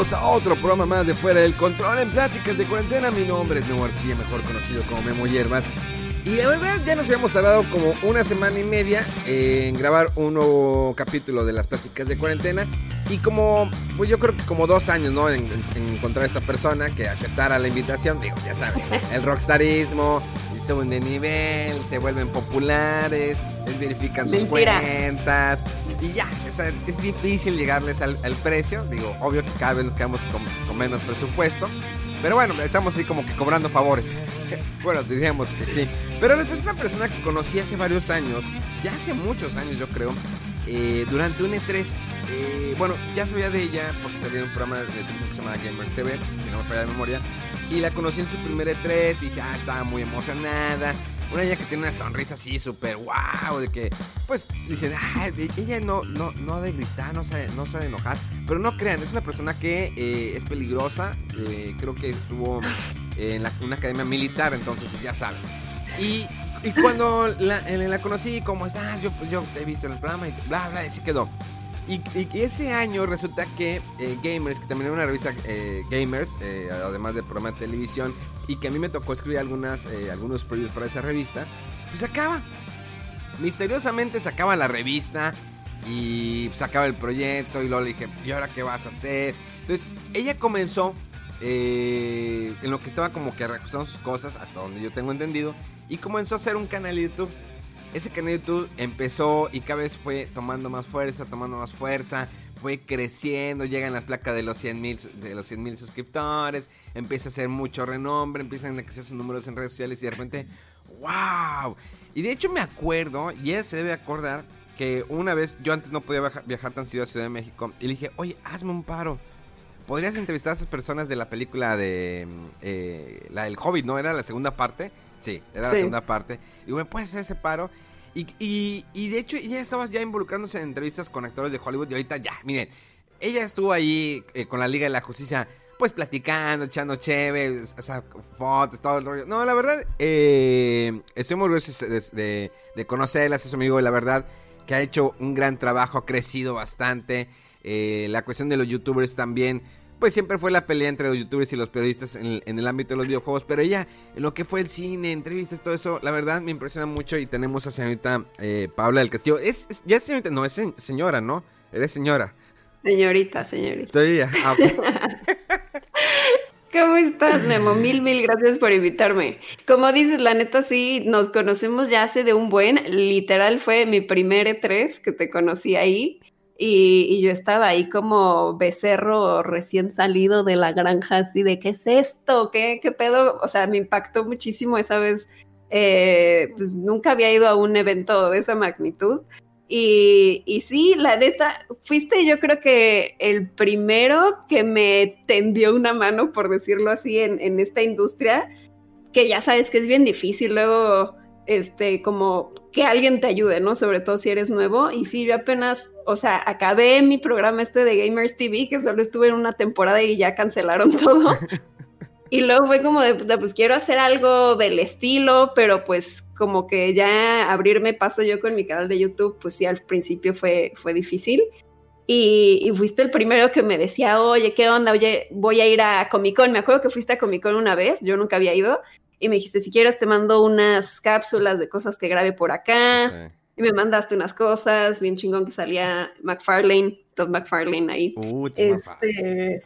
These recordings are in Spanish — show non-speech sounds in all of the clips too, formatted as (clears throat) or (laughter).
Bienvenidos a otro programa más de Fuera del Control en Pláticas de Cuarentena. Mi nombre es Memo García, mejor conocido como Memo Hierbas. Y la verdad ya nos habíamos tardado como una semana y media en grabar un nuevo capítulo de las Pláticas de Cuarentena. Y como, pues yo creo que como dos años, ¿no? En, en encontrar a esta persona que aceptara la invitación. Digo, ya saben, el rockstarismo, suben de nivel, se vuelven populares, les verifican sus Mentira. cuentas. Y ya, o sea, es difícil llegarles al, al precio. Digo, obvio que cada vez nos quedamos con, con menos presupuesto. Pero bueno, estamos así como que cobrando favores. (laughs) bueno, diríamos que sí. Pero después es una persona que conocí hace varios años, ya hace muchos años yo creo, eh, durante un E3. eh, bueno, ya sabía de ella porque en un programa de televisión que se llama Gamers TV, si no me falla la memoria. Y la conocí en su primer E3 y ya estaba muy emocionada. Una niña que tiene una sonrisa así súper wow, de que, pues, dicen, ah, ella no, no, no ha de gritar, no sabe, no sabe enojar. Pero no crean, es una persona que eh, es peligrosa. eh, creo que estuvo en la- una academia militar, entonces pues, ya saben. Y, y cuando la, eh, la conocí, ¿cómo estás? Yo, pues, yo te he visto en el programa y bla, bla, y así quedó. Y, ese año resulta que eh, Gamers, que también era una revista eh, Gamers, eh, además de programa de televisión, y que a mí me tocó escribir algunas, eh, algunos previews para esa revista, pues acaba. Misteriosamente sacaba la revista y sacaba el proyecto y luego le dije, ¿y ahora qué vas a hacer? Entonces, ella comenzó en lo que estaba como que reajustando sus cosas, hasta donde yo tengo entendido, y comenzó a hacer un canal de YouTube. Ese canal de YouTube empezó y cada vez fue tomando más fuerza, tomando más fuerza, fue creciendo, llegan las placas de los 100 mil de los 100 mil suscriptores, empieza a hacer mucho renombre, empiezan a crecer sus números en redes sociales y de repente, ¡wow! Y de hecho me acuerdo, y él se debe acordar, que una vez yo antes no podía viajar, tan seguido a Ciudad de México y le dije, oye, hazme un paro. ¿Podrías entrevistar a esas personas de la película de mm, eh, la del Hobbit, no? ¿Era la segunda parte? Sí, era la segunda parte. Digo, ¿me puedes hacer ese paro? Y, y, y de hecho, ella estaba ya involucrándose en entrevistas con actores de Hollywood y ahorita ya, miren, ella estuvo ahí eh, con la Liga de la Justicia, pues platicando, echando o sea, fotos, todo el rollo. No, la verdad, eh, estoy muy orgulloso de, de, de conocerla, es su amigo, y la verdad que ha hecho un gran trabajo, ha crecido bastante. Eh, la cuestión de los youtubers también, pues siempre fue la pelea entre los youtubers y los periodistas en el, en el ámbito de los videojuegos, pero ella, en lo que fue el cine, entrevistas, todo eso, la verdad me impresiona mucho y tenemos a señorita eh, Paula del Castillo. Es, es- ya es señorita, no, es se- señora, ¿no? Eres señora. Señorita, señorita. Todavía. Ah. (laughs) ¿Cómo estás, Memo? Mil, mil gracias por invitarme. Como dices, la neta, sí, nos conocemos ya hace de un buen. Literal fue mi primer E3 que te conocí ahí. Y, y yo estaba ahí como becerro recién salido de la granja, así de, ¿qué es esto? ¿Qué, qué pedo? O sea, me impactó muchísimo esa vez. eh, pues nunca había ido a un evento de esa magnitud. Y, y sí, la neta, fuiste yo creo que el primero que me tendió una mano, por decirlo así, en, en esta industria, que ya sabes que es bien difícil luego, este, como que alguien te ayude, ¿no? Sobre todo si eres nuevo. Y sí, yo apenas, o sea, acabé mi programa este de Gamers TV, que solo estuve en una temporada y ya cancelaron (laughs) todo. Y luego fue como de, puta, pues quiero hacer algo del estilo, pero pues como que ya abrirme paso yo con mi canal de YouTube, pues sí, al principio fue, fue difícil. Y, y fuiste el primero que me decía, oye, ¿qué onda? Oye, voy a ir a Comic Con. Me acuerdo que fuiste a Comic Con una vez, yo nunca había ido. Y me dijiste, si quieres te mando unas cápsulas de cosas que grabé por acá. Sí. Y me mandaste unas cosas, bien chingón que salía McFarlane, Todd McFarlane ahí. Uh. Este,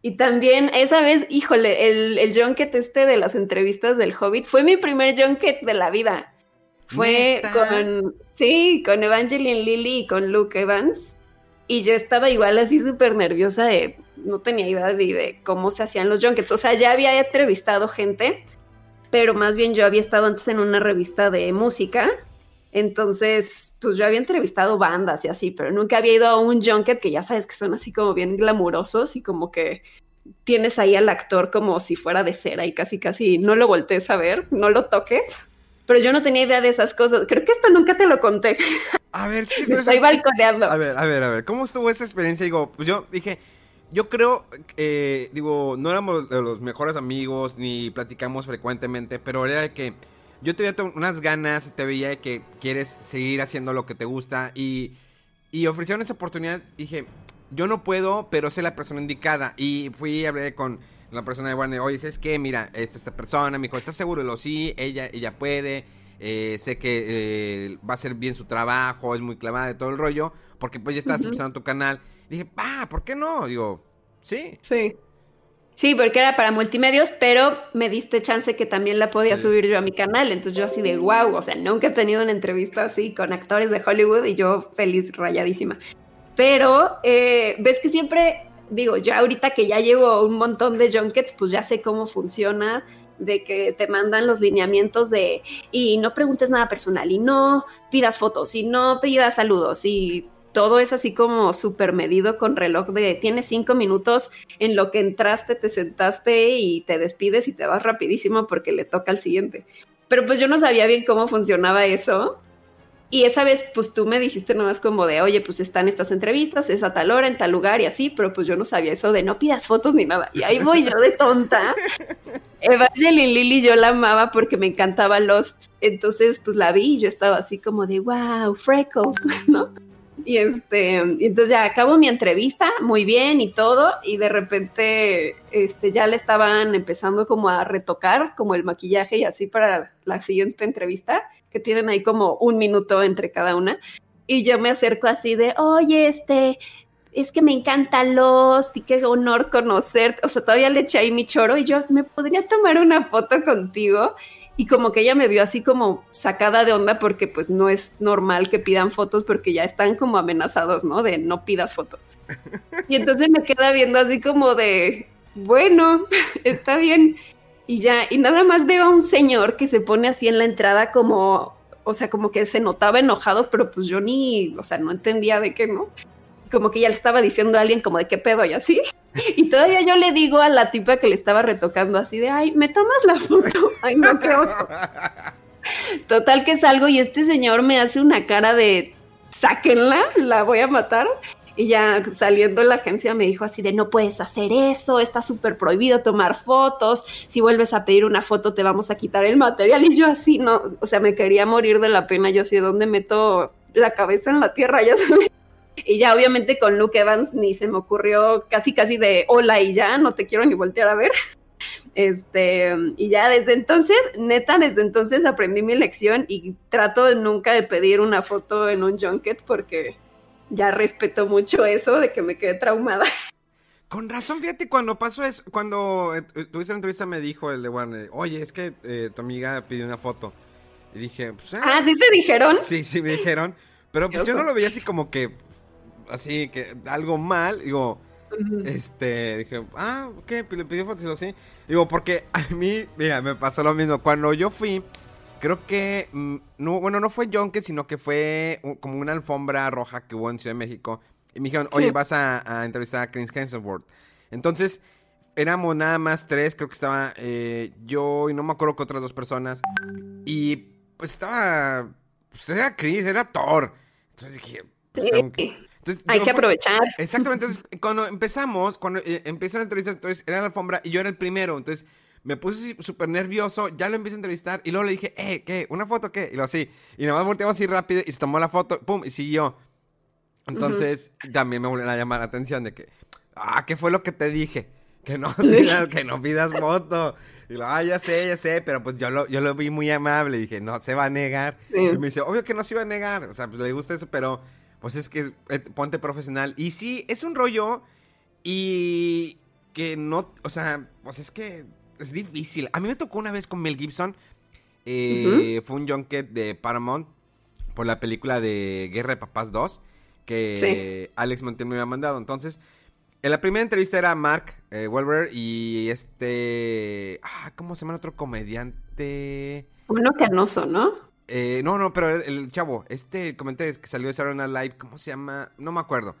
y también esa vez, híjole, el, el junket este de las entrevistas del Hobbit fue mi primer junket de la vida. Fue ¿Neta? con, Sí, con Evangeline Lilly y con Luke Evans. Y yo estaba igual así súper nerviosa de, no tenía idea de, de, cómo se hacían los junkets. O sea, ya había entrevistado gente, pero más bien yo había estado antes en una revista de música. Entonces, pues yo había entrevistado bandas y así, pero nunca había ido a un junket que ya sabes que son así como bien glamurosos y como que tienes ahí al actor como si fuera de cera y casi casi no lo voltees a ver, no lo toques. Pero yo no tenía idea de esas cosas. Creo que esto nunca te lo conté. A ver, sí, (laughs) Me estoy balconeando. A ver, a ver, a ver, ¿cómo estuvo esa experiencia? Digo, pues yo dije, yo creo, eh, digo, no éramos de los mejores amigos ni platicamos frecuentemente, pero era de que yo te veía unas ganas, te veía que quieres seguir haciendo lo que te gusta y, y ofrecieron esa oportunidad. Dije, yo no puedo, pero sé la persona indicada. Y fui y hablé con la persona de Warner, oye, ¿sabes qué? Mira, esta, esta persona, me dijo, ¿estás seguro? lo sí, ella, ella puede. Eh, sé que eh, va a hacer bien su trabajo, es muy clavada de todo el rollo, porque pues ya estás empezando tu canal. Dije, ah, ¿por qué no? Digo, sí. Sí. Sí, porque era para multimedios, pero me diste chance que también la podía Sí. subir yo a mi canal. Entonces yo así de wow, o sea, nunca he tenido una entrevista así con actores de Hollywood y yo feliz, rayadísima. Pero eh, ves que siempre, digo, yo ahorita que ya llevo un montón de junkets, pues ya sé cómo funciona, de que te mandan los lineamientos de, y no preguntes nada personal, y no pidas fotos, y no pidas saludos, y todo es así como súper medido con reloj de tienes cinco minutos en lo que entraste, te sentaste y te despides y te vas rapidísimo porque le toca al siguiente. Pero pues yo no sabía bien cómo funcionaba eso. Y esa vez, pues tú me dijiste nomás como de, oye, pues están estas entrevistas, es a tal hora, en tal lugar y así, pero pues yo no sabía eso de no pidas fotos ni nada. Y ahí voy yo de tonta. (laughs) Evangeline Lily yo la amaba porque me encantaba Lost. Entonces, pues la vi y yo estaba así como de, wow, freckles, (laughs) ¿no? Y este, entonces ya acabo mi entrevista muy bien y todo, y de repente este, ya le estaban empezando como a retocar como el maquillaje y así para la siguiente entrevista, que tienen ahí como un minuto entre cada una. Y yo me acerco así de, oye, este, es que me encanta Lost y qué honor conocerte. O sea, todavía le eché ahí mi choro y yo, ¿me podría tomar una foto contigo? Y como que ella me vio así como sacada de onda porque pues no es normal que pidan fotos porque ya están como amenazados, ¿no? De no pidas fotos. (laughs) Y entonces me queda viendo así como de, bueno, (laughs) está bien. Y ya, y nada más veo a un señor que se pone así en la entrada como, o sea, como que se notaba enojado, pero pues yo ni, o sea, no entendía de qué, ¿no? Como que ya le estaba diciendo a alguien como de qué pedo y así. (laughs) Y todavía yo le digo a la tipa que le estaba retocando así de, ay, ¿me tomas la foto? (laughs) Ay, no, oso. Total que salgo y este señor me hace una cara de, sáquenla, la voy a matar. Y ya saliendo de la agencia me dijo así de no puedes hacer eso, está súper prohibido tomar fotos, si vuelves a pedir una foto te vamos a quitar el material. Y yo así, no, o sea, me quería morir de la pena, yo así, ¿dónde meto la cabeza en la tierra? Ya sabes. Y ya obviamente con Luke Evans ni se me ocurrió casi casi de hola y ya, no te quiero ni voltear a ver. (laughs) Este, y ya desde entonces, neta, desde entonces aprendí mi lección y trato de nunca de pedir una foto en un junket porque ya respeto mucho eso de que me quedé traumada. (laughs) Con razón, fíjate, cuando pasó eso, cuando eh, tuviste la entrevista me dijo el de Warner, oye, es que eh, tu amiga pidió una foto. Y dije, pues, Ah, ¿sí te dijeron? Sí, sí, me dijeron. Pero pues yo no lo veía así como que, así, que algo mal. Digo, este, dije, ah, ok, le pidió fotos y lo sí. Digo, porque (laughs) a mí, mira, me pasó lo mismo. Cuando yo fui, creo que, mm, no, bueno, no fue Junket, sino que fue como una alfombra roja que hubo en Ciudad de México. Y me dijeron, oye, Sí. vas a, a entrevistar a Chris Hemsworth. Entonces, éramos nada más tres, creo que estaba eh, yo y no me acuerdo que otras dos personas. Y pues estaba, pues era Chris, era Thor. Entonces dije, pues, Sí. tengo que- entonces, Hay yo que aprovechar. Exactamente, entonces cuando empezamos, cuando eh, empieza la entrevista, entonces era la alfombra y yo era el primero, entonces me puse súper nervioso, ya lo empiezo a entrevistar y luego le dije, eh, ¿qué? ¿Una foto qué? Y lo así, y nada más volteamos así rápido y se tomó la foto, pum, y siguió. Entonces también me volvió a llamar la atención de que, ah, ¿qué fue lo que te dije? (laughs) Que no (laughs) pidas, que no pidas foto. Y lo, ah, ya sé, ya sé, pero pues yo lo, yo lo vi muy amable. Dije, no se va a negar. Sí. Y me dice, obvio que no se iba a negar. O sea, pues le gusta eso, pero pues es que eh, ponte profesional. Y sí, es un rollo y que no, o sea, pues es que es difícil. A mí me tocó una vez con Mel Gibson. eh, Fue un junket de Paramount. por la película de Guerra de Papás 2 que Alex Montiel me había mandado. Entonces, en la primera entrevista era Mark eh, y este... Ah, ¿Cómo se llama el otro comediante? Uno canoso, ¿no? Eh, no, no, pero el, chavo, este comenté que salió de Saturday Night Live, ¿cómo se llama? No me acuerdo.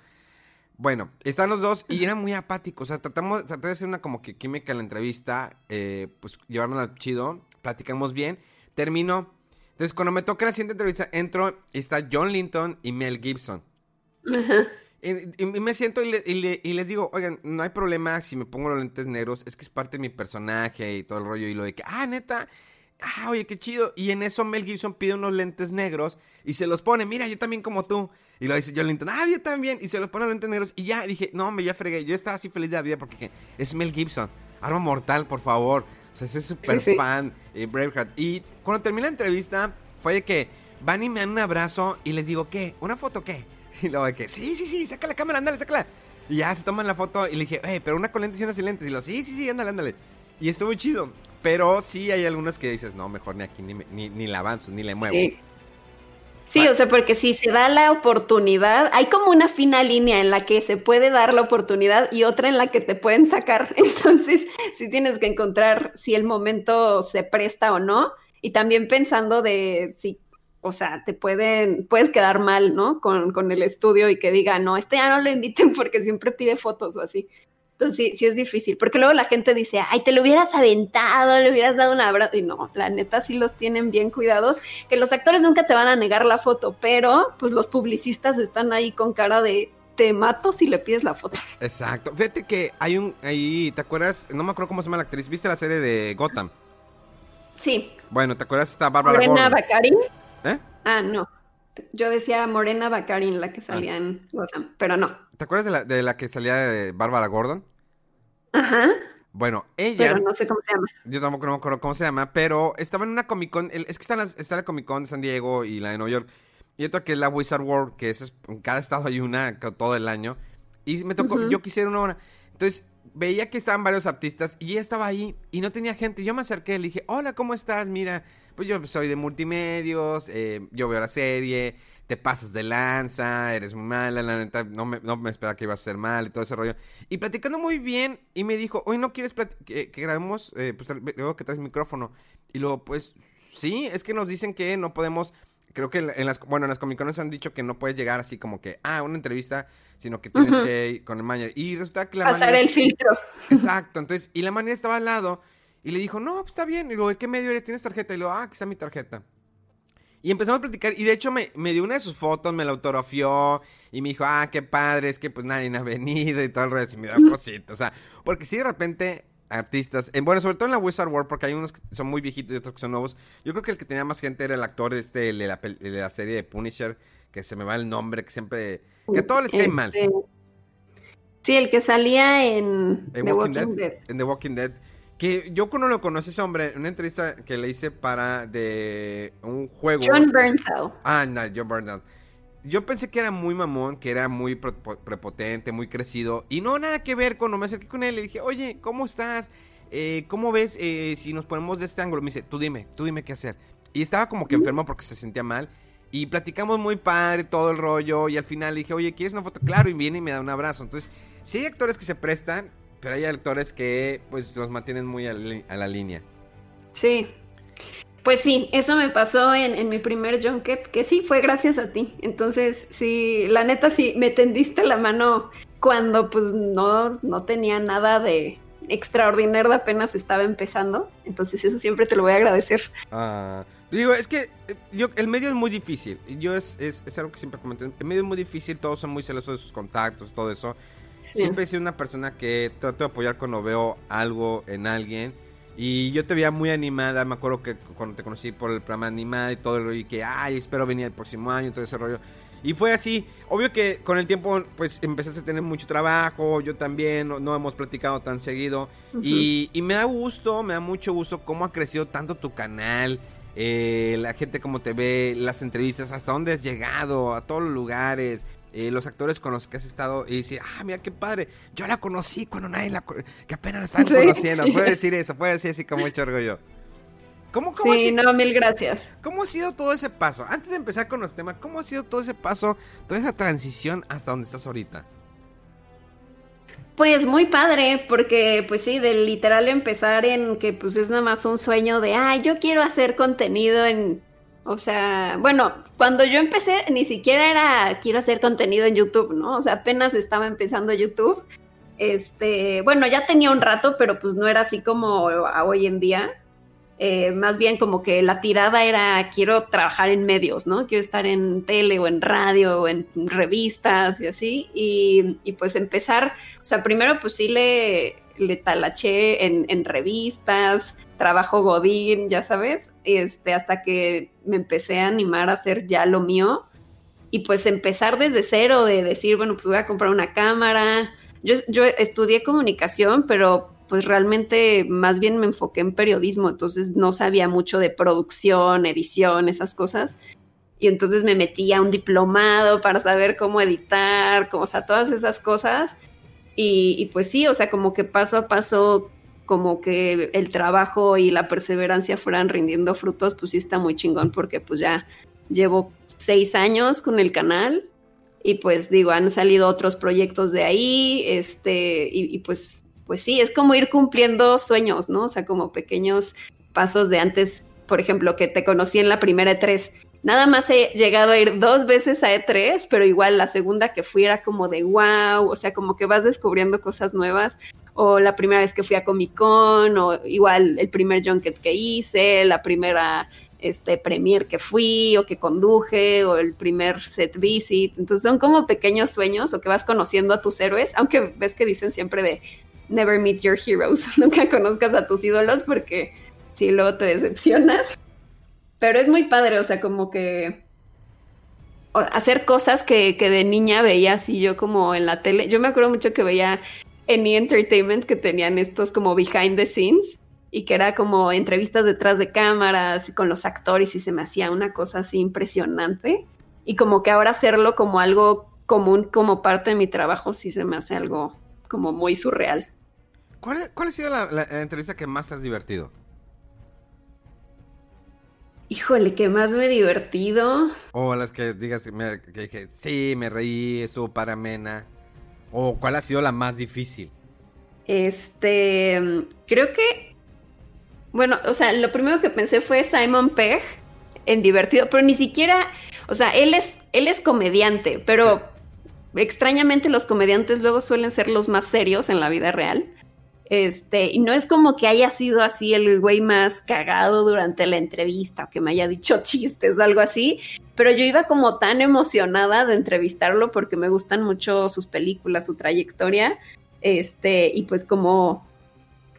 Bueno, están los dos y eran muy apáticos. O sea, tratamos, traté de hacer una como que química en la entrevista, eh, pues llevárnosla chido, platicamos bien, terminó. Entonces, cuando me toca la siguiente entrevista, entro y está John Linton y Mel Gibson. Ajá. Y, me siento y, y, les digo, oigan, no hay problema si me pongo los lentes negros, es que es parte de mi personaje y todo el rollo. Y lo de que, ah, neta, ah, oye, qué chido. Y en eso Mel Gibson pide unos lentes negros y se los pone, mira, yo también como tú. Y lo dice yo Linton, ah, yo también. Y se los pone los lentes negros. Y ya dije, no, me ya fregué. Yo estaba así feliz de la vida porque es Mel Gibson. Arma mortal, por favor. O sea, soy súper fan. de Braveheart. Y cuando terminé la entrevista, fue de que van y me dan un abrazo y les digo, ¿qué? ¿Una foto qué? (laughs) Y luego de que, sí, sí, sí, saca la cámara, ándale, sácala. Y ya se toman la foto y le dije, eh, pero una con lentes y una sin lentes. Y lo, sí, sí, sí, ándale, ándale. Y estuvo chido. Pero sí hay algunas que dices, no, mejor ni aquí, ni, ni, ni la avanzo, ni le muevo. Sí. Sí, o sea, porque si se da la oportunidad, hay como una fina línea en la que se puede dar la oportunidad y otra en la que te pueden sacar. (laughs) Entonces, sí tienes que encontrar si el momento se presta o no. Y también pensando de si o sea, te pueden, puedes quedar mal, ¿no? Con, con, el estudio y que diga, no, este ya no lo inviten (laughs) porque siempre pide fotos o así. Entonces sí, sí es difícil, porque luego la gente dice, ay, te lo hubieras aventado, le hubieras dado un abrazo. Y no, la neta sí los tienen bien cuidados, que los actores nunca te van a negar la foto, pero pues los publicistas están ahí con cara de, te mato si le pides la foto. Exacto. Fíjate que hay un, ahí, ¿te acuerdas? No me acuerdo cómo se llama la actriz, ¿viste la serie de Gotham? Sí. Bueno, ¿te acuerdas? Está Bárbara Morena ¿Eh? Ah, no. Yo decía Morena Baccarin, la que ah. salía en Gotham, pero no. ¿Te acuerdas de la, de la que salía de Bárbara Gordon? Ajá. Bueno, ella. Pero no sé cómo se llama. Yo tampoco no me acuerdo cómo se llama, pero estaba en una Comic Con. es que está, está la Comic Con de San Diego y la de Nueva York. Y otra que es la Wizard World, que es, en cada estado hay una todo el año. Y me tocó, yo quisiera una hora. Entonces, veía que estaban varios artistas y ella estaba ahí y no tenía gente. Yo me acerqué le dije, hola, ¿cómo estás? Mira, pues yo soy de multimedios, eh, yo veo la serie, te pasas de lanza, eres muy mala, la neta, no me, no me esperaba que iba a ser mal y todo ese rollo. Y platicando muy bien, y me dijo, hoy no quieres que, que, grabemos, eh, pues veo que traes micrófono. Y luego, pues, sí, es que nos dicen que no podemos creo que en las, bueno, en las Comic han dicho que no puedes llegar así como que, ah, una entrevista, sino que tienes que ir con el manager. Y resulta que la Pasar el filtro. Exacto, entonces, y la manager estaba al lado y le dijo, no, pues está bien. Y luego, ¿de qué medio eres? ¿Tienes tarjeta? Y luego, ah, aquí está mi tarjeta. Y empezamos a platicar, y de hecho me, me dio una de sus fotos, me la autografió, y me dijo, ah, qué padre, es que pues nadie ha venido y todo el resto, y me da cositas, o sea, porque si de repente artistas, en, bueno, sobre todo en la Wizard World, porque hay unos que son muy viejitos y otros que son nuevos. Yo creo que el que tenía más gente era el actor de, este, de, la, de la serie de Punisher, que se me va el nombre, que siempre... Que a todos les cae mal. Este, sí, el que salía en The Walking, Dead, En The Walking Dead. Que yo cuando lo conocí ese hombre, en una entrevista que le hice para de un juego. John Bernthal. Ah, no, John Bernthal yo pensé que era muy mamón, que era muy prepotente, muy crecido. Y no, nada que ver. Cuando me acerqué con él, le dije, oye, ¿cómo estás? Eh, ¿Cómo ves eh, si nos ponemos de este ángulo? Me dice, tú dime, tú dime qué hacer. Y estaba como que enfermo porque se sentía mal. Y platicamos muy padre, todo el rollo. Y al final le dije, oye, ¿quieres una foto? Claro, y viene y me da un abrazo. Entonces, sí hay actores que se prestan, pero hay actores que, pues, los mantienen muy a la línea. Sí, pues sí, eso me pasó en, mi primer junket, que sí, fue gracias a ti. Entonces, sí, la neta sí, me tendiste la mano cuando pues no, no tenía nada de extraordinario, apenas estaba empezando. Entonces eso siempre te lo voy a agradecer. Ah, digo, es que eh, yo, el medio es muy difícil. Yo es, es, es algo que siempre comento. El medio es muy difícil, todos son muy celosos de sus contactos, todo eso. Siempre he sido una persona que trato de apoyar cuando veo algo en alguien y yo te veía muy animada, me acuerdo que cuando te conocí por el programa animado y todo el rollo, y que, ay, espero venir el próximo año, todo ese rollo. Y fue así, obvio que con el tiempo pues empezaste a tener mucho trabajo, yo también, no, hemos platicado tan seguido. y, y, me da gusto, me da mucho gusto cómo ha crecido tanto tu canal, eh, la gente como te ve, las entrevistas, hasta dónde has llegado, a todos los lugares. Eh, los actores con los que has estado y decir, ah, mira qué padre, yo la conocí cuando nadie la que apenas la estaban conociendo. Puede decir eso, puede decir así con mucho orgullo. ¿Cómo, cómo sí, no, mil gracias. ¿Cómo ha sido todo ese paso? Antes de empezar con los temas, ¿cómo ha sido todo ese paso, toda esa transición hasta donde estás ahorita? Pues muy padre, porque pues sí, de literal empezar en que pues es nada más un sueño de, ah, yo quiero hacer contenido en, o sea, bueno, cuando yo empecé ni siquiera era quiero hacer contenido en YouTube, ¿no? O sea, apenas estaba empezando YouTube. Este, bueno, ya tenía un rato, pero pues no era así como hoy en día. Eh, más bien como que la tirada era quiero trabajar en medios, ¿no? Quiero estar en tele o en radio o en revistas y así. Y, pues empezar, o sea, primero pues sí le, le talaché en, en revistas, trabajo godín, ya sabes, este, hasta que me empecé a animar a hacer ya lo mío. Y pues empezar desde cero, de decir, bueno, pues voy a comprar una cámara. Yo, yo estudié comunicación, pero pues realmente más bien me enfoqué en periodismo, entonces no sabía mucho de producción, edición, esas cosas. Y entonces me metí a un diplomado para saber cómo editar, como, o sea, todas esas cosas. Y, y, pues sí, o sea, como que paso a paso como que el trabajo y la perseverancia fueran rindiendo frutos, pues sí está muy chingón porque pues ya llevo seis años con el canal y pues digo, han salido otros proyectos de ahí, este, y, pues, pues sí, es como ir cumpliendo sueños, ¿no? O sea, como pequeños pasos de antes, por ejemplo, que te conocí en la primera E3. Nada más he llegado a ir dos veces a E3, pero igual la segunda que fui era como de wow, o sea, como que vas descubriendo cosas nuevas o la primera vez que fui a Comic Con, o igual el primer junket que hice, la primera este, premier que fui o que conduje, o el primer set visit. Entonces son como pequeños sueños o que vas conociendo a tus héroes, aunque ves que dicen siempre de never meet your heroes, (laughs) nunca conozcas a tus ídolos porque si luego te decepcionas. Pero es muy padre, o sea, como que hacer cosas que, que de niña veía así yo como en la tele. Yo me acuerdo mucho que veía en E! Entertainment que tenían estos como behind the scenes y que era como entrevistas detrás de cámaras y con los actores y se me hacía una cosa así impresionante. Y como que ahora hacerlo como algo común, como parte de mi trabajo, sí se me hace algo como muy surreal. ¿Cuál, cuál ha sido la, entrevista que más te has divertido? Híjole, que más me he divertido. O las que digas que, que sí, me reí, estuvo para amena. ¿O cuál ha sido la más difícil? Este, creo que, bueno, o sea, lo primero que pensé fue Simon Pegg en divertido, pero ni siquiera, o sea, él es, él es comediante, pero extrañamente los comediantes luego suelen ser los más serios en la vida real. Este, y no es como que haya sido así el güey más cagado durante la entrevista que me haya dicho chistes o algo así, pero yo iba como tan emocionada de entrevistarlo porque me gustan mucho sus películas, su trayectoria, este, y pues como,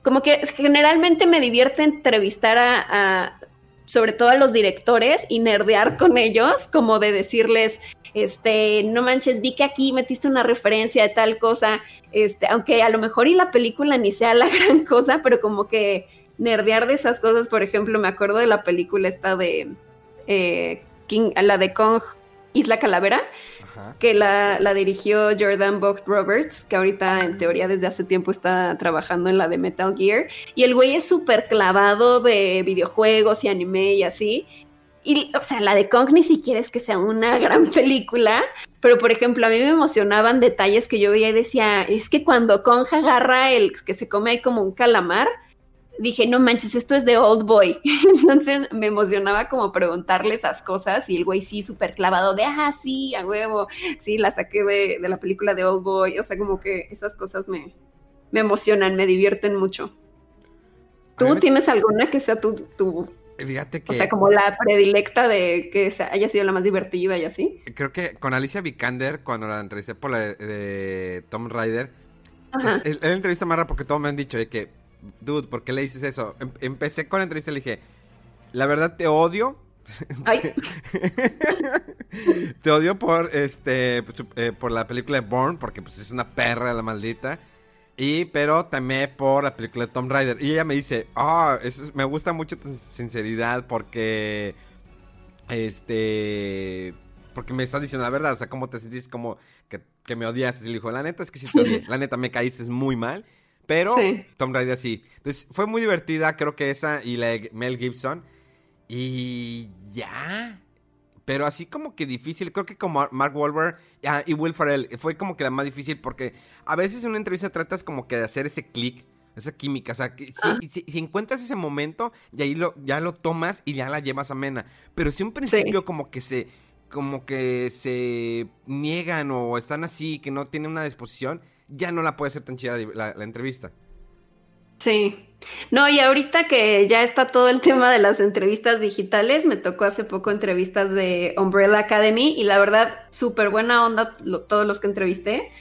como que generalmente me divierte entrevistar a, sobre todo a los directores y nerdear con ellos, como de decirles, este, no manches, vi que aquí metiste una referencia de tal cosa, este, aunque a lo mejor y la película ni sea la (laughs) gran cosa, pero como que nerdear de esas cosas, por ejemplo, me acuerdo de la película esta de eh, King, la de Kong Isla Calavera, que la, la, dirigió Jordan Box Roberts, que ahorita en teoría desde hace tiempo está trabajando en la de Metal Gear, y el güey es súper clavado de videojuegos y anime y así, y, o sea, la de Kong ni siquiera es que sea una (laughs) gran película, pero por ejemplo, a mí me emocionaban detalles que yo veía y decía, es que cuando Kong agarra el que se come ahí como un calamar, dije, no manches, esto es de Old Boy. (laughs) Entonces me emocionaba como preguntarle esas cosas y el güey sí súper clavado de, ah, sí, a huevo, sí, la saqué de, la película de Old Boy. O sea, como que esas cosas me, me emocionan, me divierten mucho. ¿Tú tienes alguna que sea tu, tu Fíjate que. O sea, como la predilecta de que haya sido la más divertida y así. Creo que con Alicia Vikander, cuando la entrevisté por la de, Tom Ryder, pues, es, la entrevista más rara porque todos me han dicho de que, dude, ¿por qué le dices eso? Em, empecé con la entrevista y le dije, la verdad te odio. (laughs) Ay. (laughs) te odio por este eh, por la película de Born, porque pues es una perra la maldita. Y, pero también por la película de Tom Rider. Y ella me dice, ah, me gusta mucho tu sinceridad porque, este, porque me estás diciendo la verdad, o sea, cómo te sentís como que, me odias. Y le dijo, la neta es que sí te odié, (laughs) la neta me caíste muy mal, Pero Tom Raider sí. Entonces fue muy divertida, creo que esa y la de Mel Gibson. Y ya. Pero así como que difícil, creo que como Mark Wahlberg ah, y Will Ferrell fue como que la más difícil porque a veces en una entrevista tratas como que de hacer ese clic, esa química, o sea, que si, encuentras ese momento y ahí lo, ya lo tomas y ya la llevas amena. Pero si un principio como que se como que se niegan o están así, que no tienen una disposición, ya no la puede ser tan chida la, la entrevista. Sí. No, y ahorita que ya está todo el tema de las entrevistas digitales, me tocó hace poco entrevistas de Umbrella Academy y la verdad, súper buena onda todos los que entrevisté,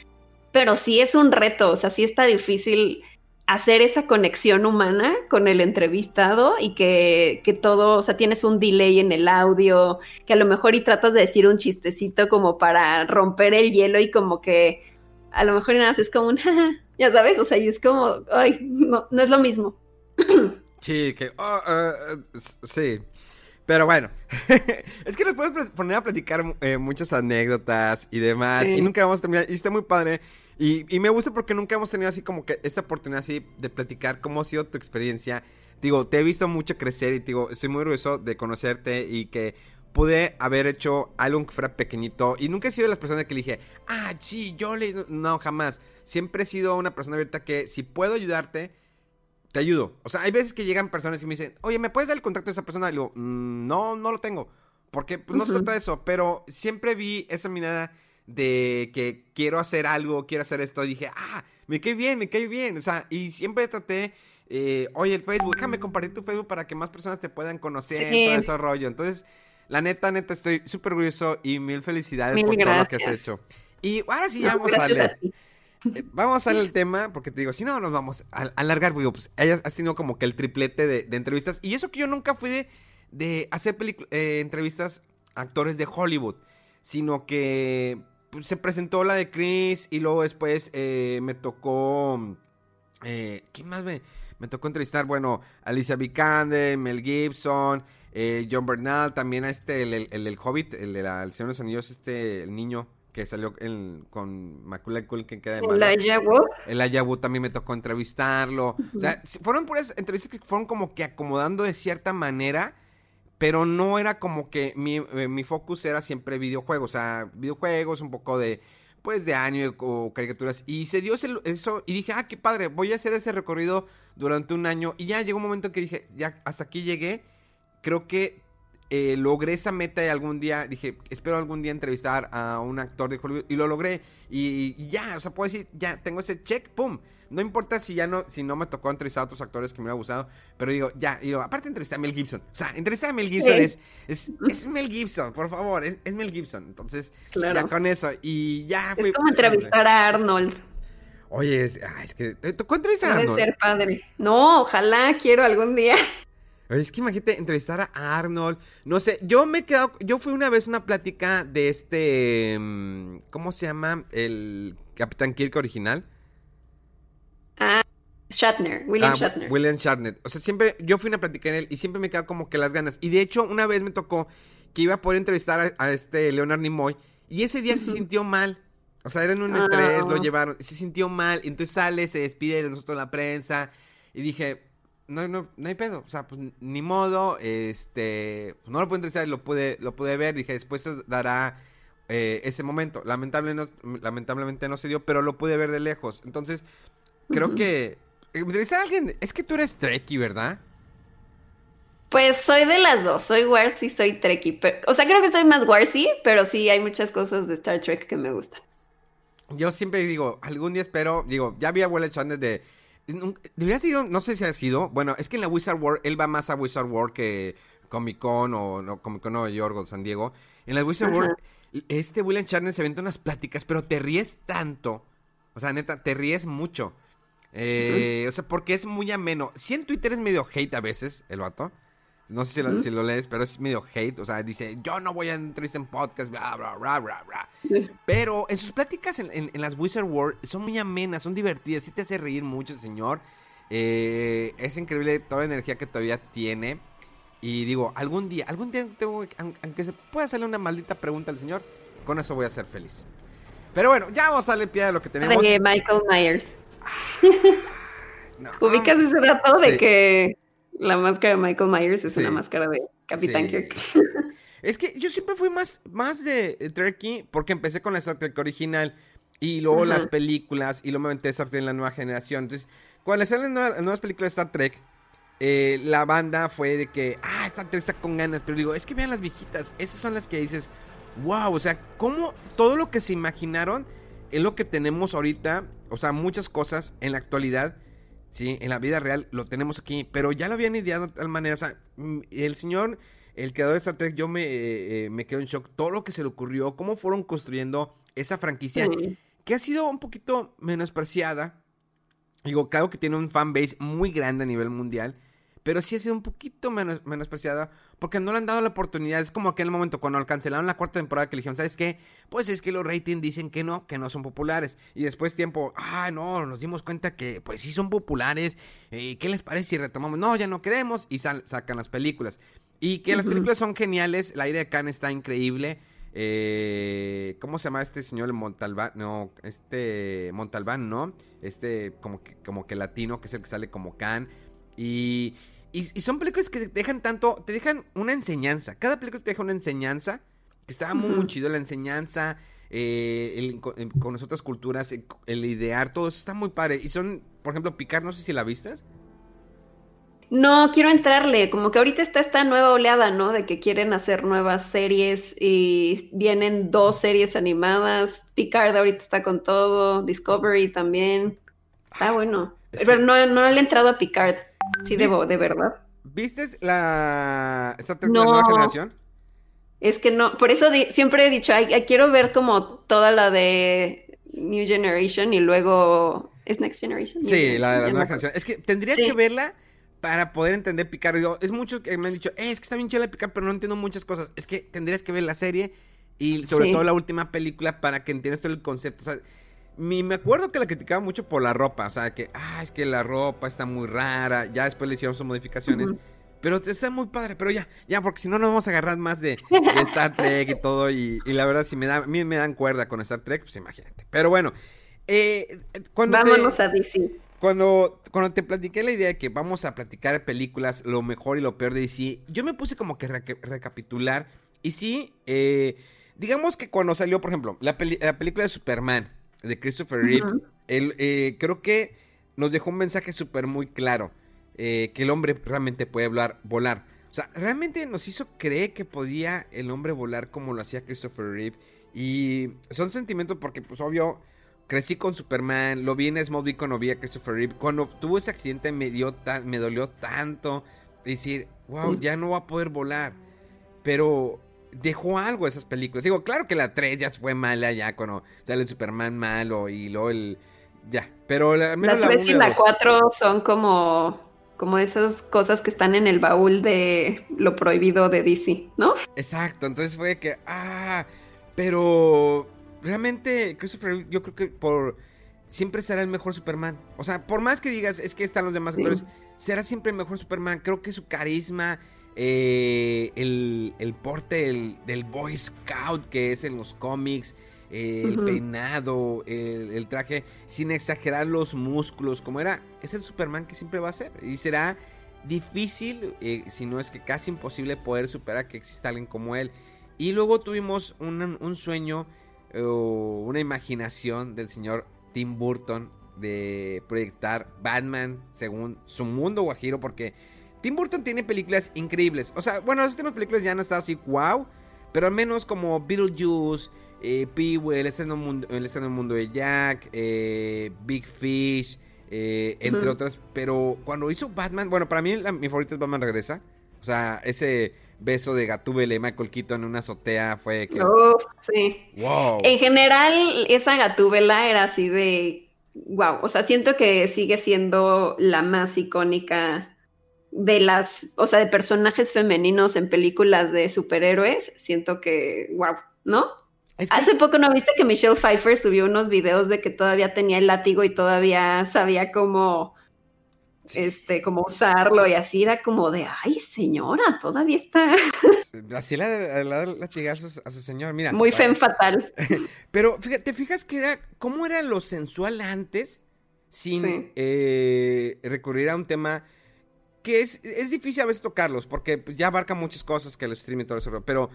pero sí es un reto, o sea, sí está difícil hacer esa conexión humana con el entrevistado y que, que, todo, o sea, tienes un delay en el audio, que a lo mejor y tratas de decir un chistecito como para romper el hielo y como que a lo mejor nada es como un, (laughs) ya sabes, o sea, y es como, ay, no, no es lo mismo. Sí, que, oh, uh, sí. Pero bueno, (laughs) es que nos puedes poner a platicar eh, muchas anécdotas y demás. Y nunca vamos a terminar. Y está muy padre. Y, y, me gusta porque nunca hemos tenido así como que esta oportunidad así de platicar cómo ha sido tu experiencia. Digo, te he visto mucho crecer y digo, estoy muy orgulloso de conocerte y que pude haber hecho algo que fuera pequeñito. Y nunca he sido de las personas que le dije, ah, sí, yo le... No, jamás. Siempre he sido una persona abierta que si puedo ayudarte, te ayudo. O sea, hay veces que llegan personas y me dicen, oye, ¿me puedes dar el contacto de esa persona? Y digo, mm, no, no lo tengo. Porque pues, no se trata de eso. Pero siempre vi esa mirada de que quiero hacer algo, quiero hacer esto. Y dije, ah, me cae bien, me cae bien. O sea, y siempre traté, eh, oye, el Facebook, déjame compartir tu Facebook para que más personas te puedan conocer, todo ese rollo. Entonces, la neta, neta, estoy súper orgulloso y mil felicidades por todo lo que has hecho. Y ahora sí, ya vamos a leer. Eh, vamos a ver el tema, porque te digo, si no, nos vamos a alargar, digo, pues has tenido como que el triplete de, entrevistas. Y eso que yo nunca fui de, hacer eh, entrevistas a actores de Hollywood, sino que pues, se presentó la de Chris y luego después eh, me tocó... ¿Quién más me, me tocó entrevistar? Bueno, Alicia Vikander, Mel Gibson, John Bernal, también a este, el, el, el, Hobbit, el de la, el Señor de los Anillos, este, el niño que salió con Macaulay Culkin que era de El Ayahu. El Ayahu también me tocó entrevistarlo. O sea, fueron puras entrevistas que fueron como que acomodando de cierta manera, pero no era como que mi, eh, mi focus era siempre videojuegos, o sea, videojuegos, un poco de pues de año o caricaturas y se dio eso y dije, "Ah, qué padre, voy a hacer ese recorrido durante un año." Y ya llegó un momento que dije, "Ya hasta aquí llegué." Creo que eh, logré esa meta y algún día dije, espero algún día entrevistar a un actor de Hollywood y lo logré. Y, ya, o sea, puedo decir, ya tengo ese check, pum. No importa si ya no, si no me tocó entrevistar a otros actores que me hubiera gustado, pero digo, ya, digo, aparte entrevisté a Mel Gibson. O sea, entrevistar a Mel Gibson es, es, Mel Gibson, por favor, es, Mel Gibson. Entonces, ya con eso. Y ya fue. Es como entrevistar a Arnold. Oye, es, es que, ¿tocó entrevistar a Arnold? Debe ser padre. No, ojalá, quiero algún día. Es que imagínate entrevistar a Arnold. No sé, yo me he quedado. Yo fui una vez a una plática de este. Mm, ¿Cómo se llama? El Capitán Kirk original. Ah, Shatner, William ah, Shatner. William Shatner. O sea, siempre. Yo fui una plática en él y siempre me quedado como que las ganas. Y de hecho, una vez me tocó que iba a poder entrevistar a, este Leonard Nimoy. Y ese día se sintió mal. O sea, era en un E3, lo ah. llevaron. Se sintió mal. Y entonces sale, se despide de nosotros la prensa. Y dije, no, no, no hay pedo. O sea, pues ni modo. Este. Pues, no lo pude entrevistar, lo pude, lo pude ver. Dije, después se dará eh, ese momento. Lamentablemente no, lamentablemente no se dio, pero lo pude ver de lejos. Entonces, creo que. Entrevistar a alguien. Es que tú eres Trekkie, ¿verdad? Pues soy de las dos, soy Warsi, soy Trekkie. o sea, creo que soy más Warsi, pero sí hay muchas cosas de Star Trek que me gustan. Yo siempre digo, algún día espero, digo, ya vi a Willa Chandler de Debería ser, no sé si ha sido. Bueno, es que en la Wizard World, él va más a Wizard World que Comic Con o no, Comic Con Nueva York o San Diego. En la Wizard World, este William Shatner se aventa unas pláticas, pero te ríes tanto. O sea, neta, te ríes mucho. Eh, o sea, porque es muy ameno. Si en Twitter es medio hate a veces, el vato. No sé si lo, lees, pero es medio hate. O sea, dice, yo no voy a entrevistar en podcast, bla, bla, bla, bla, bla. Pero en sus pláticas en, las Wizard World son muy amenas, son divertidas. Sí te hace reír mucho, señor. Eh, es increíble toda la energía que todavía tiene. Y digo, algún día, algún día, tengo, aunque se pueda hacerle una maldita pregunta al señor, con eso voy a ser feliz. Pero bueno, ya vamos a darle pie a lo que tenemos. Michael Myers. (laughs) ¿Ubicas ese dato de que la máscara de Michael Myers es una máscara de Capitán Kirk? (laughs) Es que yo siempre fui más, más de Turkey porque empecé con la Star Trek original y luego las películas y luego me aventé Star Trek en la nueva generación. Entonces, cuando salen las nuevas, películas de Star Trek, eh, la banda fue de que, ah, Star Trek está con ganas. Pero digo, es que vean las viejitas. Esas son las que dices, wow, o sea, cómo todo lo que se imaginaron es lo que tenemos ahorita. O sea, muchas cosas en la actualidad, sí, en la vida real lo tenemos aquí. Pero ya lo habían ideado de tal manera. O sea, mm, el señor el creador de Star Trek, yo me, eh, me quedo en shock. Todo lo que se le ocurrió, cómo fueron construyendo esa franquicia, que ha sido un poquito menospreciada. Digo, claro que tiene un fanbase muy grande a nivel mundial, pero sí ha sido un poquito menos, menospreciada porque no le han dado la oportunidad. Es como aquel momento cuando cancelaron la cuarta temporada que le dijeron, ¿sabes qué? Pues es que los ratings dicen que no, que no son populares. Y después tiempo, ah, no, nos dimos cuenta que pues sí son populares. Eh, ¿Qué les parece si retomamos? No, ya no queremos. Y sacan las películas. Y que las películas son geniales. La idea de Khan está increíble. Eh, ¿Cómo se llama este señor Montalbán? No, este Montalbán, ¿no? Este como que, como que latino, que es el que sale como Khan. Y, y, son películas que te dejan tanto, te dejan una enseñanza. Cada película te deja una enseñanza. Que está muy, chido la enseñanza. Eh, con, las otras culturas, el, idear, todo eso está muy padre. Y son, por ejemplo, Picar, no sé si la viste. No, quiero entrarle, como que ahorita está esta nueva oleada, ¿no? De que quieren hacer nuevas series y vienen dos series animadas. Picard ahorita está con todo, Discovery también. Está ah, bueno. Pero no, no le he entrado a Picard. Sí, debo, de verdad. ¿Viste la, esa nueva generación? Es que no, por eso siempre he dicho, quiero ver como toda la de New Generation y luego... ¿Es Next Generation? Sí, la de la nueva generación. Es que tendrías que verla para poder entender Picard. es muchos que me han dicho, eh, es que está bien chela Picard, pero no entiendo muchas cosas. Es que tendrías que ver la serie y sobre todo la última película para que entiendas todo el concepto. O sea, me acuerdo que la criticaba mucho por la ropa. O sea, que, ah, es que la ropa está muy rara. Ya después le hicieron sus modificaciones. Pero está muy padre, pero ya, ya, porque si no nos vamos a agarrar más de, (laughs) Star Trek y todo. Y, la verdad, si me da, a mí me dan cuerda con Star Trek, pues imagínate. Pero bueno, eh, cuando Vámonos a DC. Cuando, cuando te platiqué la idea de que vamos a platicar películas, lo mejor y lo peor de DC, yo me puse como que recapitular. Y sí, eh, digamos que cuando salió, por ejemplo, la, película de Superman, de Christopher Reeve, eh, creo que nos dejó un mensaje súper muy claro. Eh, que el hombre realmente puede volar, volar. O sea, realmente nos hizo creer que podía el hombre volar como lo hacía Christopher Reeve. Y son sentimientos porque, pues, obvio, crecí con Superman, lo vi en Smallville cuando vi a Christopher Reeve. Cuando tuvo ese accidente me, dio me dolió tanto decir, wow, ya no va a poder volar. Pero dejó algo esas películas. Digo, claro que la 3 ya fue mala ya cuando sale el Superman malo y luego el... Ya, pero la, la 3 y la 4 son como como esas cosas que están en el baúl de lo prohibido de DC, ¿no? Exacto, entonces fue que, ah, pero realmente Christopher, yo creo que por siempre será el mejor Superman. O sea, por más que digas, es que están los demás actores, será siempre el mejor Superman. Creo que su carisma, eh, el, el, porte del, Boy Scout que es en los cómics, eh, el peinado, el, traje, sin exagerar los músculos, como era, es el Superman que siempre va a ser. Y será difícil, eh, si no es que casi imposible, poder superar que exista alguien como él. Y luego tuvimos un, un sueño una imaginación del señor Tim Burton de proyectar Batman según su mundo guajiro porque Tim Burton tiene películas increíbles. O sea, bueno, las últimas películas ya no está así wow, pero al menos como Beetlejuice, eh, Pee-wee, el el mundo de Jack, eh, Big Fish, eh, entre otras. Pero cuando hizo Batman, bueno, para mí mi favorita es Batman Regresa. O sea, ese beso de Gatúbela y Michael Keaton en una azotea fue que... sí. Wow. En general, esa Gatúbela era así de... Wow, o sea, siento que sigue siendo la más icónica de las, o sea, de personajes femeninos en películas de superhéroes. Siento que, wow, ¿no? Hace poco no viste que Michelle Pfeiffer subió unos videos de que todavía tenía el látigo y todavía sabía cómo este, como usarlo y así era como de, ay señora, todavía está. Así la, la, la a su, señor, mira. Muy fen fatal. (laughs) Pero fíjate, ¿te fijas que era, cómo era lo sensual antes? sin eh, recurrir a un tema que es, es difícil a veces tocarlos, porque pues, ya abarca muchas cosas que el streaming todo eso, pero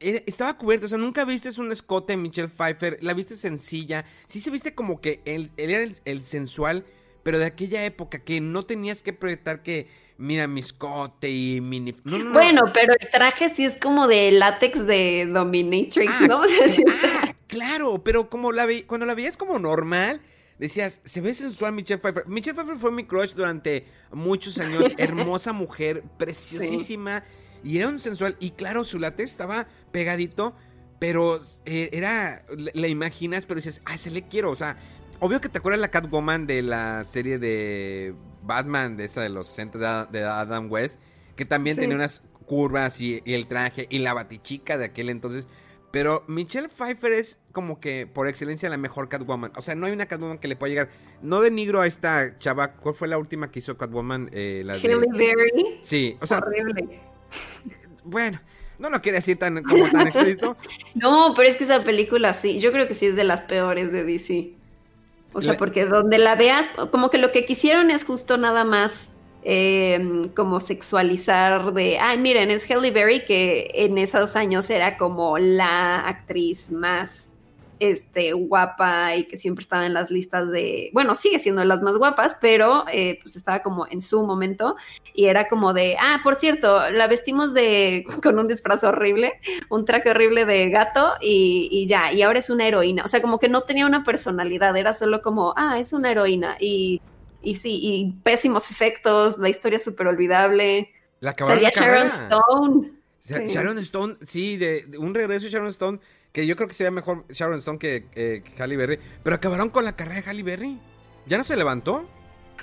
estaba cubierto, o sea, nunca viste un escote de Michelle Pfeiffer, la viste sencilla, sí se viste como que él, era el, sensual, pero de aquella época que no tenías que proyectar que, mira, mi escote y mini... Bueno, pero el traje sí es como de látex de Dominatrix, ah, ¿no? (laughs) ah, claro, pero como la vi, cuando la veías como normal, decías, se ve sensual Michelle Pfeiffer. Michelle Pfeiffer fue mi crush durante muchos años, (laughs) hermosa mujer, preciosísima. Y era un sensual. Y claro, su látex estaba pegadito. Pero eh, era. La imaginas, pero dices, ah, se le quiero. O sea, obvio que te acuerdas la Catwoman de la serie de Batman, de esa de los 60 de Adam West. Que también tenía unas curvas y, el traje. Y la batichica de aquel entonces. Pero Michelle Pfeiffer es como que por excelencia la mejor Catwoman. O sea, no hay una Catwoman que le pueda llegar. No denigro a esta chava. ¿Cuál fue la última que hizo Catwoman? Eh, la Berry. Sí, o sea. Horrible. Bueno, no lo quiere decir tan, como tan explícito. (laughs) no, pero es que esa película sí, yo creo que sí es de las peores de DC. O sea, porque donde la veas, como que lo que quisieron es justo nada más em, como sexualizar de, ay, miren, es Halle Berry que en esos años era como la actriz más este, guapa y que siempre estaba en las listas de, bueno, sigue siendo de las más guapas, pero eh, pues estaba como en su momento y era como de, ah, por cierto, la vestimos de, (laughs) con un disfraz horrible, un traje horrible de gato y, y ya, y ahora es una heroína, o sea, como que no tenía una personalidad, era solo como, ah, es una heroína y, y sí, y pésimos efectos, la historia súper olvidable. La Salía Sharon Stone. Sharon Stone, sí, de, de un regreso de Sharon Stone que yo creo que sería mejor Sharon Stone que, eh, Halle Berry. Pero acabaron con la carrera de Halle Berry. ¿Ya no se levantó?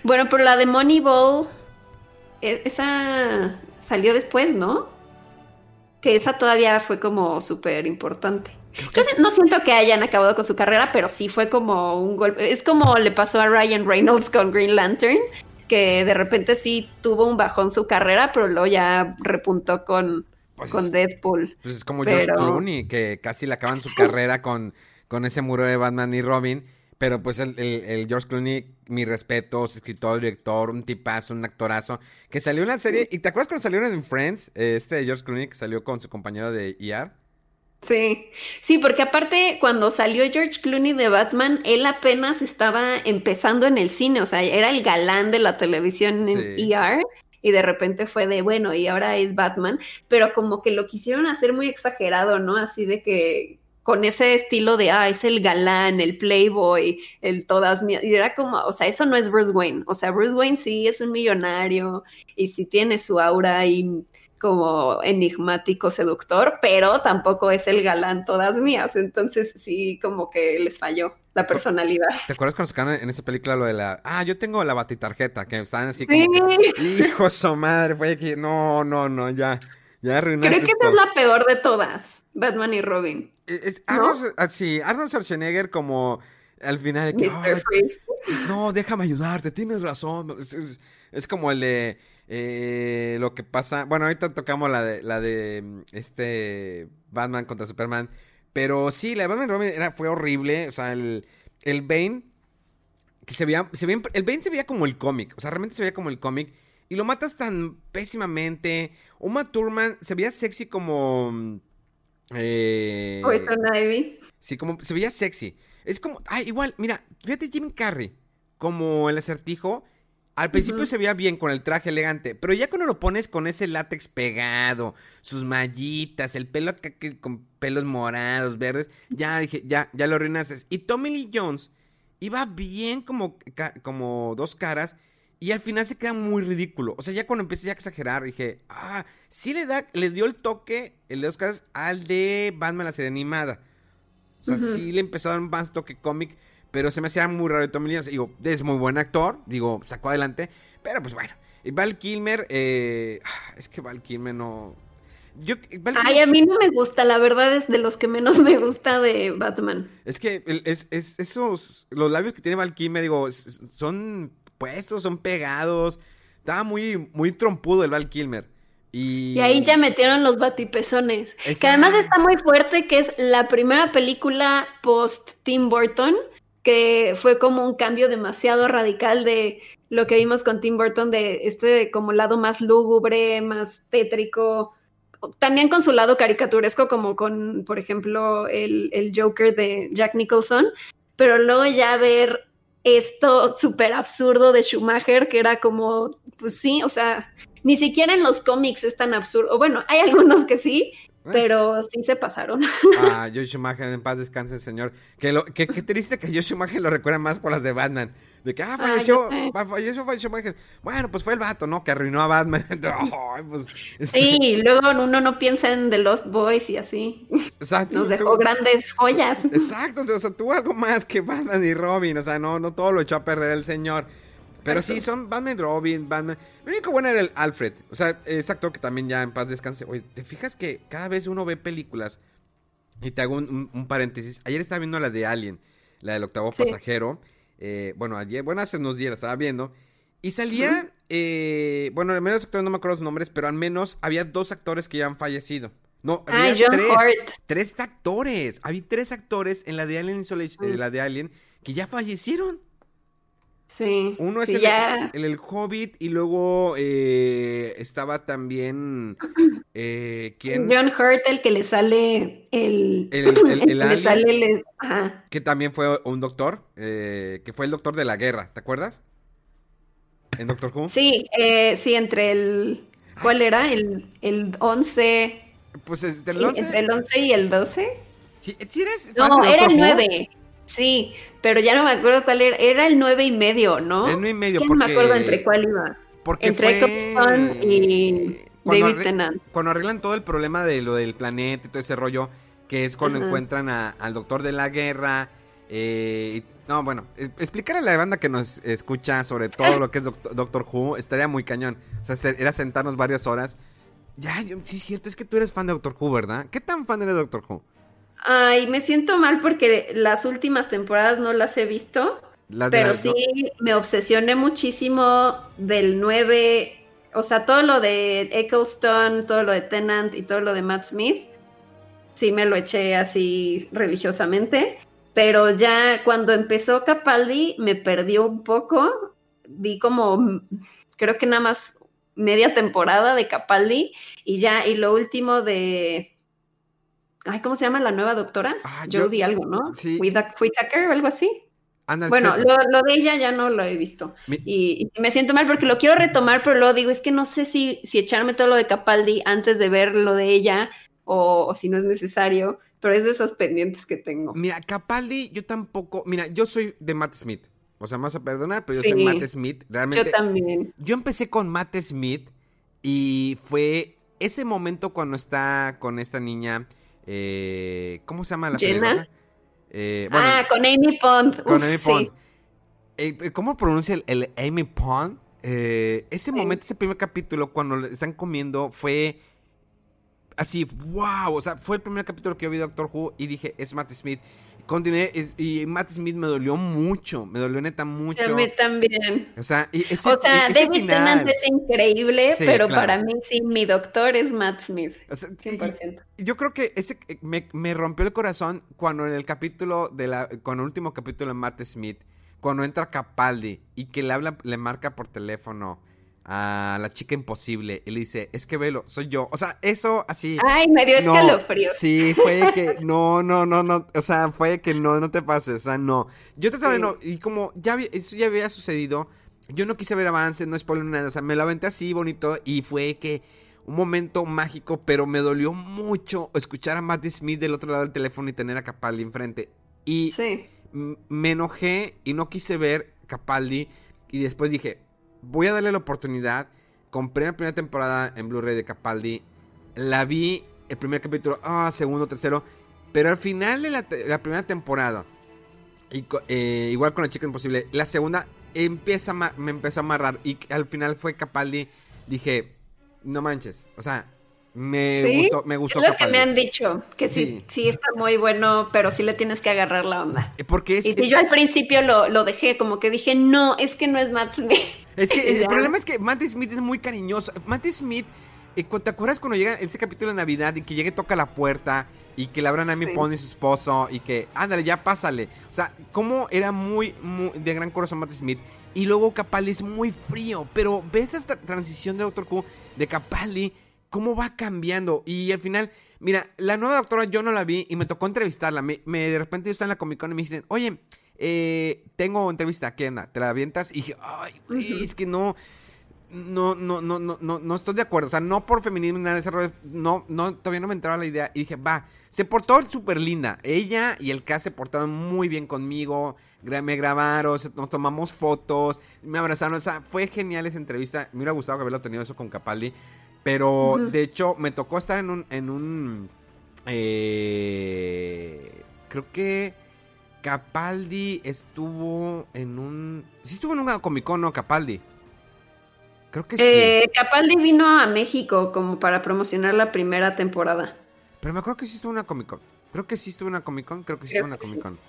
Bueno, pero la de Moneyball, e, esa salió después, ¿no? Que esa todavía fue como súper importante. Yo no siento que hayan acabado con su carrera, pero sí fue como un golpe. Es como le pasó a Ryan Reynolds con Green Lantern, que de repente sí tuvo un bajón su carrera, pero luego ya repuntó con, pues con Deadpool. Pues es como George Clooney, que casi le acaban su carrera con, con ese muro de Batman y Robin. Pero pues el, George Clooney, mi respeto, escritor, director, un tipazo, un actorazo, que salió en la serie, ¿y te acuerdas cuando salieron en Friends? Este George Clooney que salió con su compañero de ER. Sí, sí, porque aparte cuando salió George Clooney de Batman, él apenas estaba empezando en el cine, o sea, era el galán de la televisión en ER y de repente fue de, bueno, y ahora es Batman, pero como que lo quisieron hacer muy exagerado, ¿no? Así de que con ese estilo de, ah, es el galán, el playboy, el todas mías, y era como, o sea, eso no es Bruce Wayne, o sea, Bruce Wayne sí es un millonario y sí tiene su aura y como enigmático, seductor, pero tampoco es el galán todas mías, entonces sí como que les falló la personalidad. ¿Te acuerdas cuando sacaron en esa película lo de la, ah, yo tengo la batitarjeta, que estaban así como, hijo su madre, fue aquí, no, no, no, ya, ya arruinaste Creo que esa es la peor de todas, Batman y Robin. Es, Arnold, ah, sí, Arnold Schwarzenegger como al final de que, no, déjame ayudarte, tienes razón, es como el de eh, lo que pasa. Bueno, ahorita tocamos la de, la de mm, este Batman contra Superman. Pero sí, la de Batman Robin era, fue horrible. O sea, el, el Bane. Que se veía, se veía, El Bane se veía como el cómic. O sea, realmente se veía como el cómic. Y lo matas tan pésimamente. Uma Thurman se veía sexy como. Mm, eh, Ivy. Sí, como se veía sexy. Es como. Ah, igual, mira, fíjate Jim Carrey. Como el acertijo al principio se veía bien con el traje elegante, pero ya cuando lo pones con ese látex pegado, sus mallitas, el pelo con pelos morados, verdes, ya dije, ya, ya lo arruinaste. Y Tommy Lee Jones iba bien como, como dos caras y al final se queda muy ridículo. O sea, ya cuando empecé a exagerar, dije, ah, sí le da, le dio el toque, el de dos caras, al de Batman la serie animada. O sea, sí le empezó a dar un más toque cómic. Pero se me hacía muy raro Tommy Lee Digo, es muy buen actor. Digo, sacó adelante. Pero pues bueno. Y Val Kilmer, eh, es que Val Kilmer no. Yo, Ay, a mí no me gusta, la verdad es de los que menos me gusta de Batman. Es que es, esos, los labios que tiene Val Kilmer, digo, son puestos, son pegados. Estaba muy, muy trompudo el Val Kilmer. Y... y... ahí ya metieron los batipezones. Que además está muy fuerte, que es la primera película post Tim Burton que fue como un cambio demasiado radical de lo que vimos con Tim Burton, de este como lado más lúgubre, más tétrico, también con su lado caricaturesco, como con, por ejemplo, el, el Joker de Jack Nicholson, pero luego ya ver esto súper absurdo de Schumacher, que era como, pues sí, o sea, ni siquiera en los cómics es tan absurdo. Bueno, hay algunos que sí, pero sí se pasaron. (laughs) Ah, Josh Schumacher, en paz descanse, señor. Que, lo, que, triste que Josh Schumacher lo recuerda más por las de Batman. De que, ah, falleció, ah, falleció, falleció Schumacher. Bueno, pues fue el vato, ¿no? Que arruinó a Batman. (laughs) pues, este Sí, luego uno no piensa en The Lost Boys y así. Exacto. Nos dejó grandes joyas. Exacto, o sea, tuvo algo más que Batman y Robin. O sea, no, no todo lo echó a perder el señor. Pero sí, son Batman, Robin, Batman. Lo único bueno era el Alfred. O sea, es actor que también ya en paz descanse. Oye, ¿te fijas que cada vez uno ve películas? Y te hago un, paréntesis. Ayer estaba viendo la de Alien, la del octavo pasajero. Eh, bueno, ayer, bueno, hace unos días la estaba viendo. Y salía, eh, bueno, al menos actores no me acuerdo los nombres, pero al menos había dos actores que ya han fallecido. No, había tres, tres actores. Había tres actores en la de Alien Isolation, eh, la de Alien, que ya fallecieron. Sí. Uno es el, el, Hobbit y luego eh, estaba también. (clears throat) Eh, ¿Quién? John Hurt, el que le sale el. El, (clears throat) le sale Que también fue un doctor, eh, que fue el doctor de la guerra, ¿te acuerdas? ¿En Doctor Who? Sí, eh, sí, entre el. ¿Cuál era? El, el 11. Pues entre el 11. entre el 11 y el 12. Sí, eres no, era el 9. Sí, pero ya no me acuerdo cuál era. Era el nueve y medio, ¿no? El nueve y medio, porque... No me acuerdo entre cuál iba. Porque entre fue... y David Tennant. Cuando arreglan todo el problema de lo del planeta y todo ese rollo, que es cuando encuentran al doctor de la guerra. Eh, no, bueno, explicar a la banda que nos escucha sobre todo (laughs) lo que es Doctor, Who estaría muy cañón. O sea, era sentarnos varias horas. Ya, sí, es cierto, es que tú eres fan de Doctor Who, ¿verdad? ¿Qué tan fan eres de Doctor Who? Ay, me siento mal porque las últimas temporadas no las he visto. pero sí me obsesioné muchísimo del 9, o sea, todo lo de Eccleston, todo lo de Tennant y todo lo de Matt Smith. Sí me lo eché así religiosamente. Pero ya cuando empezó Capaldi me perdió un poco. Vi como, creo que nada más media temporada de Capaldi y ya, y lo último de Ay, ¿cómo se llama la nueva doctora? Ah, Jodie algo, ¿no? Sí. Whitaker o algo así. bueno, lo, de ella ya no lo he visto. Y, me siento mal porque lo quiero retomar, pero luego digo, es que no sé si, si echarme todo lo de Capaldi antes de ver lo de ella o, si no es necesario, pero es de esos pendientes que tengo. Mira, Capaldi, yo tampoco, mira, yo soy de Matt Smith. O sea, me vas a perdonar, pero yo soy Matt Smith. Realmente. Yo también. Yo empecé con Matt Smith y fue ese momento cuando está con esta niña eh, ¿Cómo se llama la película? Eh, ah, con Amy Pond. Con Amy Pond. Eh, ¿Cómo pronuncia el, Amy Pond? ese momento, ese primer capítulo, cuando están comiendo, fue así, wow. O sea, fue el primer capítulo que yo vi de Doctor Who y dije, es Matt Smith. Continué y Matt Smith me dolió mucho, me dolió neta mucho. a mí también. O sea, ese, o sea David Tennant es increíble, pero para mí sí, mi doctor es Matt Smith. yo creo que ese me, me, rompió el corazón cuando en el capítulo de la, con el último capítulo de Matt Smith, cuando entra Capaldi y que le habla, le marca por teléfono a la chica imposible y le dice, es que velo, soy yo. O sea, eso así. Ay, me dio escalofrío. Sí, fue que (laughs) no, no, no, no. O sea, fue que no, no te pases. O sea, no. Yo te sí. no. Y como ya eso ya había sucedido, yo no quise ver avance, no spoiler nada. O sea, me lo aventé así bonito y fue que un momento mágico, pero me dolió mucho escuchar a Matt Smith del otro lado del teléfono y tener a Capaldi enfrente. Y me enojé y no quise ver Capaldi. Y después dije, voy a darle la oportunidad. Compré la primera temporada en Blu-ray de Capaldi. La vi el primer capítulo, ah, segundo, tercero. Pero al final de la, primera temporada, y, eh, igual con la chica imposible, la segunda empieza me empezó a amarrar. Y al final fue Capaldi. Dije, no manches. O sea, me gustó, me gustó. Es lo que me han dicho, que sí. sí. está muy bueno, pero sí le tienes que agarrar la onda. Eh, porque es, y si yo al principio lo, lo, dejé, como que dije, no, es que no es Matt Smith. Es que (laughs) el problema es que Matt Smith es muy cariñoso. Matt Smith eh, ¿te acuerdas cuando llega ese capítulo de Navidad y que llega y toca la puerta y que la abran a mi Sí. pone su esposo y que, ándale, ya pásale? O sea, cómo era muy, muy de gran corazón Matt Smith y luego Capaldi es muy frío, pero ves esta transición de Doctor Who de Capaldi, cómo va cambiando y al final, mira, la nueva doctora yo no la vi y me tocó entrevistarla. Me, me- de repente yo estaba en la Comic Con y me dicen, oye, eh, tengo entrevista, ¿qué onda? ¿Te la avientas? Y dije, ay, güey, es que no, no, no, no, no, no, no estoy de acuerdo. O sea, no por feminismo ni nada de ese rollo. No, no, todavía no me entraba la idea. Y dije, va, se portó súper linda. Ella y el cast se portaron muy bien conmigo. Me grabaron, nos tomamos fotos, me abrazaron. O sea, fue genial esa entrevista. Me hubiera gustado haberlo tenido eso con Capaldi. Pero de hecho, me tocó estar en un. En un eh, creo que Capaldi estuvo en un. Sí, estuvo en una Comic Con, ¿no? Capaldi. Creo que sí. Eh, Capaldi vino a México como para promocionar la primera temporada. Pero me acuerdo que sí estuvo en una Comic Con. Creo que sí estuvo en una Comic Con. Creo que sí estuvo en una Comic Con.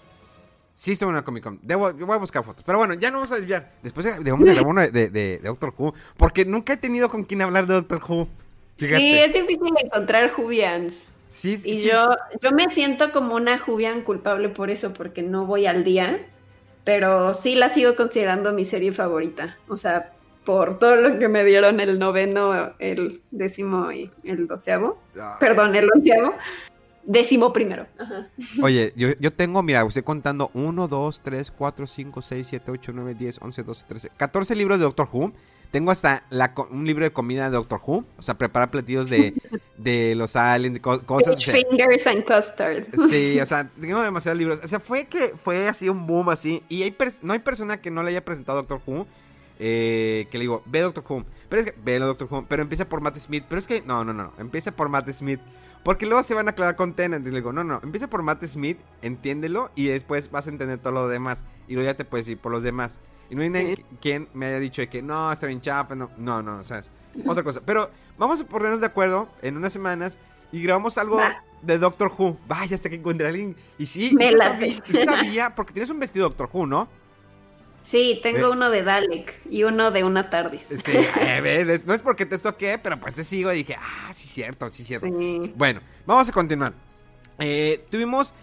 Sí estuvo en una Comic Con. Debo, voy a buscar fotos. Pero bueno, ya no vamos a desviar. Después de- debemos de grabar uno de, de- de- de Doctor Who. Porque nunca he tenido con quien hablar de Doctor Who. Fíjate. Sí, es difícil encontrar Jubians. Sí, Y sí, yo, yo me siento como una Jubian culpable por eso, porque no voy al día. Pero sí la sigo considerando mi serie favorita. O sea, por todo lo que me dieron el noveno, el décimo y el doceavo. Ah, Perdón, el onceavo. Décimo primero. Ajá. (laughs) Oye, yo, yo tengo, mira, estoy contando 1, 2, 3, 4, 5, 6, 7, 8, 9, 10, 11, 12, 13, 14 libros de Doctor Who. Tengo hasta la un libro de comida de Doctor Who. O sea, preparar platillos de, (laughs) de los aliens, de co- cosas. o sea, Fingers and Custard. Sí, o (laughs) sea, tengo demasiados libros. O sea, fue que fue así un boom así. Y hay no hay persona que no le haya presentado a Doctor Who. eh, que le digo, ve Doctor Who. Pero es que, ve Doctor Who. Pero empieza por Matt Smith. Pero es que, no, no, no. Empieza por Matt Smith. Porque luego se van a aclarar con Tennant. Y le digo, no, no. Empieza por Matt Smith. Entiéndelo. Y después vas a entender todo lo demás. Y luego ya te puedes ir por los demás. Y no hay nadie Sí. quien me haya dicho de que no, está bien chafa. No, no, no. O sea, es otra cosa. Pero vamos a ponernos de acuerdo en unas semanas. Y grabamos algo Va. de Doctor Who. Vaya, hasta que encontré a alguien. Y sí, Me y sabía, y sí sabía, porque tienes un vestido Doctor Who, ¿no? Sí, tengo Eh. uno de Dalek y uno de una TARDIS. Sí, eh, ves, ves, no es porque te estoqué, pero pues te sigo y dije, ah, sí, cierto, sí, cierto. Sí. Bueno, vamos a continuar. Eh, tuvimos.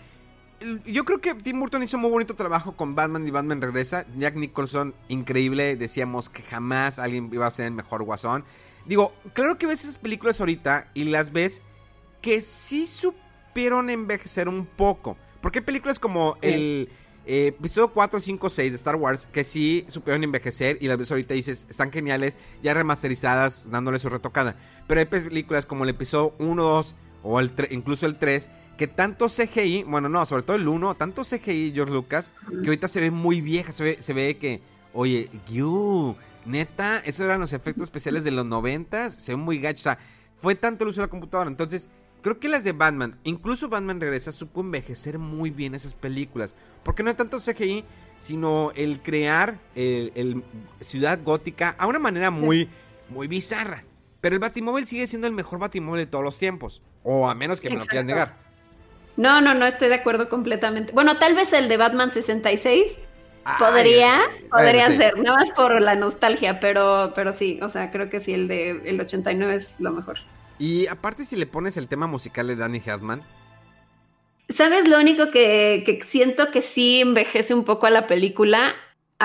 Yo creo que Tim Burton hizo muy bonito trabajo con Batman y Batman regresa. Jack Nicholson, increíble. Decíamos que jamás alguien iba a ser el mejor guasón. Digo, claro que ves esas películas ahorita y las ves que sí supieron envejecer un poco. Porque hay películas como Sí. el eh, episodio 4, 5, 6 de Star Wars que sí supieron envejecer y las ves ahorita y dices, están geniales, ya remasterizadas, dándole su retocada. Pero hay películas como el episodio 1, 2 o incluso el 3 que tanto CGI, bueno, no, sobre todo el 1, tanto CGI George Lucas, que ahorita se ve muy vieja, se ve, se ve que, oye, you, neta, esos eran los efectos especiales de los 90, se ven muy gachos, o sea, fue tanto el uso de la computadora, entonces, creo que las de Batman, incluso Batman Regresa, supo envejecer muy bien esas películas, porque no hay tanto CGI, sino el crear el, el ciudad gótica a una manera muy, muy bizarra. Pero el Batimóvil sigue siendo el mejor Batimóvil de todos los tiempos. O a menos que me lo quieras Exacto. negar. No, no, no estoy de acuerdo completamente. Bueno, tal vez el de Batman 66 Ay, podría, ay, ay. podría Bueno, sí. ser, nada más por la nostalgia, pero, pero sí, o sea, creo que sí, el de el 89 es lo mejor. Y aparte si le pones el tema musical de Danny Hartman. ¿Sabes lo único que, que siento que sí envejece un poco a la película?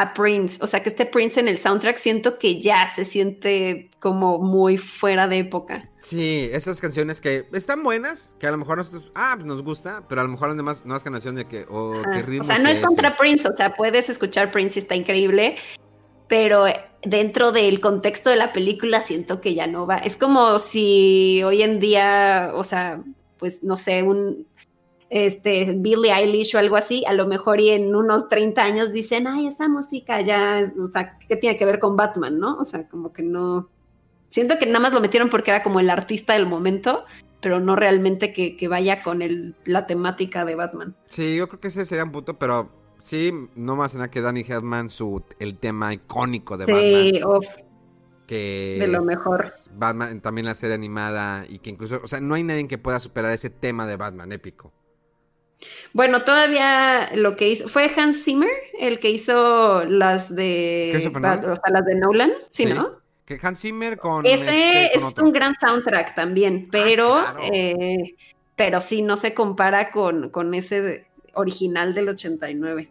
A Prince. O sea, que este Prince en el soundtrack siento que ya se siente como muy fuera de época. Sí, esas canciones que están buenas, que a lo mejor nosotros, ah, pues nos gusta, pero a lo mejor las demás nuevas canciones de que, oh, qué ritmo O sea, no es contra Prince, o sea, puedes escuchar Prince y está increíble, pero dentro del contexto de la película siento que ya no va. Es como si hoy en día, o sea, pues no sé, un este Billie Eilish o algo así, a lo mejor y en unos 30 años dicen, ay, esa música ya, o sea, ¿qué tiene que ver con Batman, no? O sea, como que no. Siento que nada más lo metieron porque era como el artista del momento, pero no realmente que, que vaya con el, la temática de Batman. Sí, yo creo que ese sería un punto, pero sí, no más nada que Danny Hartman, su, el tema icónico de Sí, Batman. uf. que De lo mejor. Batman, también la serie animada y que incluso, o sea, no hay nadie que pueda superar ese tema de Batman épico. Bueno, todavía lo que hizo fue Hans Zimmer, el que hizo las de o sea, las de Nolan, sí, Sí. ¿no? Que Hans Zimmer con. Ese este, es un gran soundtrack también, ah, pero. Eh, pero sí, no se compara con, con ese original del 89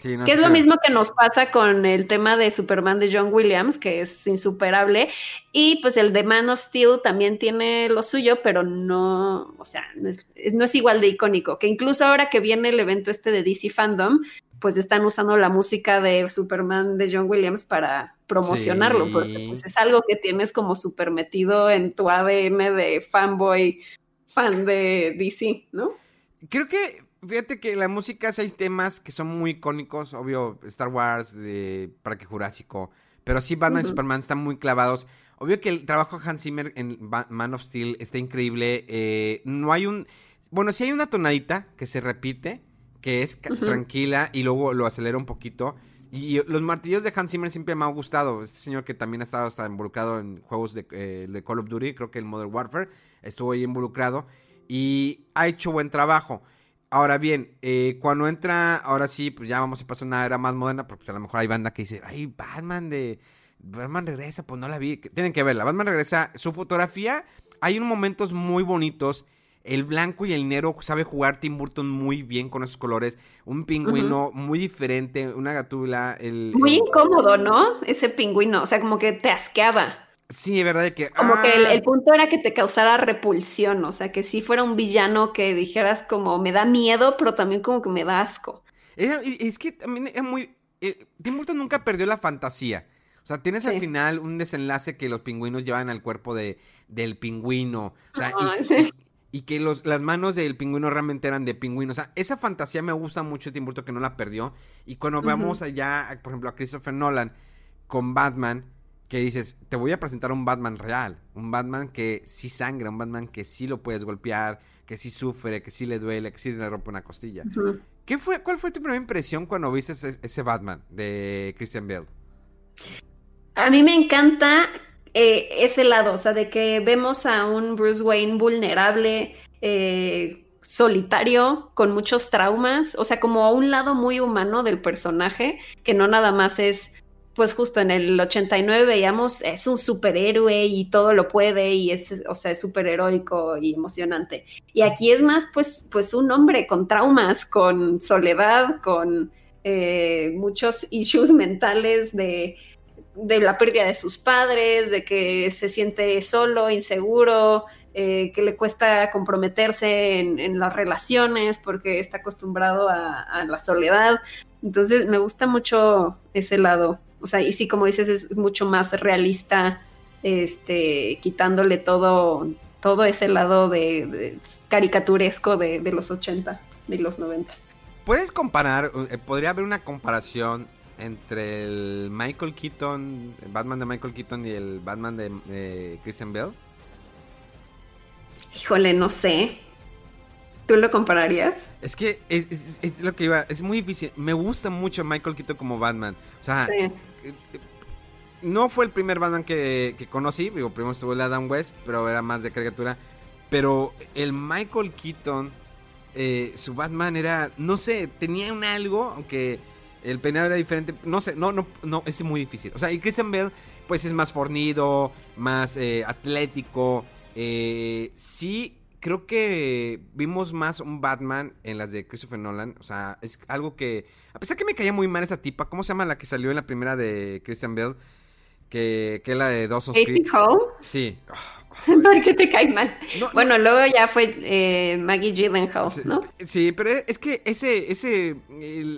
que es lo mismo que nos pasa con el tema de Superman de John Williams, que es insuperable. Y pues el de Man of Steel también tiene lo suyo, pero no, o sea, no es, igual de icónico. Que incluso ahora que viene el evento este de DC Fandom, pues están usando la música de Superman de John Williams para promocionarlo, porque pues, es algo que tienes como súper metido en tu ADN de fanboy, fan de DC, ¿no? Creo que Fíjate que la música, hay temas que son muy icónicos, obvio, Star Wars, de Parque Jurásico, pero sí Batman y Superman están muy clavados. Obvio que el trabajo de Hans Zimmer en Man of Steel está increíble. Eh, no hay un... Bueno, sí hay una tonadita que se repite, que es tranquila y luego lo acelera un poquito. Y los martillos de Hans Zimmer siempre me han gustado. Este señor que también ha estado hasta involucrado en juegos de, eh, de Call of Duty, creo que el Modern Warfare, estuvo ahí involucrado y ha hecho buen trabajo. Ahora bien, eh, cuando entra, ahora sí, pues ya vamos a pasar a una era más moderna, porque pues, a lo mejor hay banda que dice, ay, Batman de... Batman regresa, pues no la vi. Tienen que verla. Batman regresa. Su fotografía, hay unos momentos muy bonitos. El blanco y el negro sabe jugar Tim Burton muy bien con esos colores. Un pingüino muy diferente, una gatula. El, muy incómodo, ¿no? Ese pingüino. O sea, como que te asqueaba. Sí, es verdad que. Como que ah. el, punto era que te causara repulsión, o sea, que si fuera un villano que dijeras como me da miedo, pero también como que me da asco. Es, que también es muy. Eh, Tim Burton nunca perdió la fantasía. O sea, tienes al final un desenlace que los pingüinos llevan al cuerpo de, del pingüino. O sea, y, que los, las manos del pingüino realmente eran de pingüino. O sea, esa fantasía me gusta mucho Tim Burton que no la perdió. Y cuando vamos allá, por ejemplo, a Christopher Nolan con Batman que dices, te voy a presentar un Batman real, un Batman que sí sangra, un Batman que sí lo puedes golpear, que sí sufre, que sí le duele, que sí le rompe una costilla. ¿Qué fue, ¿Cuál fue tu primera impresión cuando viste ese, Batman de Christian Bale? A mí me encanta eh, ese lado, o sea, de que vemos a un Bruce Wayne vulnerable, eh, solitario, con muchos traumas, o sea, como a un lado muy humano del personaje, que no nada más es pues justo en el 89 veíamos, es un superhéroe y todo lo puede y es, o sea, es superheroico y emocionante. Y aquí es más, pues, pues un hombre con traumas, con soledad, con eh, muchos issues mentales de, de, la pérdida de sus padres, de que se siente solo, inseguro, eh, que le cuesta comprometerse en, las relaciones porque está acostumbrado a la soledad. Entonces me gusta mucho ese lado o sea, y sí, como dices, es mucho más realista, este, quitándole todo, todo ese lado de, caricaturesco de, los 80, de los 90. ¿Puedes comparar, eh, podría haber una comparación entre el Michael Keaton, el Batman de Michael Keaton y el Batman de, Christian Bale? Híjole, no sé. ¿Tú lo compararías? Es que es, lo que iba, es muy difícil. Me gusta mucho Michael Keaton como Batman. O sea, no fue el primer Batman que, conocí. Digo, primero estuvo el Adam West, pero era más de caricatura. Pero el Michael Keaton, eh, su Batman era, no sé, tenía un algo, aunque el peinado era diferente. No sé, no, no, no, es muy difícil. O sea, y Christian Bale, pues es más fornido, más eh, atlético. Eh, sí, creo que vimos más un Batman en las de Christopher Nolan. O sea, es algo que. A pesar que me caía muy mal esa tipa, ¿cómo se llama la que salió en la primera de Christian Bale? Que, que es la de Dawson's Creek. Sí. (laughs) ¿Por qué te cae mal? bueno, luego ya fue eh, Maggie Gyllenhaal, ¿no? Sí, pero es que ese, ese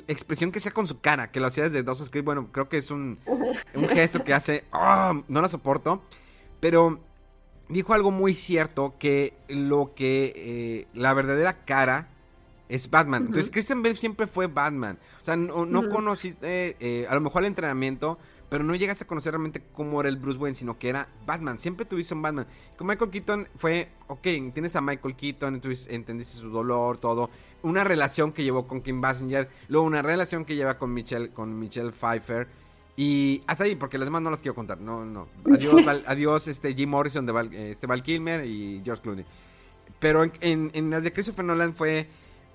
expresión que sea con su cara, que lo hacía desde Dawson's Creek, bueno, creo que es un, un gesto que hace. Oh, no la soporto. Pero dijo algo muy cierto, que lo que eh, la verdadera cara es Batman. Entonces Christian Bale siempre fue Batman. O sea, no, conociste, eh, a lo mejor el entrenamiento, pero no llegas a conocer realmente cómo era el Bruce Wayne, sino que era Batman. Siempre tuviste un Batman. Con Michael Keaton fue, ok, tienes a Michael Keaton, entendiste su dolor, todo. Una relación que llevó con Kim Basinger, luego una relación que lleva con Michelle, con Michelle Pfeiffer. Y hasta ahí, porque las demás no las quiero contar. No, no. (laughs) Adiós, adiós este, Jim Morrison, de Val, este, Val Kilmer y George Clooney. Pero en, en, las de Christopher Nolan fue,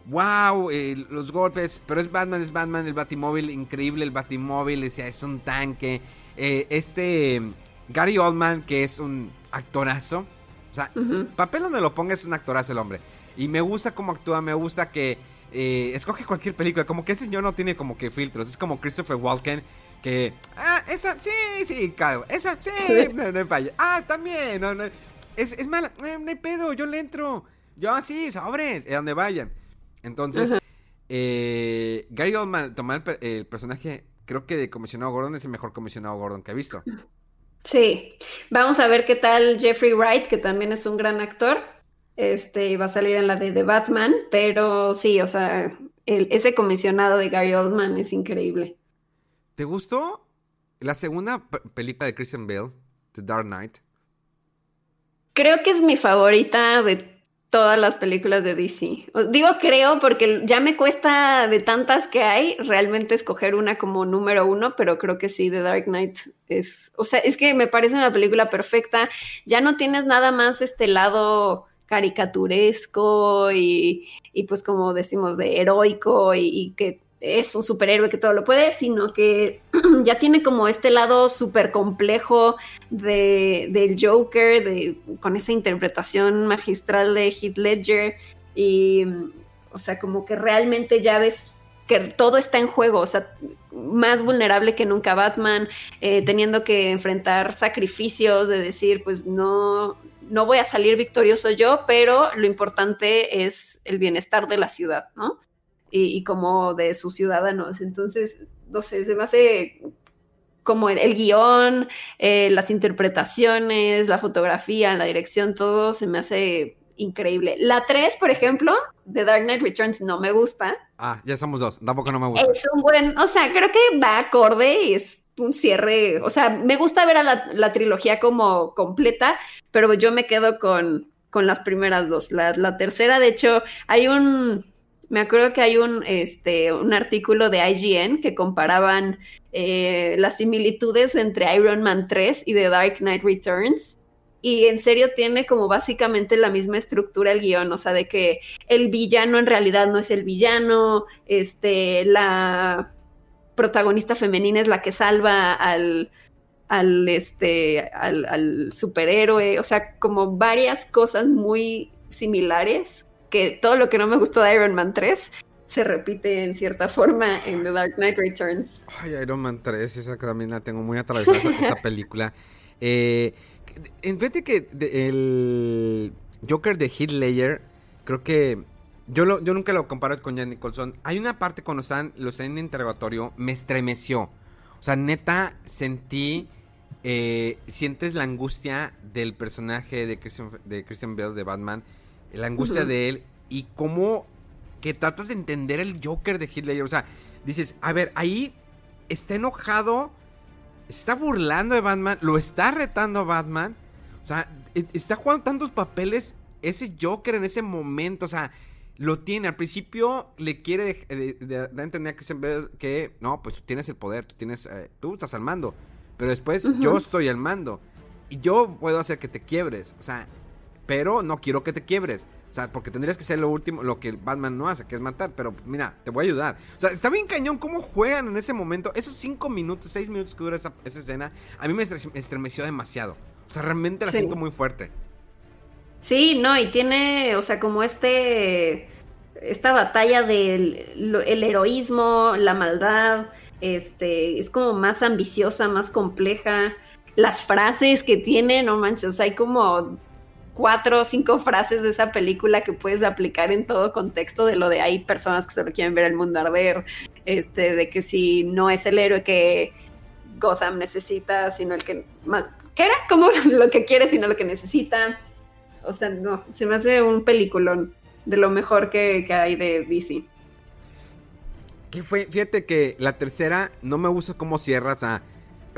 wow, eh, los golpes. Pero es Batman, es Batman, el Batimóvil, increíble el Batimóvil. es un tanque. Eh, este, Gary Oldman, que es un actorazo. O sea, papel donde lo pongas es un actorazo el hombre. Y me gusta cómo actúa, me gusta que eh, escoge cualquier película. Como que ese señor no tiene como que filtros. Es como Christopher Walken. Que, ah, esa, sí, sí, claro, esa, sí, no, no falla. Ah, también, no, no, es, es mala, no hay pedo, yo le entro. Yo así, sobres, a donde vayan. Entonces, eh, Gary Oldman tomar el, personaje, creo que de comisionado Gordon es el mejor comisionado Gordon que he visto. Sí, vamos a ver qué tal Jeffrey Wright, que también es un gran actor. Este va a salir en la de The Batman, pero sí, o sea, ese comisionado de Gary Oldman es increíble. ¿Te gustó la segunda película de Christian Bale, The Dark Knight? Creo que es mi favorita de todas las películas de DC. Digo creo porque ya me cuesta de tantas que hay realmente escoger una como número uno, pero creo que sí, The Dark Knight es, o sea, es que me parece una película perfecta. Ya no tienes nada más este lado caricaturesco y, y pues como decimos de heroico y que es un superhéroe que todo lo puede, sino que (clears throat) ya tiene como este lado súper complejo de, del Joker, de, con esa interpretación magistral de Heath Ledger, y, o sea, como que realmente ya ves que todo está en juego, o sea, más vulnerable que nunca Batman, eh, teniendo que enfrentar sacrificios de decir, pues no, no voy a salir victorioso yo, pero lo importante es el bienestar de la ciudad, ¿no? Y, como de sus ciudadanos. Entonces, no sé, se me hace como el, guion, eh, las interpretaciones, la fotografía, la dirección, todo se me hace increíble. La 3, por ejemplo, de Dark Knight Returns, no me gusta. Ah, ya somos dos, tampoco no me gusta. Es un buen, o sea, creo que va acorde y es un cierre, o sea, me gusta ver a la, la trilogía como completa, pero yo me quedo con, con las primeras dos. La, la tercera, de hecho, hay un, me acuerdo que hay un, este, un artículo de IGN que comparaban eh, las similitudes entre Iron Man 3 y The Dark Knight Returns. Y en serio tiene como básicamente la misma estructura el guion, o sea, de que el villano en realidad no es el villano, este, la protagonista femenina es la que salva al, al, este, al, al superhéroe, o sea, como varias cosas muy similares que todo lo que no me gustó de Iron Man 3 se repite en cierta forma en The Dark Knight Returns. Ay, Iron Man 3, esa también la tengo muy atravesada, esa, (laughs) película. Eh, fíjate que el Joker de Heath Ledger, creo que yo, lo, yo nunca lo comparo con Jan Nicholson. Hay una parte cuando están, los en interrogatorio, me estremeció. O sea, neta, sentí, eh, sientes la angustia del personaje de Christian, de Christian Bale de Batman la angustia de él y cómo que tratas de entender el Joker de Hitler. O sea, dices, a ver, ahí está enojado, está burlando de Batman, lo está retando a Batman. O sea, e, está jugando tantos papeles ese Joker en ese momento. O sea, lo tiene. Al principio le quiere dar a entender que, que no, pues tú tienes el poder, tú tienes, eh, tú estás al mando. Pero después yo estoy al mando. Y yo puedo hacer que te quiebres. O sea, pero no quiero que te quiebres. O sea, porque tendrías que ser lo último, lo que Batman no hace, que es matar. Pero mira, te voy a ayudar. O sea, está bien cañón cómo juegan en ese momento. Esos cinco minutos, seis minutos que dura esa, escena, a mí me estremeció demasiado. O sea, realmente la siento muy fuerte. Sí, no, y tiene, o sea, como este, esta batalla del el heroísmo, la maldad, este, es como más ambiciosa, más compleja. Las frases que tiene, no manches, hay como cuatro o cinco frases de esa película que puedes aplicar en todo contexto de lo de hay personas que solo quieren ver el mundo arder, este, de que si no es el héroe que Gotham necesita, sino el que ¿qué era? Como (laughs) lo que quiere, sino lo que necesita. O sea, no, se me hace un peliculón de lo mejor que, que hay de DC. ¿Qué fue? Fíjate que la tercera no me gusta cómo cierra, o sea,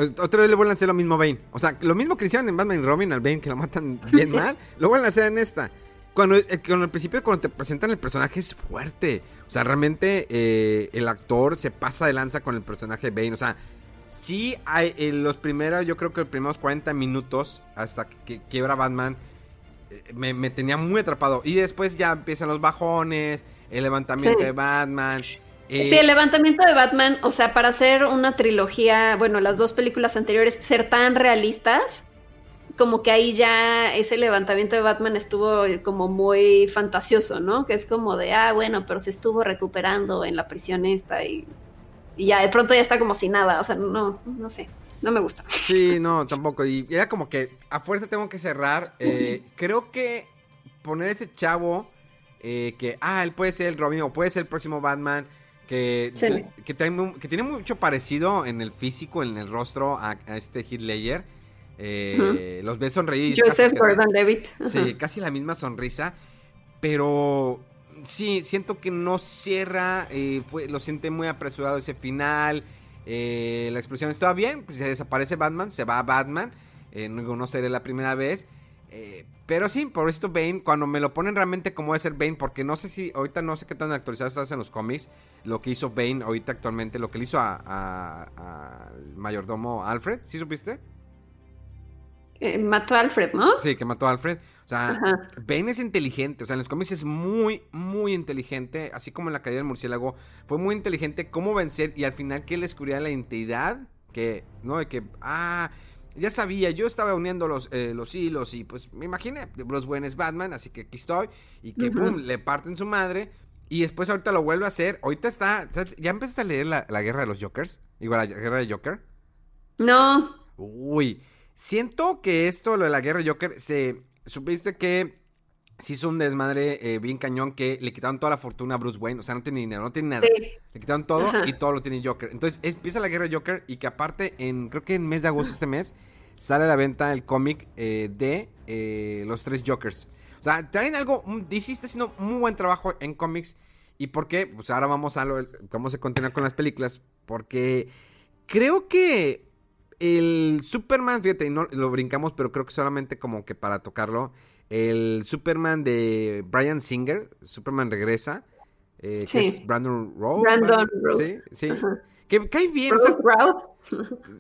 otra vez le vuelven a hacer lo mismo a Bane. O sea, lo mismo que hicieron en Batman y Robin al Bane, que lo matan (laughs) bien mal, lo vuelven a hacer en esta. Cuando, eh, el principio, cuando te presentan el personaje, es fuerte. O sea, realmente eh, el actor se pasa de lanza con el personaje de Bane. O sea, sí hay en los primeros, yo creo que los primeros 40 minutos, hasta que quiebra Batman, eh, me, tenía muy atrapado. Y después ya empiezan los bajones, el levantamiento de Batman. Eh, sí, el levantamiento de Batman, o sea, para hacer una trilogía, bueno, las dos películas anteriores, ser tan realistas, como que ahí ya ese levantamiento de Batman estuvo como muy fantasioso, ¿no? Que es como de, ah, bueno, pero se estuvo recuperando en la prisión esta y, y ya de pronto ya está como sin nada, o sea, no, no sé. No me gusta. Sí, no, tampoco. Y era como que a fuerza tengo que cerrar. Eh, creo que poner ese chavo eh, que, ah, él puede ser el Robin o puede ser el próximo Batman que, que, tiene, mucho parecido en el físico, en el rostro a, este Heath Ledger. Eh, los ves sonreír. Joseph Gordon-Levitt. Sí, casi la misma sonrisa, pero sí, siento que no cierra, eh, fue, lo siente muy apresurado ese final, eh, la explosión estaba bien, pues se desaparece Batman, se va a Batman, no, no será la primera vez, pero sí, por esto Bane, cuando me lo ponen realmente como debe ser Bane, porque no sé si, ahorita no sé qué tan actualizado estás en los cómics, lo que hizo Bane ahorita actualmente, lo que le hizo a, mayordomo Alfred, ¿sí supiste? Eh, mató a Alfred, ¿no? Sí, que mató a Alfred. O sea, Bane es inteligente, o sea, en los cómics es muy, muy inteligente, así como en la caída del murciélago, fue muy inteligente cómo vencer y al final que él descubría la identidad, que, ¿no? De que, ah ya sabía, yo estaba uniendo los, eh, los hilos y pues me imaginé, Bruce Wayne es Batman, así que aquí estoy y que pum, le parten su madre y después ahorita lo vuelve a hacer. Ahorita está, ¿ya empezaste a leer la, guerra de los Jokers? Igual la guerra de Joker. No. Uy, siento que esto, lo de la guerra de Joker, se, supiste que se hizo un desmadre eh, bien cañón que le quitaron toda la fortuna a Bruce Wayne. O sea, no tiene dinero, no tiene nada. Le quitaron todo y todo lo tiene Joker. Entonces empieza la guerra de Joker y que aparte, en creo que en mes de agosto este mes, sale a la venta el cómic eh, de eh, los tres Jokers. O sea, traen algo, DC está haciendo muy buen trabajo en cómics. ¿Y por qué? Pues ahora vamos a lo, cómo se continúa con las películas. Porque creo que el Superman, fíjate, no lo brincamos, pero creo que solamente como que para tocarlo el Superman de Brian Singer, Superman regresa, eh, que es Brandon Rowe. Brandon Rowe. Sí, sí. Que cae bien. o sea,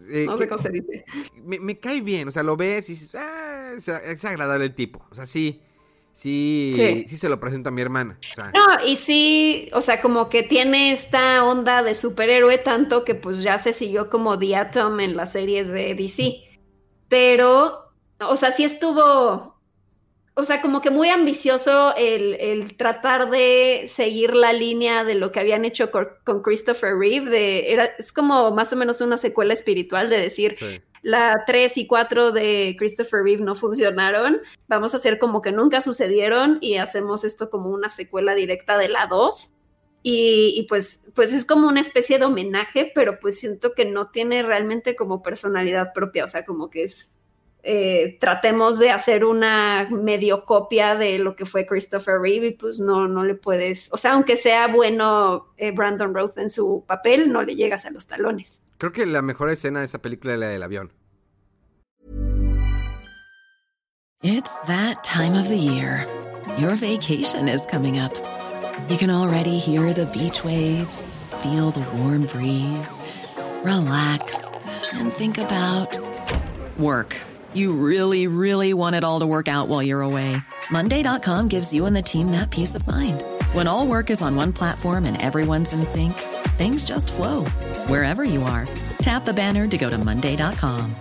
eh, no sé cómo se dice. Me, cae bien, o sea, lo ves y dices, ah, es agradable el tipo. O sea, sí, sí, sí, se lo presento a mi hermana. no, y sí, o sea, como que tiene esta onda de superhéroe tanto que pues ya se siguió como The Atom en las series de DC. Pero, o sea, sí estuvo o sea, como que muy ambicioso el, tratar de seguir la línea de lo que habían hecho con, Christopher Reeve. De, era, es como más o menos una secuela espiritual de decir, la 3 y 4 de Christopher Reeve no funcionaron, vamos a hacer como que nunca sucedieron y hacemos esto como una secuela directa de la 2. Y, y, pues, pues es como una especie de homenaje, pero pues siento que no tiene realmente como personalidad propia, o sea, como que es eh, tratemos de hacer una medio copia de lo que fue Christopher Reeve y pues no, no le puedes, o sea, aunque sea bueno eh, Brandon Roth en su papel, no le llegas a los talones. Creo que la mejor escena de esa película es la del avión. It's that time of the year. Your vacation is coming up. You can already hear the beach waves, feel the warm breeze, relax and think about work. You really, really want it all to work out while you're away. Monday.com gives you and the team that peace of mind. When all work is on one platform and everyone's in sync, things just flow wherever you are. Tap the banner to go to Monday.com.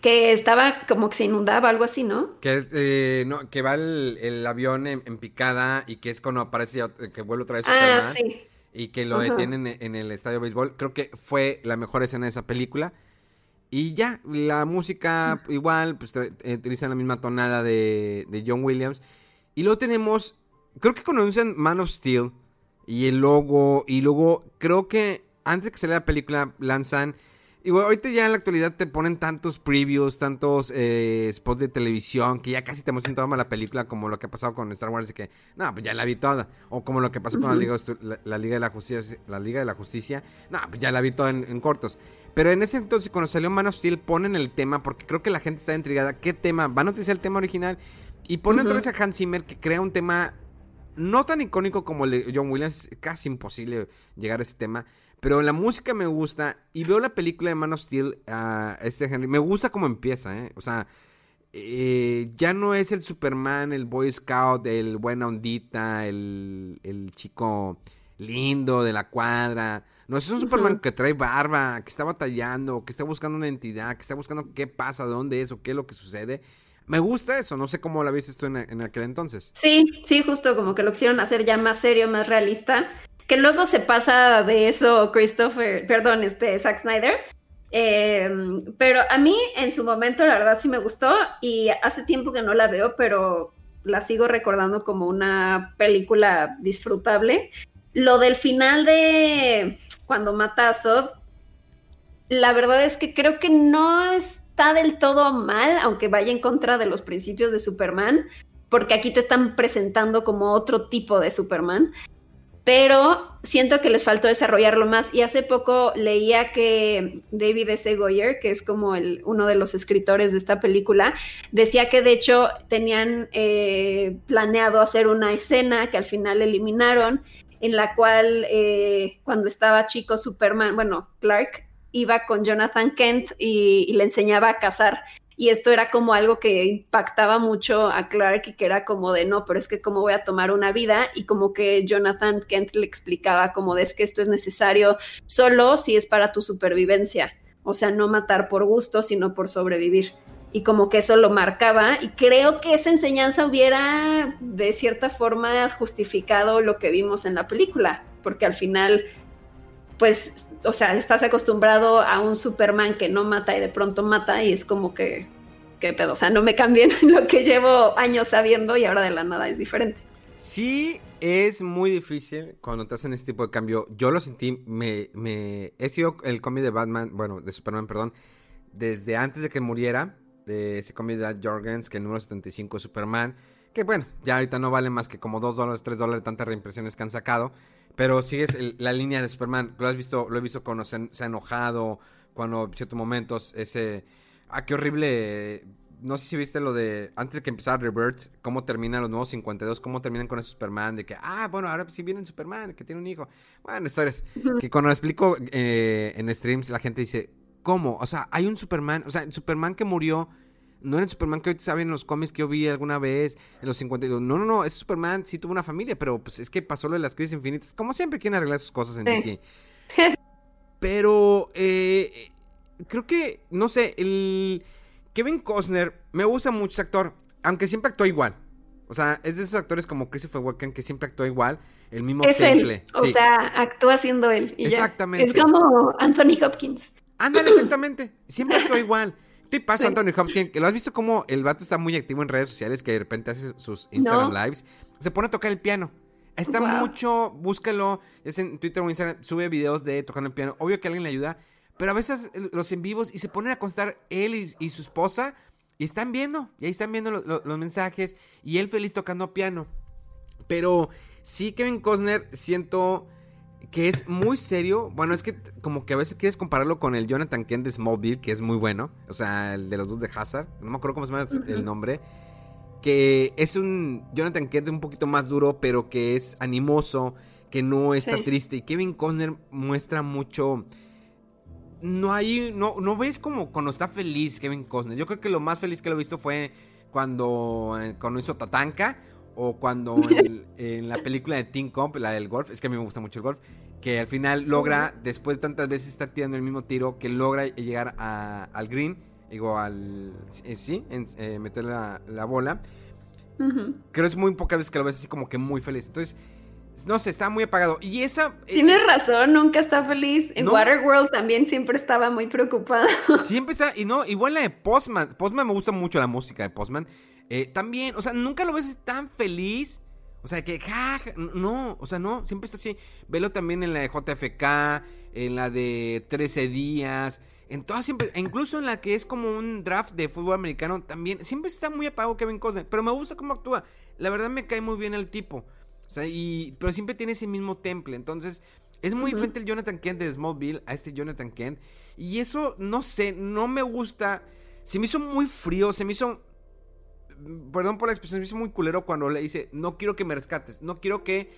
Que estaba como que se inundaba, algo así, ¿no? Que, eh, no, que va el, el avión en, en, picada y que es cuando aparece, que vuelve otra vez Superman. Ah, sí y que lo detienen en el estadio de béisbol. Creo que fue la mejor escena de esa película. Y ya, la música igual, pues utilizan la misma tonada de, de, John Williams. Y luego tenemos, creo que conocen Man of Steel y el logo. Y luego creo que antes de que saliera la película lanzan y ahorita ya en la actualidad te ponen tantos previews, tantos eh, spots de televisión, que ya casi te emocionan toda la película, como lo que ha pasado con Star Wars, y que, no, pues ya la vi toda. O como lo que pasó con la Liga, la, Liga, de la Justicia, la Liga de la Justicia, no, pues ya la vi toda en, cortos. Pero en ese entonces, cuando salió Man of Steel, ponen el tema, porque creo que la gente está intrigada. ¿Qué tema? ¿Van a utilizar el tema original? Y ponen otra vez a Hans Zimmer, que crea un tema no tan icónico como el de John Williams, casi imposible llegar a ese tema. Pero la música me gusta y veo la película de Man of Steel, a este Henry. Me gusta cómo empieza, ¿eh? O sea, eh, ya no es el Superman, el Boy Scout, el buena ondita, el, el chico lindo de la cuadra. No, es un Superman que trae barba, que está batallando, que está buscando una entidad, que está buscando qué pasa, dónde es o qué es lo que sucede. Me gusta eso, no sé cómo la viste tú en, aquel entonces. Sí, sí, justo como que lo quisieron hacer ya más serio, más realista. Que luego se pasa de eso Christopher, perdón, este Zack Snyder. Em, pero a mí en su momento la verdad sí me gustó y hace tiempo que no la veo, pero la sigo recordando como una película disfrutable. Lo del final de cuando mata a Zod, la verdad es que creo que no está del todo mal, aunque vaya en contra de los principios de Superman, porque aquí te están presentando como otro tipo de Superman. Pero siento que les faltó desarrollarlo más. Y hace poco leía que David S. Goyer, que es como el, uno de los escritores de esta película, decía que de hecho tenían eh, planeado hacer una escena que al final eliminaron en la cual eh, cuando estaba chico Superman, bueno, Clark iba con Jonathan Kent y, le enseñaba a cazar. Y esto era como algo que impactaba mucho a Clark y que era como de no, pero es que cómo voy a tomar una vida y como que Jonathan Kent le explicaba como de es que esto es necesario solo si es para tu supervivencia. O sea, no matar por gusto, sino por sobrevivir y como que eso lo marcaba y creo que esa enseñanza hubiera de cierta forma justificado lo que vimos en la película, porque al final, pues, o sea, estás acostumbrado a un Superman que no mata y de pronto mata y es como que, qué pedo, o sea, no me cambien (laughs) lo que llevo años sabiendo y ahora de la nada es diferente. Sí, es muy difícil cuando te hacen este tipo de cambio. Yo lo sentí, me, me he sido el cómic de Batman, bueno, de Superman, perdón, desde antes de que muriera de ese cómic de Jorgens, que el número 75 de Superman, que bueno, ya ahorita no vale más que como 2 dólares, 3 dólares tantas reimpresiones que han sacado, pero sigues la línea de Superman, lo has visto, lo he visto cuando se, ha enojado, cuando en ciertos momentos ese, ah, qué horrible, no sé si viste lo de, antes de que empezara Rebirth, cómo terminan los nuevos 52, cómo terminan con ese Superman, de que, ah, bueno, ahora sí viene Superman, que tiene un hijo, bueno, historias, que cuando lo explico eh, en streams, la gente dice, ¿Cómo? O sea, hay un Superman, o sea, el Superman que murió no era el Superman que ahorita saben en los cómics que yo vi alguna vez en los 52. No, no, no, ese Superman sí tuvo una familia, pero pues es que pasó lo de las crisis infinitas. Como siempre quieren arreglar sus cosas en DC. Pero eh, creo que, no sé, el Kevin Costner me gusta mucho ese actor, aunque siempre actuó igual. O sea, es de esos actores como Christopher Walken que siempre actúa igual, el mismo es Él. O sea, actúa siendo él. Exactamente. Es como Anthony Hopkins. Ándale, exactamente. Siempre actúa igual. Te paso, Anthony Hopkins, que lo has visto como el vato está muy activo en redes sociales, que de repente hace sus Instagram lives. Se pone a tocar el piano. Está mucho, búscalo. Es en Twitter o Instagram, sube videos de tocando el piano. Obvio que alguien le ayuda, pero a veces los en vivos y se ponen a constar él y, su esposa y están viendo, y ahí están viendo los mensajes y él feliz tocando piano. Pero sí, Kevin Costner, siento que es muy serio. Bueno, es que como que a veces quieres compararlo con el Jonathan Kent de Smallville, que es muy bueno. O sea, el de los dos de Hazard. No me acuerdo cómo se llama el nombre. Que es un Jonathan Kent un poquito más duro, pero que es animoso, que no está triste. Y Kevin Conner muestra mucho. No hay. No, no ves como cuando está feliz Kevin Costner. Yo creo que lo más feliz que lo he visto fue cuando, eh, cuando hizo Tatanka o cuando (laughs) en, la película de Team Comp, la del golf, es que a mí me gusta mucho el golf, que al final logra, después de tantas veces estar tirando el mismo tiro, que logra llegar al green, digo, al, eh, sí, eh, meter la, bola. Creo que es muy pocas veces que lo ves así como que muy feliz. Entonces, no sé, está muy apagado. Y esa. Eh, Tienes razón, nunca está feliz. En Waterworld también siempre estaba muy preocupado. (laughs) Siempre está, y no, igual la de Postman. Postman me gusta mucho la música de Postman. También, o sea, nunca lo ves tan feliz. O sea, que, ja, no, o sea, no, siempre está así. Velo también en la de JFK, en la de 13 días, en todas siempre, incluso en la que es como un draft de fútbol americano, también, siempre está muy apagado Kevin Costner, pero me gusta cómo actúa. La verdad me cae muy bien el tipo. O sea, y, pero siempre tiene ese mismo temple. Entonces, es muy diferente el Jonathan Kent de Smallville a este Jonathan Kent. Y eso, no sé, no me gusta. Se me hizo muy frío, se me hizo perdón por la expresión, me hizo muy culero cuando le dice, no quiero que me rescates, no quiero que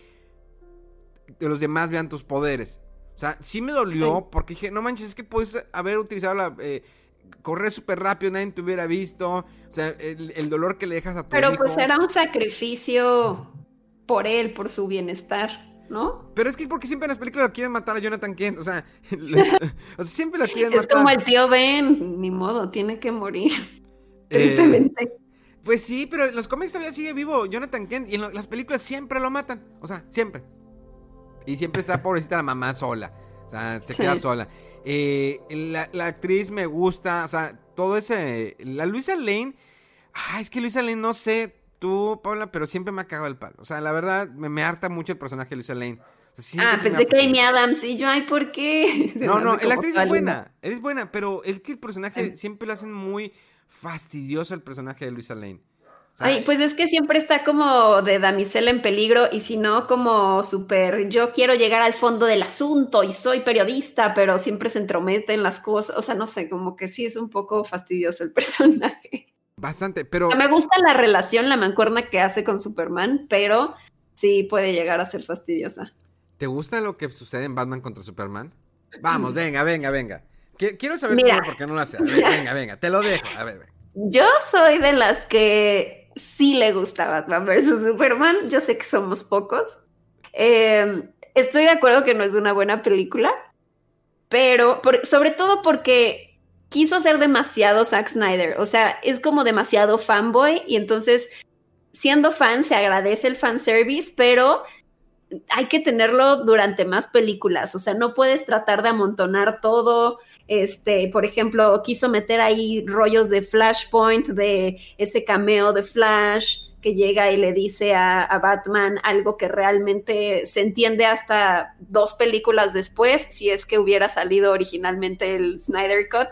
los demás vean tus poderes. O sea, sí me dolió porque dije, no manches, es que puedes haber utilizado la... Eh, correr súper rápido, nadie te hubiera visto. O sea, el, dolor que le dejas a tu Pero pues era un sacrificio por él, por su bienestar. ¿no? Pero es que porque siempre en las películas lo quieren matar a Jonathan Kent, o sea, (laughs) o sea siempre lo quieren matar. Es como el tío Ben, ni modo, tiene que morir. Eh, tristemente. Pues sí, pero en los cómics todavía sigue vivo Jonathan Kent y en las películas siempre lo matan, o sea, siempre. Y siempre está pobrecita la mamá sola, o sea, se queda sola. Eh, la, la, actriz me gusta, o sea, todo ese... La Luisa Lane... Ah, es que Luisa Lane, no sé, tú, Paula, pero siempre me ha cagado el palo. O sea, la verdad, me, harta mucho el personaje de Luisa Lane. ah, pensé que Amy Adams y yo, ay, ¿por qué? (laughs) no, no, la actriz es buena, es buena, pero es que el personaje siempre lo hacen muy fastidioso el personaje de Luisa Lane. ay, pues es que siempre está como de damisela en peligro y si no como súper, yo quiero llegar al fondo del asunto y soy periodista, pero siempre se entromete en las cosas, o sea, no sé, como que sí es un poco fastidioso el (laughs) personaje. Bastante, pero... Me gusta la relación, la mancuerna que hace con Superman, pero sí puede llegar a ser fastidiosa. ¿Te gusta lo que sucede en Batman contra Superman? Vamos, venga, venga, venga. Quiero saber Mira, por qué no lo hace. venga, venga, te lo dejo. A ver, Yo soy de las que sí le gusta Batman versus Superman. Yo sé que somos pocos. Em, estoy de acuerdo que no es una buena película, pero sobre todo porque quiso hacer demasiado Zack Snyder. O sea, es como demasiado fanboy y entonces, siendo fan, se agradece el fanservice, pero hay que tenerlo durante más películas. O sea, no puedes tratar de amontonar todo. Este, por ejemplo, quiso meter ahí rollos de Flashpoint, de ese cameo de Flash que llega y le dice a, a, Batman algo que realmente se entiende hasta dos películas después, si es que hubiera salido originalmente el Snyder Cut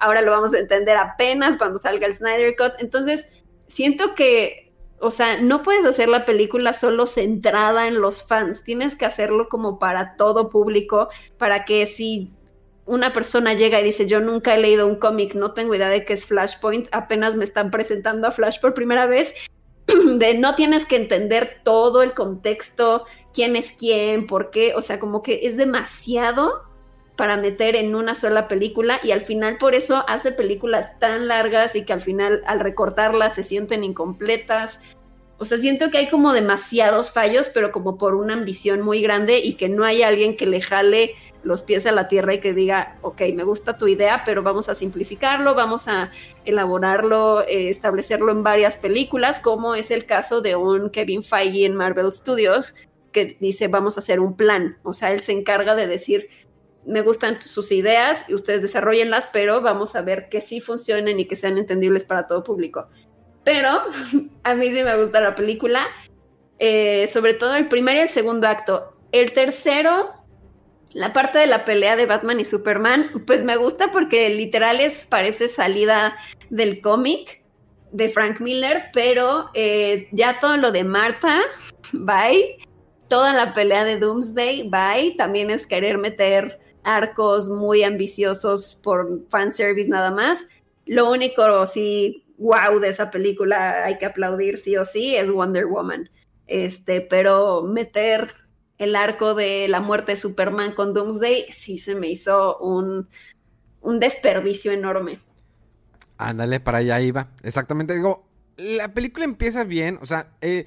ahora lo vamos a entender apenas cuando salga el Snyder Cut. Entonces, siento que, o sea, no puedes hacer la película solo centrada en los fans, tienes que hacerlo como para todo público, para que si una persona llega y dice, yo nunca he leído un cómic, no tengo idea de qué es Flashpoint, apenas me están presentando a Flash por primera vez, (clears throat) de no tienes que entender todo el contexto, quién es quién, por qué, o sea, como que es demasiado para meter en una sola película y al final por eso hace películas tan largas y que al final al recortarlas se sienten incompletas. O sea, siento que hay como demasiados fallos, pero como por una ambición muy grande y que no hay alguien que le jale los pies a la tierra y que diga, ok, me gusta tu idea, pero vamos a simplificarlo, vamos a elaborarlo, eh, establecerlo en varias películas, como es el caso de un Kevin Feige en Marvel Studios, que dice, vamos a hacer un plan. O sea, él se encarga de decir, me gustan sus ideas y ustedes desarrollenlas, pero vamos a ver que sí funcionen y que sean entendibles para todo público. Pero (laughs) a mí sí me gusta la película, eh, sobre todo el primer y el segundo acto. El tercero, la parte de la pelea de Batman y Superman, pues me gusta porque literal es, parece salida del cómic de Frank Miller, pero eh, ya todo lo de Marta, bye. Toda la pelea de Doomsday, bye. También es querer meter arcos muy ambiciosos por fanservice nada más. Lo único, sí, wow, de esa película hay que aplaudir sí o sí, es Wonder Woman. Este, pero meter el arco de la muerte de Superman con Doomsday sí se me hizo un, un desperdicio enorme. Ándale, para allá iba. Exactamente. Digo, la película empieza bien. O sea, eh,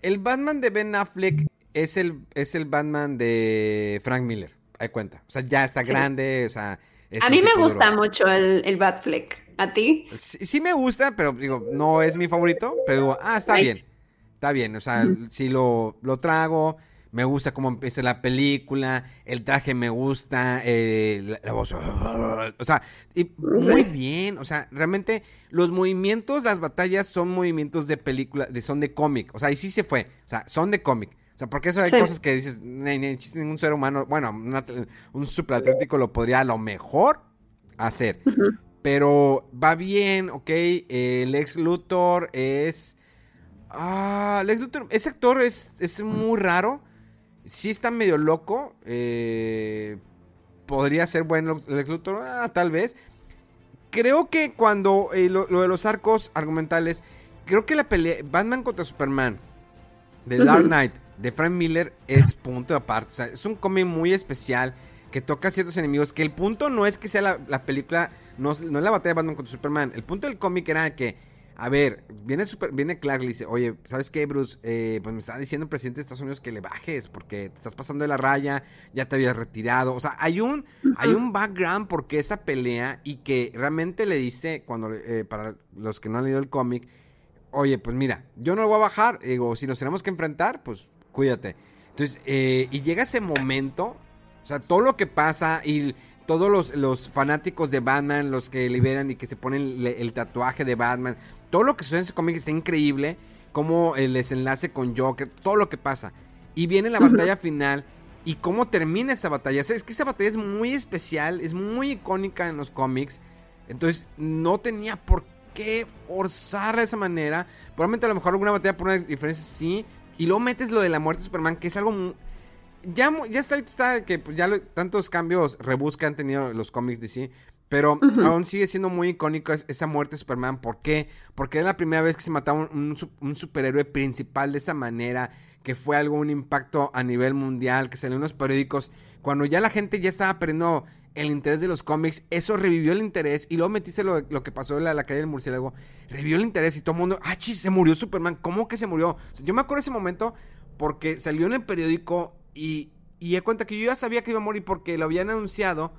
el Batman de Ben Affleck es el, es el Batman de Frank Miller hay cuenta. O sea, ya está grande, o sea... a mí me gusta mucho el, el Batfleck. ¿A ti? Sí, me gusta, pero digo, no es mi favorito, pero digo, ah, está bien. Está bien, o sea, si lo, lo trago, me gusta cómo empieza la película, el traje me gusta, eh, la, voz, o sea, y muy bien, o sea, realmente los movimientos, las batallas son movimientos de película, de, son de cómic, o sea, y sí se fue, o sea, son de cómic sea, porque eso hay cosas que dices, ni, ningún ser humano, bueno, un superatlético lo podría a lo mejor hacer. Pero va bien, ok. el ex Luthor es. Ah, Lex Luthor, ese actor es, es muy raro. Sí está medio loco. Eh, podría ser bueno Lex Luthor, ah, tal vez. Creo que cuando eh, lo, de los arcos argumentales, creo que la pelea Batman contra Superman de Dark Knight de Frank Miller es punto aparte. O sea, es un cómic muy especial. que toca ciertos enemigos, que el punto no es que sea la, película, no, no, es la batalla de Batman contra Superman, el punto del cómic era que, a ver, viene, super, viene Clark y dice, oye, ¿sabes qué, Bruce? Eh, pues me está diciendo el presidente de Estados Unidos que le bajes porque te estás pasando de la raya, ya te habías retirado, o sea, hay un, hay un background porque esa pelea y que realmente le dice, cuando, eh, para los que no han leído el cómic, oye, pues mira, yo no lo voy a bajar, digo, si nos tenemos que enfrentar, pues cuídate. Entonces, eh, y llega ese momento o sea, todo lo que pasa y todos los, los fanáticos de Batman, los que liberan y que se ponen el, tatuaje de Batman, todo lo que sucede en ese cómic está increíble. Como el desenlace con Joker, todo lo que pasa. Y viene la batalla final y cómo termina esa batalla. O sea, es que esa batalla es muy especial, es muy icónica en los cómics. Entonces, no tenía por qué forzar de esa manera. Probablemente a lo mejor alguna batalla por una diferencia sí. Y luego metes lo de la muerte de Superman, que es algo ya, ya está, está que pues, ya tantos cambios rebus han tenido los cómics de sí. Pero aún sigue siendo muy icónico esa muerte de Superman. ¿Por qué? Porque era la primera vez que se mataba un, superhéroe principal de esa manera. Que fue algo, un impacto a nivel mundial. Que salió en los periódicos. Cuando ya la gente ya estaba perdiendo el interés de los cómics. Eso revivió el interés. Y luego metiste lo, que pasó en la, calle del murciélago. Revivió el interés y todo el mundo. ¡Ah, chis! Se murió Superman. ¿Cómo que se murió? yo me acuerdo de ese momento porque salió en el periódico y, y he cuenta que yo ya sabía que iba a morir porque lo habían anunciado.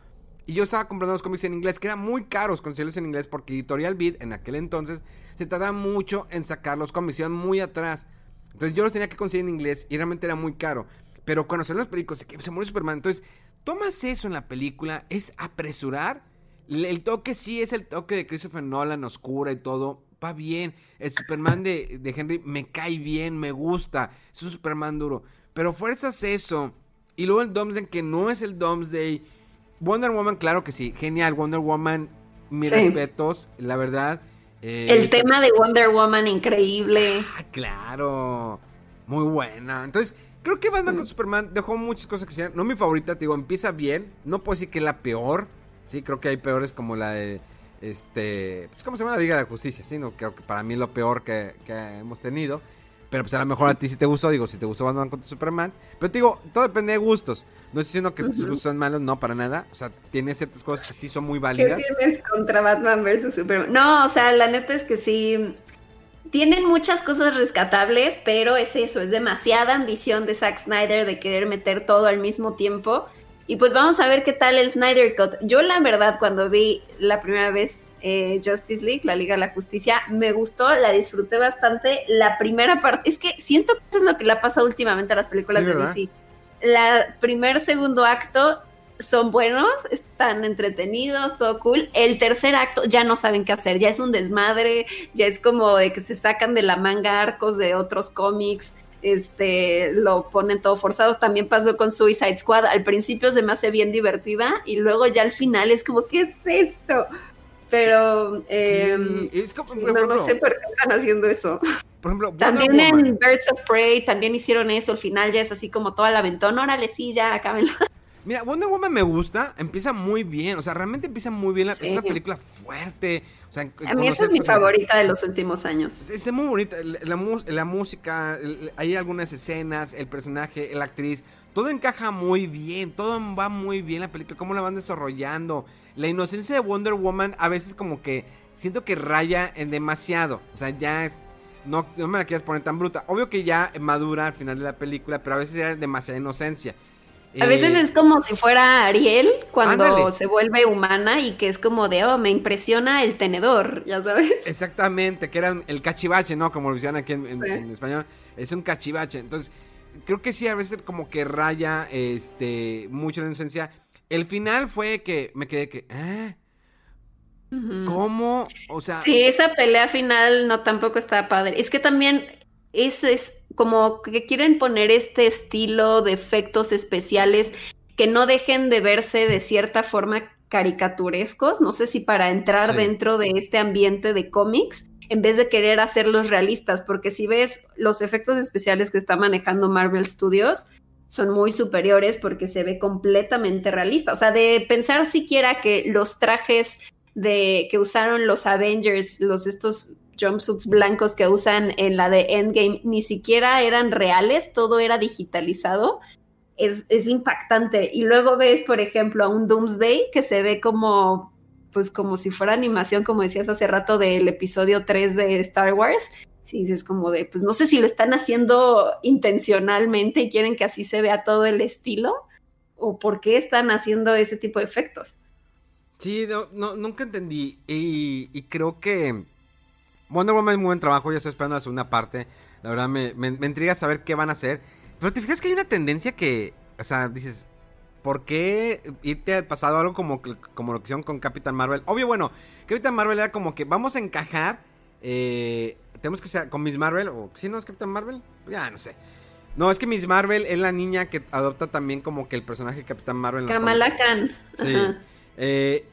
Y yo estaba comprando los cómics en inglés, que eran muy caros conseguirlos en inglés, porque Editorial Beat en aquel entonces se tardaba mucho en sacar los cómics, iban muy atrás. Entonces yo los tenía que conseguir en inglés y realmente era muy caro. Pero cuando salieron los películas, se, se murió Superman. Entonces, tomas eso en la película, es apresurar. El toque sí es el toque de Christopher Nolan, oscura y todo. Va bien. El Superman de, de Henry me cae bien, me gusta. Es un Superman duro. Pero fuerzas eso. Y luego el Domesday que no es el Domesday. Wonder Woman, claro que sí. Genial. Wonder Woman, mis respetos, la verdad. Eh, el tema de Wonder Woman, increíble. Ah, claro. Muy buena. Entonces, creo que Batman con mm. Superman dejó muchas cosas que sean. No mi favorita, te digo, empieza bien. No puedo decir que es la peor. Sí, creo que hay peores como la de. Este. Pues, ¿Cómo se llama la Liga de la Justicia? Sí, no, creo que para mí es lo peor que, que hemos tenido. Pero pues a lo mejor a ti sí te gustó, digo, si te gustó Batman contra Superman. Pero te digo, todo depende de gustos. No estoy diciendo que tus gustos son malos, no, para nada. O sea, tiene ciertas cosas que sí son muy válidas. ¿Qué tienes contra Batman versus Superman? No, o sea, la neta es que sí. Tienen muchas cosas rescatables, pero es eso, es demasiada ambición de Zack Snyder de querer meter todo al mismo tiempo. Y pues vamos a ver qué tal el Snyder Cut. Yo la verdad cuando vi la primera vez eh, Justice League, la Liga de la Justicia, me gustó, la disfruté bastante. La primera parte, es que siento que es lo que le ha pasado últimamente a las películas de DC. La primer, segundo acto son buenos, están entretenidos, todo cool. El tercer acto ya no saben qué hacer, ya es un desmadre, ya es como de que se sacan de la manga arcos de otros cómics, este, lo ponen todo forzado. También pasó con Suicide Squad, al principio se me hace bien divertida y luego ya al final es como, ¿qué es esto? Pero em, no, sé por qué están haciendo eso. Por ejemplo, también en Birds of Prey también hicieron eso. Al final ya es así como toda la aventón. Órale, sí, ya, acábenlo. (laughs) Mira, Wonder Woman me gusta, empieza muy bien, o sea, realmente empieza muy bien, es una película fuerte. O sea, a mí esa es mi favorita de los últimos años. Es, muy bonita, la, la música, hay algunas escenas, el personaje, la actriz, todo encaja muy bien, todo va muy bien la película, cómo la van desarrollando. La inocencia de Wonder Woman a veces como que siento que raya en demasiado. O sea, ya es, no, no me la quieras poner tan bruta. Obvio que ya madura al final de la película, pero a veces era demasiada inocencia. A veces eh, es como si fuera Ariel cuando se vuelve humana y que es como de, oh, me impresiona el tenedor, ya sabes. (laughs) Exactamente, que era el cachivache, ¿no? Como lo decían aquí en, español. Es un cachivache. Entonces, creo que sí, a veces como que raya este, mucho la inocencia. El final fue que me quedé que, ¿eh? ¿Cómo? O sea. Sí, esa pelea final no tampoco está padre. Es que también es, es como que quieren poner este estilo de efectos especiales que no dejen de verse de cierta forma caricaturescos. No sé si para entrar dentro de este ambiente de cómics en vez de querer hacerlos realistas, porque si ves los efectos especiales que está manejando Marvel Studios, son muy superiores porque se ve completamente realista. O sea, de pensar siquiera que los trajes de que usaron los Avengers, los estos jumpsuits blancos que usan en la de Endgame, ni siquiera eran reales, todo era digitalizado. es, es impactante. Y luego ves, por ejemplo, a un Doomsday que se ve como pues como si fuera animación, como decías hace rato del episodio 3 de Star Wars. Si dices como de, pues no sé si lo están haciendo intencionalmente y quieren que así se vea todo el estilo, o por qué están haciendo ese tipo de efectos. Sí, no, nunca entendí. Y, creo que Wonder Woman es muy buen trabajo. Ya estoy esperando la segunda parte. La verdad me, me, me, intriga saber qué van a hacer. Pero te fijas que hay una tendencia que, o sea, dices, ¿por qué irte al pasado? Algo como, como lo que hicieron con Capitán Marvel. Obvio, bueno, Capitán Marvel era como que vamos a encajar. Eh, tenemos que ser con Miss Marvel. O si no es Capitán Marvel. Ya, no sé. No, es que Miss Marvel es la niña que adopta también como que el personaje de Capitán Marvel. Kamala Khan. Sí. Eh,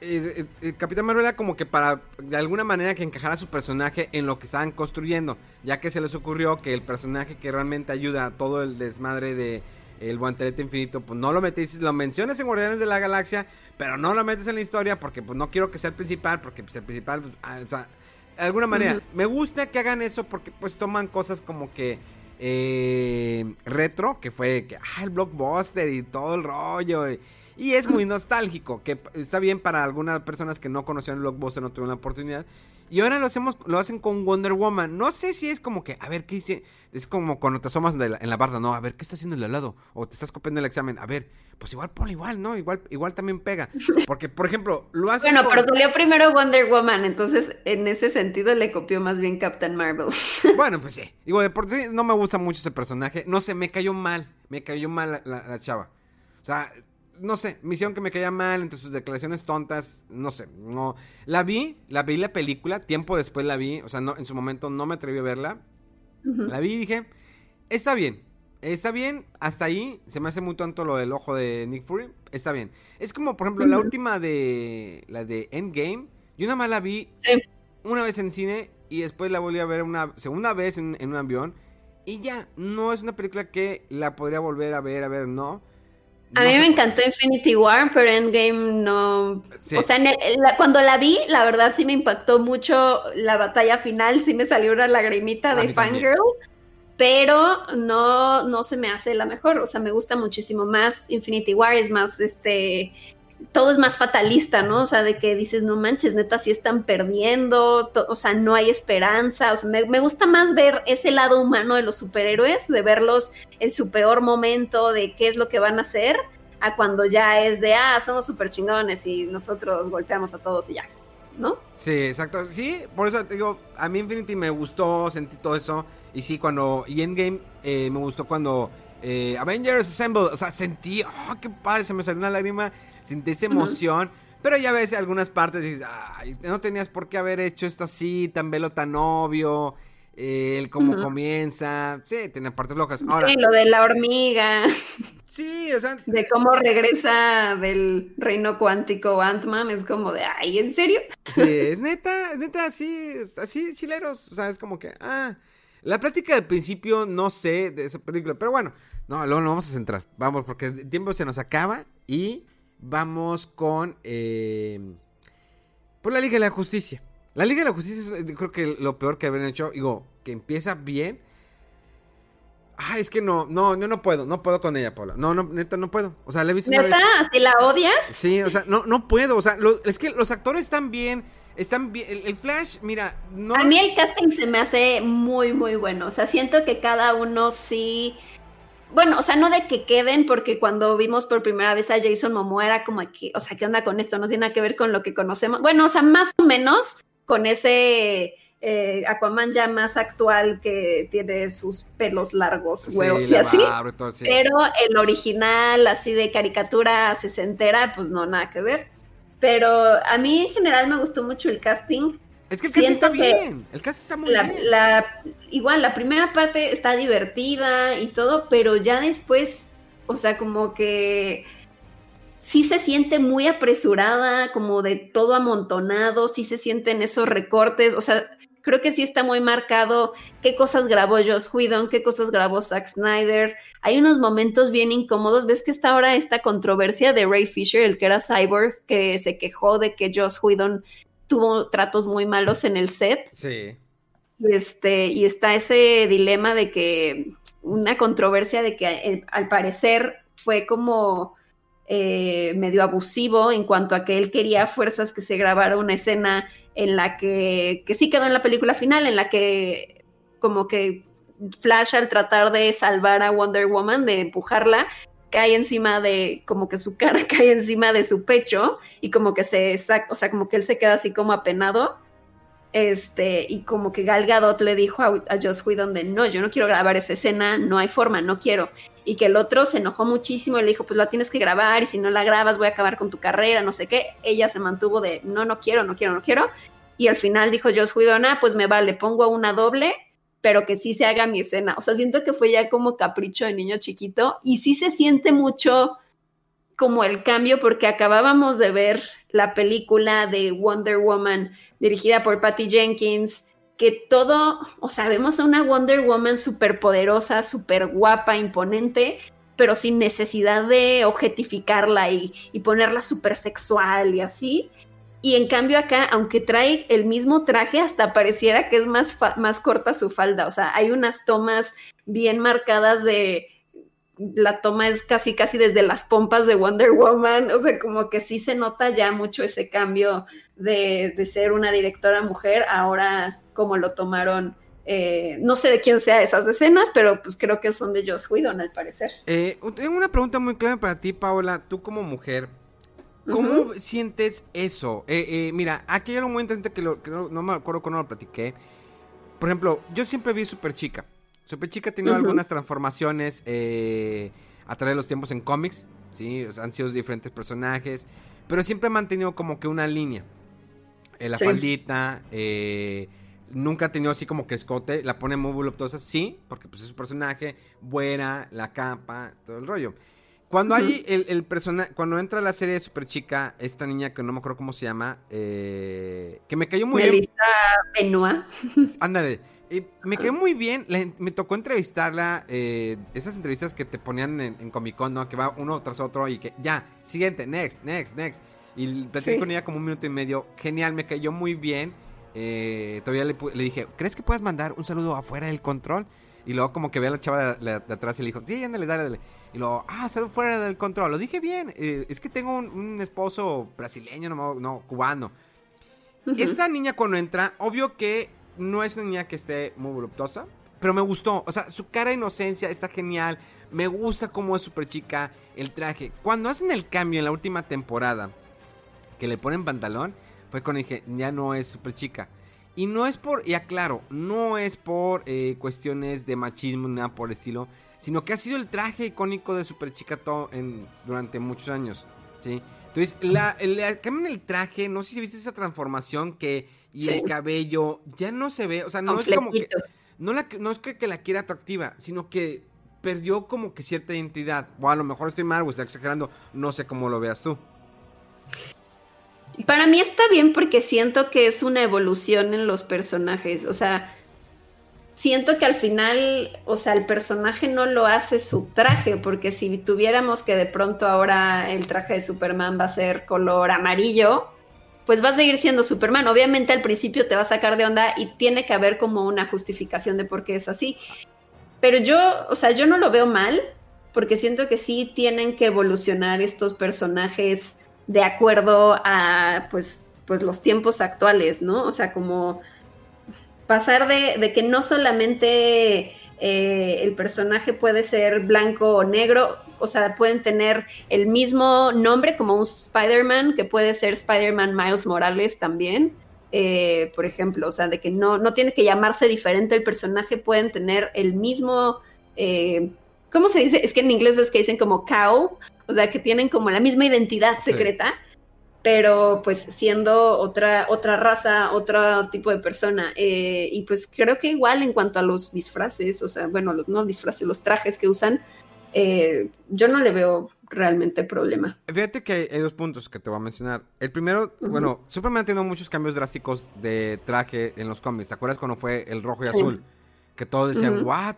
eh, eh, Capitán Marvel era como que para de alguna manera que encajara su personaje en lo que estaban construyendo, ya que se les ocurrió que el personaje que realmente ayuda a todo el desmadre de el guantelete infinito, pues no lo metes, lo mencionas en Guardianes de la Galaxia, pero no lo metes en la historia porque pues no quiero que sea el principal, porque pues, el principal, pues, ah, o sea, de alguna manera, me gusta que hagan eso porque pues toman cosas como que eh, retro, que fue que, ah, el blockbuster y todo el rollo. Y, y es muy nostálgico, que está bien para algunas personas que no conocían el blockbuster, no tuvieron la oportunidad. Y ahora lo hacemos, lo hacen con Wonder Woman. No sé si es como que, a ver, ¿qué hice? Es como cuando te asomas en la barda, no, a ver, ¿qué está haciendo el al lado? O te estás copiando el examen, a ver, pues igual ponle igual, ¿no? Igual, igual también pega. (laughs) Porque, por ejemplo, lo hace. Bueno, pero salió primero Wonder Woman, entonces en ese sentido le copió más bien Captain Marvel. (laughs) Bueno, pues sí. Digo, de por sí no me gusta mucho ese personaje. No sé, me cayó mal. Me cayó mal la chava. O sea, no sé, misión que me caía mal entre sus declaraciones tontas, no sé, no. La vi, la vi la película, tiempo después la vi, o sea, no, en su momento no me atreví a verla. La vi y dije, está bien, está bien, hasta ahí, se me hace muy tonto lo del ojo de Nick Fury, está bien. Es como, por ejemplo, la última de, la de Endgame, yo nada más la vi una vez en cine y después la volví a ver una segunda vez en, en un avión y ya, no es una película que la podría volver a ver, a ver, no. A mí me encantó Infinity War, pero Endgame no. O sea, cuando la vi, la verdad sí me impactó mucho la batalla final, sí me salió una lagrimita de fangirl, pero no, no se me hace la mejor. O sea, me gusta muchísimo más Infinity War, es más este todo es más fatalista, ¿no? O sea, de que dices, no manches, neta, sí están perdiendo, o sea, no hay esperanza. O sea, me, me, gusta más ver ese lado humano de los superhéroes, de verlos en su peor momento, de qué es lo que van a hacer, a cuando ya es de, ah, somos súper chingones y nosotros golpeamos a todos y ya, ¿no? Sí, exacto. Sí, por eso te digo, a mí Infinity me gustó, sentí todo eso. Y sí, cuando, y Endgame eh, me gustó cuando eh, Avengers Assemble, o sea, sentí, oh, qué padre, se me salió una lágrima Siente esa emoción. Pero ya ves algunas partes y dices, ay, no tenías por qué haber hecho esto así, tan velo, tan obvio. Eh, el cómo comienza. Sí, tiene partes locas. Ahora, sí, lo de la hormiga. Sí, o sea. De cómo regresa del reino cuántico Ant-Man. Es como de, ay, ¿en serio? Sí, es neta, es neta, así, así, chileros. O sea, es como que, ah. La plática del principio, no sé de esa película, pero bueno, no, luego no vamos a centrar. Vamos, porque el tiempo se nos acaba y vamos con eh, por la Liga de la Justicia. La Liga de la Justicia es creo que lo peor que habían hecho, digo, que empieza bien. Ah, es que no, no, yo no puedo, no puedo con ella, Paula. No, no, neta, no puedo. O sea, la he visto ¿Neta? ¿Si la odias? Sí, o sea, no, no puedo. O sea, es que los actores están bien, están bien. El, Flash, mira, no. A mí el casting se me hace muy, muy bueno. O sea, siento que cada uno sí bueno, o sea, no de que queden, porque cuando vimos por primera vez a Jason Momoa era como que, o sea, ¿qué onda con esto? No tiene nada que ver con lo que conocemos. Bueno, o sea, más o menos con ese eh, Aquaman ya más actual que tiene sus pelos largos, huevos y así. Pero el original, así de caricatura sesentera, pues no, nada que ver. Pero a mí en general me gustó mucho el casting. Es que el cast está bien. El cast está muy la, bien. La, igual, la primera parte está divertida y todo, pero ya después, o sea, como que sí se siente muy apresurada, como de todo amontonado, sí se sienten esos recortes, o sea, creo que sí está muy marcado qué cosas grabó Joss Whedon, qué cosas grabó Zack Snyder. Hay unos momentos bien incómodos. ¿Ves que está ahora esta controversia de Ray Fisher, el que era Cyborg, que se quejó de que Joss Whedon tuvo tratos muy malos en el set. Sí. Este, y está ese dilema de que una controversia de que eh, al parecer fue como eh, medio abusivo en cuanto a que él quería fuerzas que se grabara una escena en la que, que sí quedó en la película final, en la que como que Flash al tratar de salvar a Wonder Woman, de empujarla, cae encima de, como que su cara (laughs) cae encima de su pecho y como que se saca, o sea, como que él se queda así como apenado. Este, y como que Gal Gadot le dijo a, a Joss Whedon no, yo no quiero grabar esa escena, no hay forma, no quiero. Y que el otro se enojó muchísimo y le dijo, pues la tienes que grabar y si no la grabas voy a acabar con tu carrera, no sé qué. Ella se mantuvo de no, no quiero, no quiero, no quiero. Y al final dijo Joss Whedon, ah, pues me vale, pongo una doble pero que sí se haga mi escena. O sea, siento que fue ya como capricho de niño chiquito y sí se siente mucho como el cambio porque acabábamos de ver la película de Wonder Woman dirigida por Patty Jenkins, que todo, o sea, vemos a una Wonder Woman súper poderosa, súper guapa, imponente, pero sin necesidad de objetificarla y, y ponerla súper sexual y así. Y en cambio acá, aunque trae el mismo traje, hasta pareciera que es más, más corta su falda. O sea, hay unas tomas bien marcadas de... La toma es casi, casi desde las pompas de Wonder Woman. O sea, como que sí se nota ya mucho ese cambio de, de ser una directora mujer, ahora como lo tomaron eh, no sé de quién sea esas escenas, pero pues creo que son de Joss Whedon al parecer. Eh, tengo una pregunta muy clara para ti, Paola. Tú como mujer, ¿Cómo sientes eso? Eh, eh, mira, aquí hay un momento interesante que, lo, que no, me acuerdo cuando lo platiqué. Por ejemplo, yo siempre vi Super Chica. Super Chica ha tenido algunas transformaciones eh, a través de los tiempos en cómics. ¿sí? han sido diferentes personajes. Pero siempre ha mantenido como que una línea. la faldita. nunca ha tenido así como que escote. La pone muy voluptuosa, sí. Porque pues es su personaje. Buena, la capa, todo el rollo. Cuando hay el, el personaje, cuando entra la serie de Super Chica, esta niña que no me acuerdo cómo se llama, eh, que me cayó muy Melissa bien. Benoit. (laughs) Ándale. me cayó muy bien, me tocó entrevistarla, eh, esas entrevistas que te ponían en, Comic Con, ¿no? Que va uno tras otro y que ya, siguiente, next, next, next. Y platicé con ella como un minuto y medio. Genial, me cayó muy bien. Eh, todavía le, le, dije, ¿crees que puedas mandar un saludo afuera del control? Y luego como que ve a la chava de, atrás y le dijo, sí, ándale, dale, dale. Y luego, ah, salud fuera del control. Lo dije bien. Eh, es que tengo un, esposo brasileño, no, no cubano. Esta niña cuando entra, obvio que no es una niña que esté muy voluptuosa, pero me gustó. O sea, su cara de inocencia está genial. Me gusta cómo es súper chica el traje. Cuando hacen el cambio en la última temporada, que le ponen pantalón, fue cuando dije, ya no es súper chica. Y no es por, y aclaro, no es por eh, cuestiones de machismo ni nada por el estilo, sino que ha sido el traje icónico de Super Chica en, durante muchos años, ¿sí? Entonces, la, el, cambio en el traje, no sé si viste esa transformación que, y el cabello, ya no se ve, o sea, no es como que, no, la, no es que, que la quiera atractiva, sino que perdió como que cierta identidad, o a lo mejor estoy mal o estoy exagerando, no sé cómo lo veas tú. Para mí está bien porque siento que es una evolución en los personajes. O sea, siento que al final, o sea, el personaje no lo hace su traje, porque si tuviéramos que de pronto ahora el traje de Superman va a ser color amarillo, pues va a seguir siendo Superman. Obviamente al principio te va a sacar de onda y tiene que haber como una justificación de por qué es así. Pero yo, o sea, yo no lo veo mal, porque siento que sí tienen que evolucionar estos personajes de acuerdo a pues, pues los tiempos actuales, ¿no? O sea, como pasar de, que no solamente eh, el personaje puede ser blanco o negro, o sea, pueden tener el mismo nombre como un Spider-Man, que puede ser Spider-Man Miles Morales también. Eh, por ejemplo, o sea, de que no, no tiene que llamarse diferente el personaje, pueden tener el mismo, eh, ¿cómo se dice? Es que en inglés ves que dicen como cowl, o sea, que tienen como la misma identidad secreta, pero pues siendo otra, otra raza, otro tipo de persona. Eh, y pues creo que igual en cuanto a los disfraces, o sea, bueno, los, no disfraces, los trajes que usan, eh, yo no le veo realmente problema. Fíjate que hay dos puntos que te voy a mencionar. El primero, bueno, Superman ha tenido muchos cambios drásticos de traje en los cómics. ¿Te acuerdas cuando fue el rojo y azul? Que todos decían, ¿what?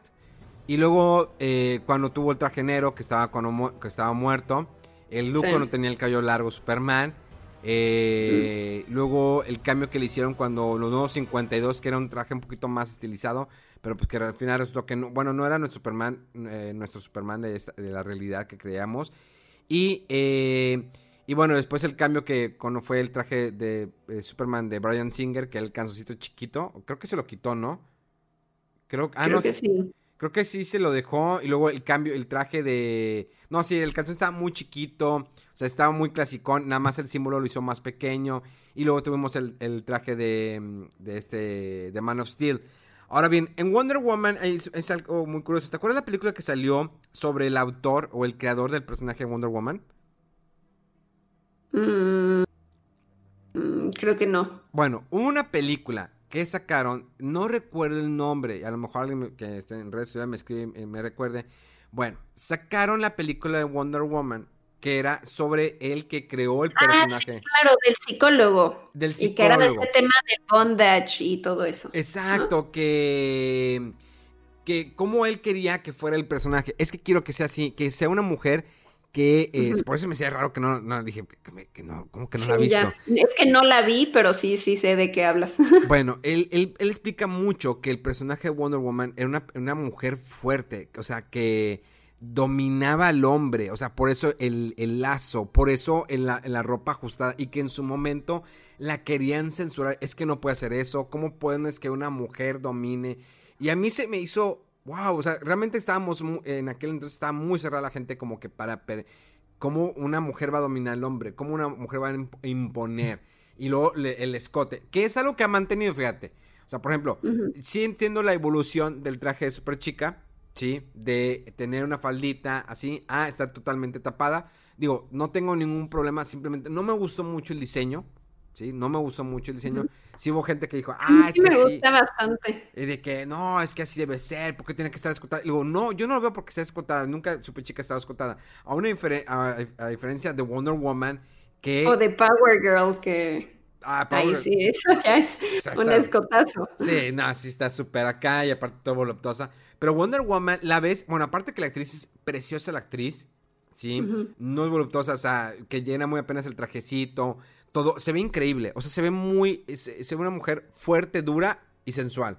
Y luego, eh, cuando tuvo el traje negro, que estaba, cuando que estaba muerto, el look cuando tenía el cabello largo, Superman. Eh, luego el cambio que le hicieron cuando los nuevos 52, que era un traje un poquito más estilizado. pero pues que al final resultó que no, bueno, no era nuestro Superman, eh, nuestro Superman de, de, la realidad que creíamos. Y, eh, y bueno, después el cambio que cuando fue el traje de Superman de Brian Singer, que el canzoncito chiquito, creo que se lo quitó, ¿no? Creo, ah, creo que sí. Creo que sí se lo dejó. Y luego el cambio, el traje de. No, sí, el calzón estaba muy chiquito. O sea, estaba muy clasicón. Nada más el símbolo lo hizo más pequeño. Y luego tuvimos el, traje de, de este. de Man of Steel. Ahora bien, en Wonder Woman es, algo muy curioso. ¿Te acuerdas la película que salió sobre el autor o el creador del personaje de Wonder Woman? Mm, mm, creo que no. Bueno, una película que sacaron, no recuerdo el nombre, a lo mejor alguien que esté en redes sociales me escribe, me recuerde. Bueno, sacaron la película de Wonder Woman, que era sobre el que creó el personaje. Ah, sí, claro, del psicólogo. Del psicólogo. Y que era de este tema de bondage y todo eso. Exacto, que que como él quería que fuera el personaje. Es que quiero que sea así, que sea una mujer que es, por eso me hacía raro que no, no dije que, no, ¿cómo que no la he visto? Es que no la vi, pero sí, sí sé de qué hablas. (laughs) Bueno, él, él, él explica mucho que el personaje de Wonder Woman era una, una, mujer fuerte, o sea, que dominaba al hombre, o sea, por eso el, el lazo, por eso en la, en la, ropa ajustada, y que en su momento la querían censurar, es que no puede hacer eso, ¿cómo pueden es que una mujer domine? Y a mí se me hizo wow, o sea, realmente estábamos, en aquel entonces estaba muy cerrada la gente como que para, cómo una mujer va a dominar al hombre, cómo una mujer va a imponer, y luego el escote, que es algo que ha mantenido, fíjate. O sea, por ejemplo, sí entiendo la evolución del traje de super chica, ¿sí? De tener una faldita así, a estar totalmente tapada. Digo, no tengo ningún problema, simplemente no me gustó mucho el diseño. ¿Sí? No me gustó mucho el diseño. Sí hubo gente que dijo, ah, es sí me gusta bastante. Y de que, no, es que así debe ser, porque tiene que estar escotada. Y digo, no, yo no lo veo porque sea escotada, nunca supe chica estaba escotada. A una a, diferencia de Wonder Woman, que... O de Power Girl, que... Ah, Power... Ahí sí, eso ya es un escotazo. Sí, no, sí está súper acá y aparte todo voluptuosa. Pero Wonder Woman, la ves, bueno, aparte que la actriz es preciosa la actriz, ¿sí? No es voluptuosa, o sea, que llena muy apenas el trajecito, todo, se ve increíble. O sea, se ve muy, se, ve una mujer fuerte, dura y sensual.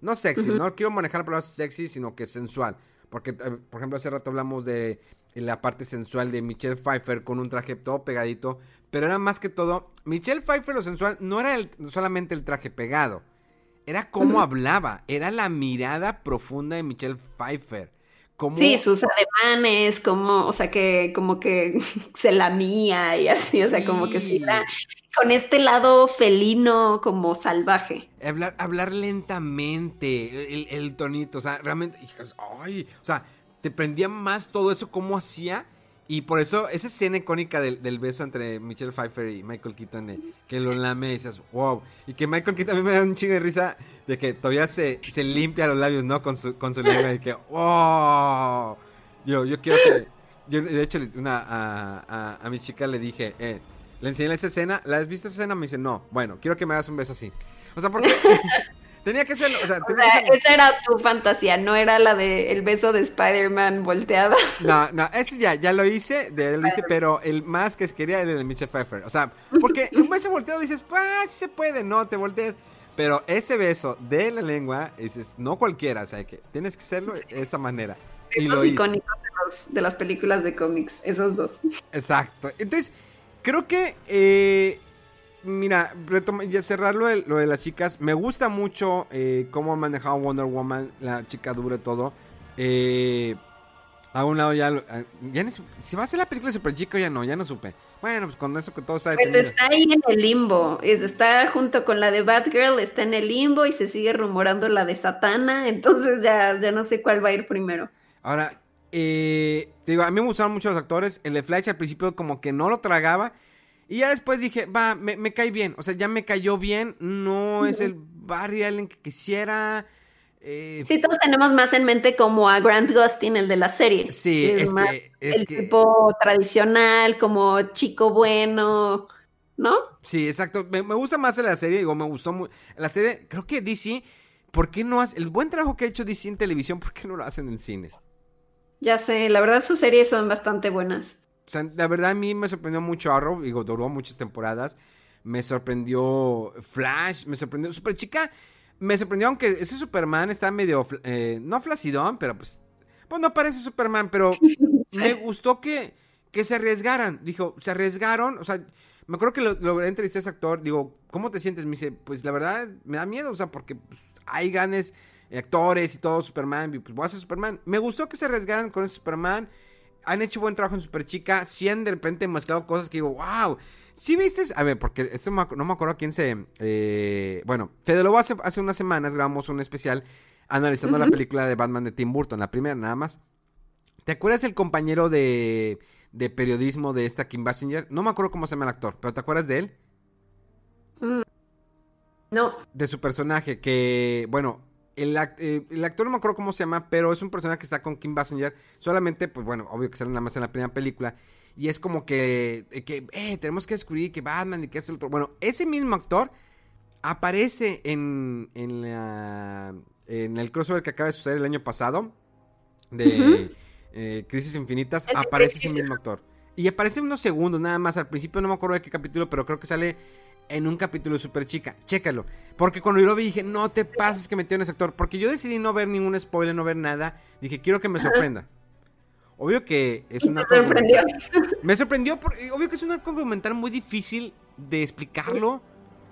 No sexy, no quiero manejar la palabra sexy, sino que sensual. Porque, eh, por ejemplo, hace rato hablamos de la parte sensual de Michelle Pfeiffer con un traje todo pegadito. Pero era más que todo, Michelle Pfeiffer lo sensual no era solamente el traje pegado. Era cómo hablaba, era la mirada profunda de Michelle Pfeiffer. Sí, sus ademanes, como, o sea, que como que (laughs) se lamía y así, o sea, como que sí, con este lado felino como salvaje. Hablar, hablar lentamente, el, el tonito, o sea, realmente, ay, o sea, te prendía más todo eso, cómo hacía y por eso, esa escena icónica del, beso entre Michelle Pfeiffer y Michael Keaton, que lo lame y dices, wow. Y que Michael Keaton a mí me da un chingo de risa de que todavía se, se limpia los labios, ¿no? Con su, con su lengua y que, wow. Yo, yo quiero que. Yo, de hecho, una, a, a, mi chica le dije, eh, le enseñé esa escena, ¿la has visto esa escena? Me dice, no, bueno, quiero que me hagas un beso así. O sea, porque. (laughs) Tenía que ser, o sea, esa era tu fantasía, no era la de el beso de Spider-Man volteada. No, no, ese ya, ya lo hice, de, lo hice, pero el más que quería era el de Michelle Pfeiffer. O sea, porque un beso volteado dices, ah, sí se puede, no, te volteas. Pero ese beso de la lengua, dices, no cualquiera, o sea, que tienes que hacerlo de esa manera. y lo icónicos de, de, las películas de cómics, esos dos. Exacto. Entonces, creo que eh, mira, ya cerrar lo de, las chicas. Me gusta mucho eh, cómo ha manejado Wonder Woman, la chica dura todo. Eh, a un lado ya, ah, ya si va a ser la película de Super Chica ya no, ya no supe. Bueno, pues con eso que todo está Pues está ahí en el limbo. Está junto con la de Batgirl, está en el limbo y se sigue rumorando la de Satana. (laughs) Entonces ya, ya no sé cuál va a ir primero. Ahora, eh, te digo, a mí me gustaron mucho los actores. El de Flash al principio como que no lo tragaba. Y ya después dije, va, me, me cae bien. O sea, ya me cayó bien. No es el Barry Allen que quisiera. Eh, sí, todos tenemos más en mente como a Grant Gustin, el de la serie. Sí, es, que. el tipo tradicional, como chico bueno, ¿no? Sí, exacto. Me, gusta más la serie, digo, me gustó muy. La serie, creo que DC, ¿por qué no hace. El buen trabajo que ha hecho DC en televisión, ¿por qué no lo hacen en cine? Ya sé, la verdad sus series son bastante buenas. O sea, la verdad a mí me sorprendió mucho Arrow, digo, duró muchas temporadas. Me sorprendió Flash, me sorprendió Super Chica. me sorprendió, aunque ese Superman está medio, eh, no flacidón, pero pues, pues no parece Superman, pero (laughs) me gustó que, que se arriesgaran. Dijo, se arriesgaron, o sea, me acuerdo que lo, lo entrevisté a ese actor, digo, ¿cómo te sientes? Me dice, pues la verdad me da miedo, o sea, porque pues, hay ganes actores y todo, Superman, pues voy a ser Superman. Me gustó que se arriesgaran con ese Superman. Han hecho buen trabajo en Super Chica. Si han de repente mezclado cosas que digo, wow. ¿Sí viste? A ver, porque esto no me acuerdo quién se. Eh, bueno, Fede Lobo hace, hace unas semanas grabamos un especial analizando la película de Batman de Tim Burton, la primera nada más. ¿Te acuerdas el compañero de, de periodismo de esta Kim Basinger? No me acuerdo cómo se llama el actor, pero ¿te acuerdas de él? Mm. No. De su personaje, que, bueno, eh, el, actor no me acuerdo cómo se llama, pero es un personaje que está con Kim Basinger. Solamente, pues bueno, obvio que sale nada más en la primera película. Y es como que, eh, que eh, tenemos que descubrir que Batman y que esto y otro. Bueno, ese mismo actor aparece en, en, la, en el crossover que acaba de suceder el año pasado de Crisis Infinitas. aparece ese mismo actor. Y aparece unos segundos nada más. Al principio no me acuerdo de qué capítulo, pero creo que sale en un capítulo de Super Chica. Chécalo. Porque cuando yo lo vi dije, no te pases que metieron ese actor. Porque yo decidí no ver ningún spoiler, no ver nada. Dije, quiero que me sorprenda. Obvio que es una... Me sorprendió. Me sorprendió, porque, obvio que es una documental muy difícil de explicarlo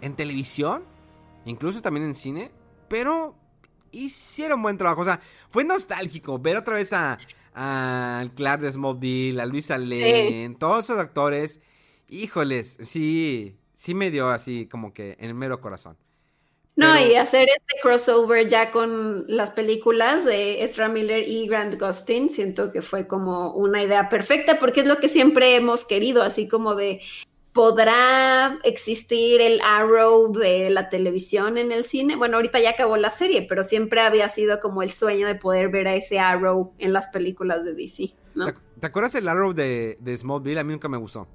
en televisión, incluso también en cine, pero hicieron buen trabajo. O sea, fue nostálgico ver otra vez a, a Clark de Smallville, a Luisa Lane, todos esos actores. Híjoles, sí, sí me dio así como que en el mero corazón. No, y hacer este crossover ya con las películas de Ezra Miller y Grant Gustin, siento que fue como una idea perfecta porque es lo que siempre hemos querido, así como de podrá existir el Arrow de la televisión en el cine. Bueno, ahorita ya acabó la serie, pero siempre había sido como el sueño de poder ver a ese Arrow en las películas de DC. ¿no? ¿Te, acuerdas el Arrow de, de Smallville? A mí nunca me gustó.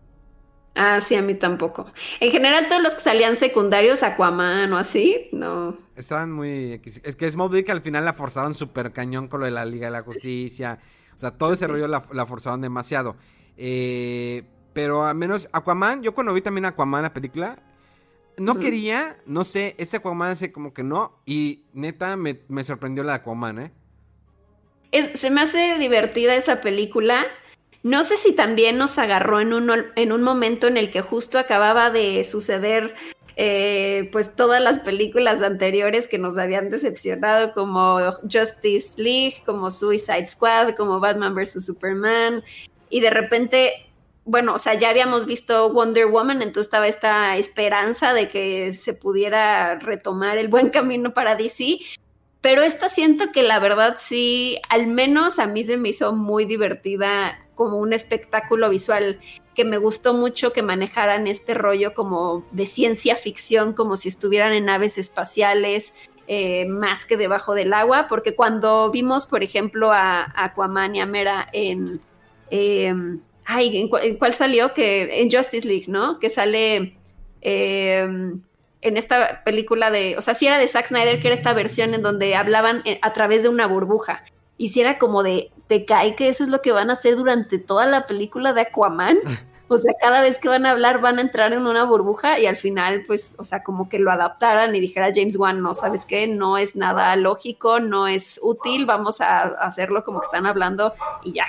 Ah, sí, a mí tampoco. En general, todos los que salían secundarios, Aquaman o así, no. Estaban muy. Es que Smallville que al final la forzaron súper cañón con lo de la Liga de la Justicia. O sea, todo ese rollo la, forzaron demasiado. Eh, pero al menos Aquaman, yo cuando vi también Aquaman la película, no quería, no sé, ese Aquaman hace como que no. Y neta me, me sorprendió la Aquaman, ¿eh? Es, se me hace divertida esa película. No sé si también nos agarró en un, en un momento en el que justo acababa de suceder eh, pues todas las películas anteriores que nos habían decepcionado como Justice League, como Suicide Squad, como Batman vs. Superman y de repente, bueno, o sea, ya habíamos visto Wonder Woman, entonces estaba esta esperanza de que se pudiera retomar el buen camino para DC, pero esta siento que la verdad sí, al menos a mí se me hizo muy divertida como un espectáculo visual que me gustó mucho que manejaran este rollo como de ciencia ficción, como si estuvieran en naves espaciales, eh, más que debajo del agua, porque cuando vimos, por ejemplo, a, Aquaman y a Mera en... Em, ay, ¿en, cuál salió? Que en Justice League, ¿no? Que sale... Em, en esta película de, o sea, si era de Zack Snyder, que era esta versión en donde hablaban eh, a través de una burbuja. Y si era como de, te cae que eso es lo que van a hacer durante toda la película de Aquaman. (laughs) O sea, cada vez que van a hablar van a entrar en una burbuja y al final, pues, o sea, como que lo adaptaran y dijera James Wan, no, ¿sabes qué? No es nada lógico, no es útil, vamos a hacerlo como que están hablando y ya.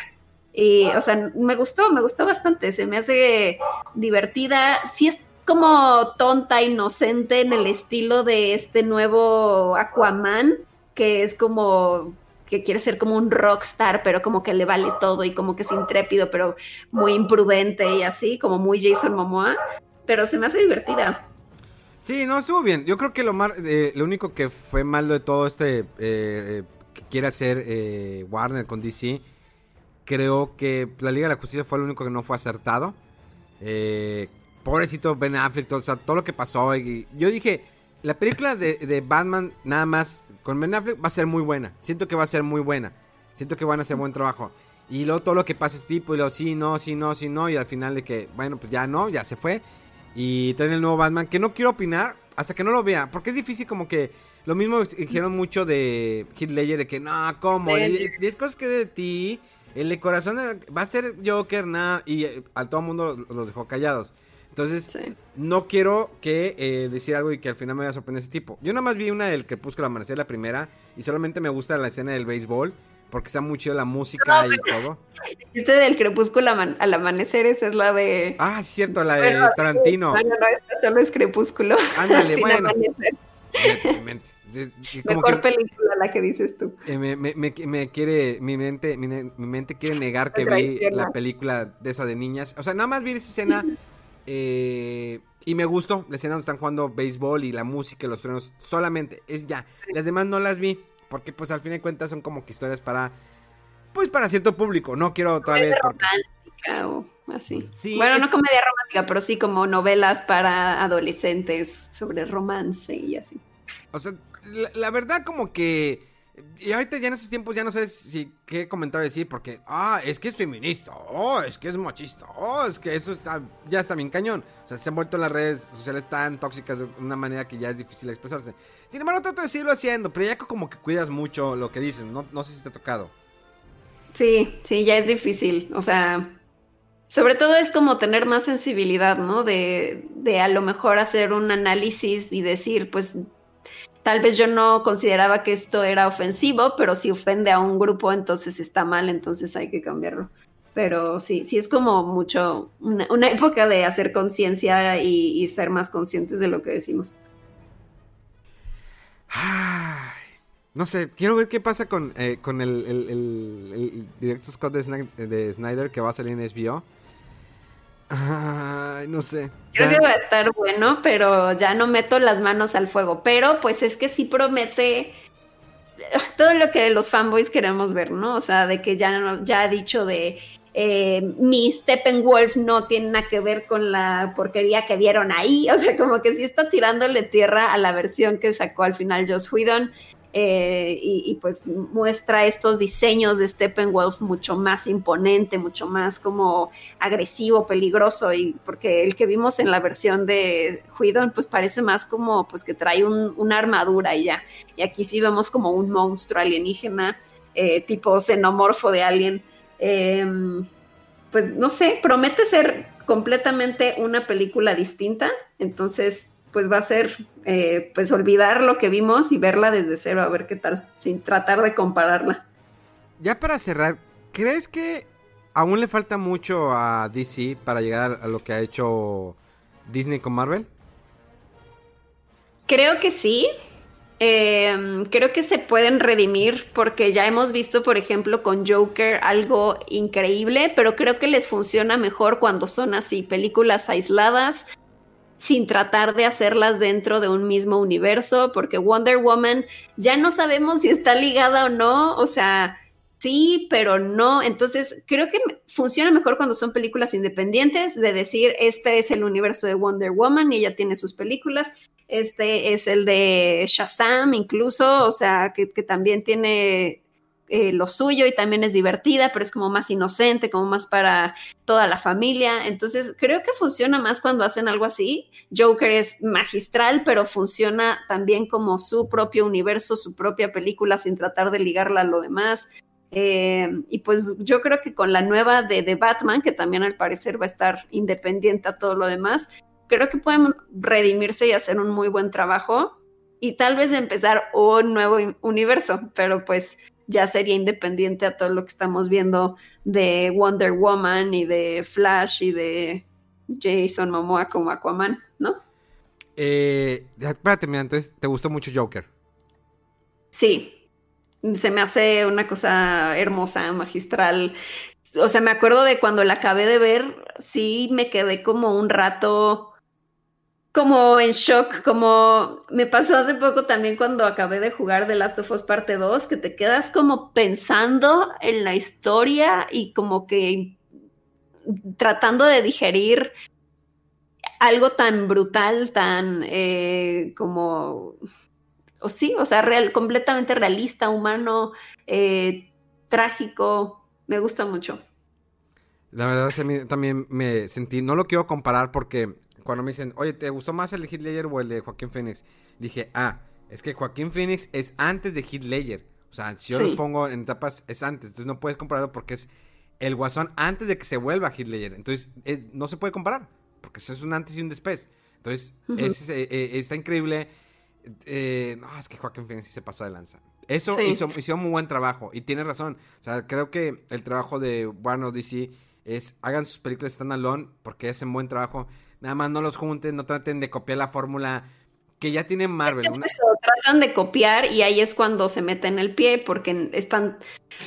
Y, o sea, me gustó, me gustó bastante, se me hace divertida. Sí es como tonta, inocente en el estilo de este nuevo Aquaman, que es como que quiere ser como un rockstar, pero como que le vale todo y como que es intrépido, pero muy imprudente y así, como muy Jason Momoa, pero se me hace divertida. Sí, no, estuvo bien. Yo creo que lo, eh, lo único que fue malo de todo este eh, eh, que quiere hacer Warner con DC, creo que la Liga de la Justicia fue lo único que no fue acertado. pobrecito Ben Affleck, todo, o sea, todo lo que pasó. Y, yo dije, la película de Batman nada más con Ben Affleck va a ser muy buena. Siento que va a ser muy buena. Siento que van a hacer buen trabajo. Y luego todo lo que pasa es tipo, y luego sí, no, sí, no, sí, no. Y al final de que, bueno, pues ya no, ya se fue. Y traen el nuevo Batman, que no quiero opinar hasta que no lo vea. Porque es difícil como que... Lo mismo dijeron mucho de Heath Ledger, de que no, ¿cómo? 10 cosas que de ti. El de corazón va a ser Joker, nada. Y eh, a todo el mundo los dejó callados. Entonces, Sí. no quiero que eh, decir algo y que al final me vaya a sorprender ese tipo. Yo nada más vi una del Crepúsculo Amanecer, la primera, y solamente me gusta la escena del béisbol, porque está muy chido la música y todo. Este del crepúsculo aman- al amanecer, esa es la de. Ah, es cierto, la de Bueno, Tarantino. No, no, no, esta solo es crepúsculo. Ándale, (laughs) bueno. como Mejor que, película la que dices tú. eh, me, me- me- me quiere, mi mente, mi, ne- mi mente quiere negar que vi la película de esa de niñas. O sea, nada más vi esa escena eh, y me gustó la escena donde están jugando béisbol y la música y los truenos. Solamente, es ya. Las demás no las vi porque pues al fin de cuentas son como que historias para, pues para cierto público. No quiero otra vez porque... Romántica o así. Sí, bueno, no comedia romántica, pero sí como novelas para adolescentes sobre romance y así. O sea, la, la verdad como que... Y ahorita ya en esos tiempos ya no sé si qué comentario decir porque, ah, es que es feminista, oh, es que es machista, oh, es que eso está, ya está bien cañón. O sea, se han vuelto las redes sociales tan tóxicas de una manera que ya es difícil expresarse. Sin embargo, trato de seguirlo haciendo, pero ya como que cuidas mucho lo que dices, no, no sé si te ha tocado. Sí, sí, ya es difícil. O sea, sobre todo es como tener más sensibilidad, ¿no? De, de a lo mejor hacer un análisis y decir, pues, tal vez yo no consideraba que esto era ofensivo, pero si ofende a un grupo, entonces está mal, entonces hay que cambiarlo. Pero sí, sí es como mucho, una, época de hacer conciencia y, ser más conscientes de lo que decimos. Ay, no sé, quiero ver qué pasa con, eh, con el, el, directo Scott de Snyder que va a salir en HBO. Ay, no sé. Creo que va a estar bueno, pero ya no meto las manos al fuego. Pero pues es que sí promete todo lo que los fanboys queremos ver, ¿no? O sea, de que ya, no- ya ha dicho de eh, mi Steppenwolf no tiene nada que ver con la porquería que vieron ahí. (laughs) O sea, como que sí está tirándole tierra a la versión que sacó al final Joss Whedon. Eh, y, pues muestra estos diseños de Steppenwolf mucho más imponente, mucho más como agresivo, peligroso, y porque el que vimos en la versión de Whedon pues parece más como pues que trae un- una armadura y ya. Y aquí sí vemos como un monstruo alienígena, eh, tipo xenomorfo de alien. Eh, pues no sé, promete ser completamente una película distinta, entonces pues va a ser eh, pues olvidar lo que vimos y verla desde cero a ver qué tal, sin tratar de compararla. Ya para cerrar, ¿crees que aún le falta mucho a DC para llegar a lo que ha hecho Disney con Marvel? Creo que sí. Eh, creo que se pueden redimir porque ya hemos visto, por ejemplo, con Joker algo increíble, pero creo que les funciona mejor cuando son así, películas aisladas, sin tratar de hacerlas dentro de un mismo universo, porque Wonder Woman ya no sabemos si está ligada o no, o sea, sí, pero no. Entonces, creo que funciona mejor cuando son películas independientes, de decir, este es el universo de Wonder Woman y ella tiene sus películas este es el de Shazam incluso, o sea, que, que también tiene eh, lo suyo y también es divertida, pero es como más inocente, como más para toda la familia. Entonces, creo que funciona más cuando hacen algo así. Joker es magistral, pero funciona también como su propio universo, su propia película, sin tratar de ligarla a lo demás. Eh, y pues yo creo que con la nueva de, de Batman, que también al parecer va a estar independiente a todo lo demás, creo que pueden redimirse y hacer un muy buen trabajo y tal vez empezar un nuevo universo, pero pues ya sería independiente a todo lo que estamos viendo de Wonder Woman y de Flash y de Jason Momoa como Aquaman, ¿no? Eh, espérate, mira, entonces, ¿te gustó mucho Joker? Sí, se me hace una cosa hermosa, magistral. O sea, me acuerdo de cuando la acabé de ver, sí me quedé como un rato como en shock, como me pasó hace poco también cuando acabé de jugar The Last of Us parte 2, que te quedas como pensando en la historia y como que tratando de digerir algo tan brutal, tan eh, como, o sí, o sea, real, completamente realista, humano, eh, trágico, me gusta mucho. La verdad, a mí también me sentí, no lo quiero comparar porque cuando me dicen, oye, ¿te gustó más el de Heath Ledger o el de Joaquín Phoenix? Dije, ah, es que Joaquín Phoenix es antes de Heath Ledger. O sea, si yo Sí. lo pongo en etapas, es antes. Entonces no puedes compararlo porque es el guasón antes de que se vuelva Heath Ledger. Entonces es- no se puede comparar. porque eso es un antes y un después. Entonces, es, eh, eh, está increíble. Eh, no, es que Joaquín Phoenix se pasó de lanza. Eso hizo, hizo muy buen trabajo y tiene razón. O sea, creo que el trabajo de Warner DC es hagan sus películas standalone porque hacen buen trabajo. Nada más no los junten, no traten de copiar la fórmula que ya tiene Marvel. Es eso, tratan de copiar y ahí es cuando se meten el pie porque están,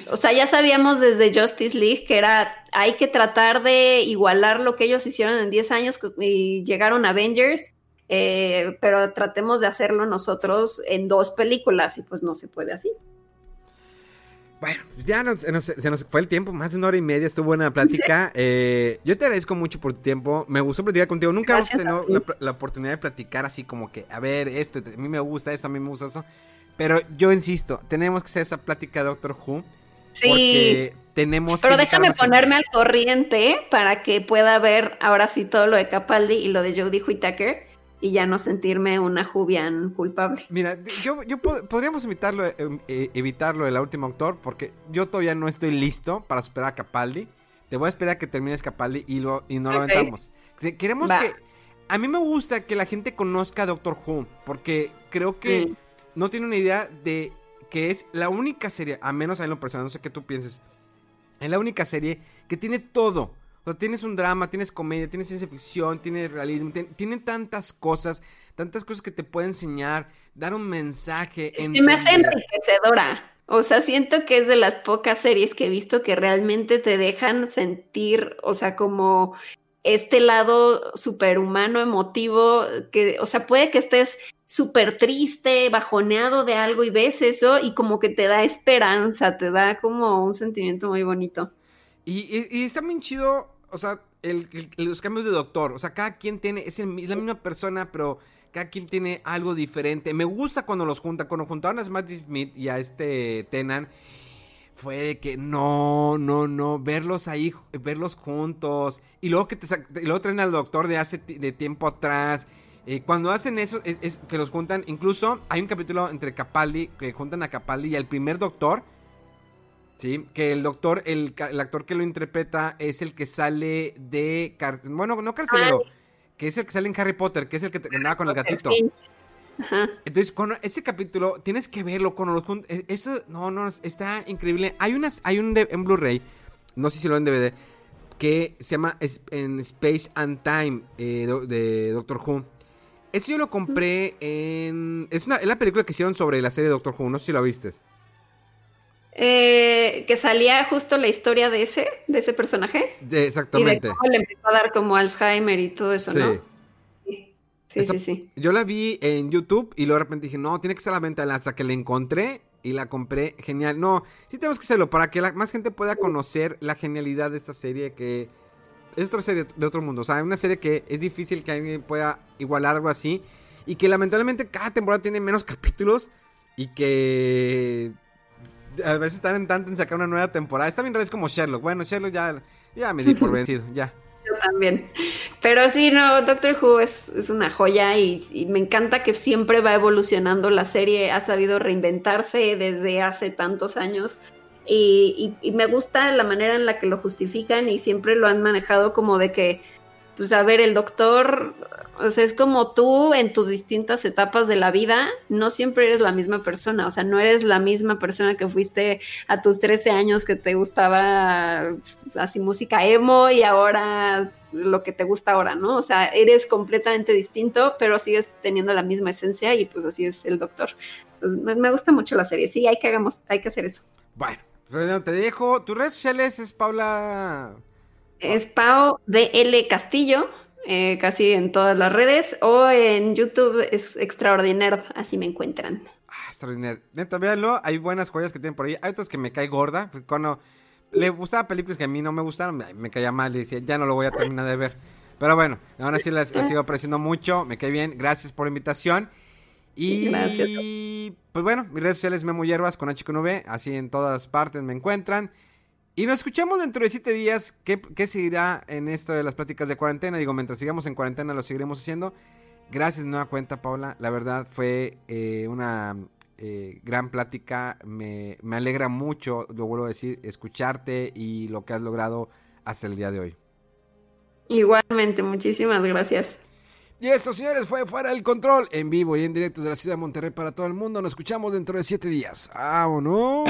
o sea, ya sabíamos desde Justice League que era, hay que tratar de igualar lo que ellos hicieron en 10 años y llegaron Avengers, eh, pero tratemos de hacerlo nosotros en dos películas y pues no se puede así. Bueno, pues ya se nos fue el tiempo, más de una hora y media, estuvo buena plática. (laughs) Eh, yo te agradezco mucho por tu tiempo, me gustó platicar contigo. Nunca hemos tenido la, oportunidad de platicar así como que, a ver, esto, a mí me gusta esto, a mí me gusta esto. Pero yo insisto, tenemos que hacer esa plática de Doctor Who. Sí. Porque tenemos Pero déjame ponerme al corriente para que pueda ver ahora sí todo lo de Capaldi y lo de Jodie Whittaker y ya no sentirme una Jubian culpable. Mira, yo, yo podríamos evitarlo, eh, eh, evitarlo de la última autor porque yo todavía no estoy listo para superar a Capaldi. Te voy a esperar a que termines Capaldi y, lo, y no lo aventamos. Queremos que... A mí me gusta que la gente conozca a Doctor Who porque creo que no tiene una idea de que es la única serie, a menos a lo personal, no sé qué tú pienses, es la única serie que tiene todo o sea, tienes un drama, tienes comedia, tienes ciencia ficción, tienes realismo, tienen tantas cosas, tantas cosas que te pueden enseñar, dar un mensaje. Es que me hace enriquecedora. O sea, siento que es de las pocas series que he visto que realmente te dejan sentir, o sea, como este lado superhumano, emotivo, que, o sea, puede que estés súper triste, bajoneado de algo y ves eso y como que te da esperanza, te da como un sentimiento muy bonito. Y, y está muy chido o sea, los cambios de doctor, o sea, cada quien tiene, es, la misma persona, pero cada quien tiene algo diferente. Me gusta cuando los junta, cuando juntaron a Smith y a este Tenan, fue que no, no, no, verlos ahí, verlos juntos, y luego que te y luego traen al doctor de hace de tiempo atrás. Eh, cuando hacen eso, es, que los juntan, incluso hay un capítulo entre Capaldi, que juntan a Capaldi y al primer doctor, Sí, que el doctor, el, actor que lo interpreta es el que sale de. Bueno, no carcelero, que es el que sale en Harry Potter, que es el que andaba con el gatito. Entonces, con ese capítulo tienes que verlo con los e, Eso, no, no, está increíble. Hay unas, hay un en Blu-ray, no sé si lo en DVD, que se llama en Space and Time eh, de Doctor Who. Ese yo lo compré en. Es, una, es la película que hicieron sobre la serie de Doctor Who, no sé si lo viste. Eh, que salía justo la historia de ese, de ese personaje. exactamente. Y de cómo le empezó a dar como Alzheimer y todo eso, ¿no? Sí, sí, sí, Yo la vi en YouTube y luego de repente dije, no, tiene que ser la venta hasta que la encontré y la compré. Genial. No, sí tenemos que hacerlo para que la, más gente pueda conocer la genialidad de esta serie que es otra serie de otro mundo. O sea, una serie que es difícil que alguien pueda igualar algo así y que lamentablemente cada temporada tiene menos capítulos y que a veces están en tanto en sacar una nueva temporada. Está bien es como Sherlock. Bueno, Sherlock ya, ya me di por vencido, ya. Yo también. Pero sí, no, Doctor Who es, una joya y, me encanta que siempre va evolucionando la serie, ha sabido reinventarse desde hace tantos años y, me gusta la manera en la que lo justifican y siempre lo han manejado como de que, pues a ver, el doctor o sea, es como tú en tus distintas etapas de la vida, no siempre eres la misma persona. O sea, no eres la misma persona que fuiste a tus 13 años que te gustaba así música emo y ahora lo que te gusta ahora, ¿no? O sea, eres completamente distinto, pero sigues teniendo la misma esencia y pues así es el doctor. Pues, me gusta mucho la serie. Sí, hay que hagamos, hay que hacer eso. Bueno, te dejo. Tus redes sociales es Paula. Es Pau DL Castillo. Eh, casi en todas las redes, o en YouTube es Extraordinario, así me encuentran. Ah, extraordinario. Neta, véanlo, hay buenas joyas que tienen por ahí. Hay otros que me cae gorda, cuando le gustaba películas que a mí no me gustaron, me caía mal y decía, ya no lo voy a terminar de ver. Pero bueno, aún así las, sigo apreciando mucho, me cae bien, gracias por la invitación. Y gracias. pues bueno, mis redes sociales Memo Hierbas con H con V, así en todas partes me encuentran. Y nos escuchamos dentro de siete días. ¿Qué, ¿Qué, seguirá en esto de las pláticas de cuarentena? Digo, mientras sigamos en cuarentena lo seguiremos haciendo. Gracias de nueva cuenta, Paula. La verdad fue eh, una eh, gran plática. Me, me alegra mucho, lo vuelvo a decir, escucharte y lo que has logrado hasta el día de hoy. Igualmente, muchísimas gracias. Y esto, señores, fue Fuera del Control, en vivo y en directo de la ciudad de Monterrey para todo el mundo. Nos escuchamos dentro de siete días. ¡Vámonos!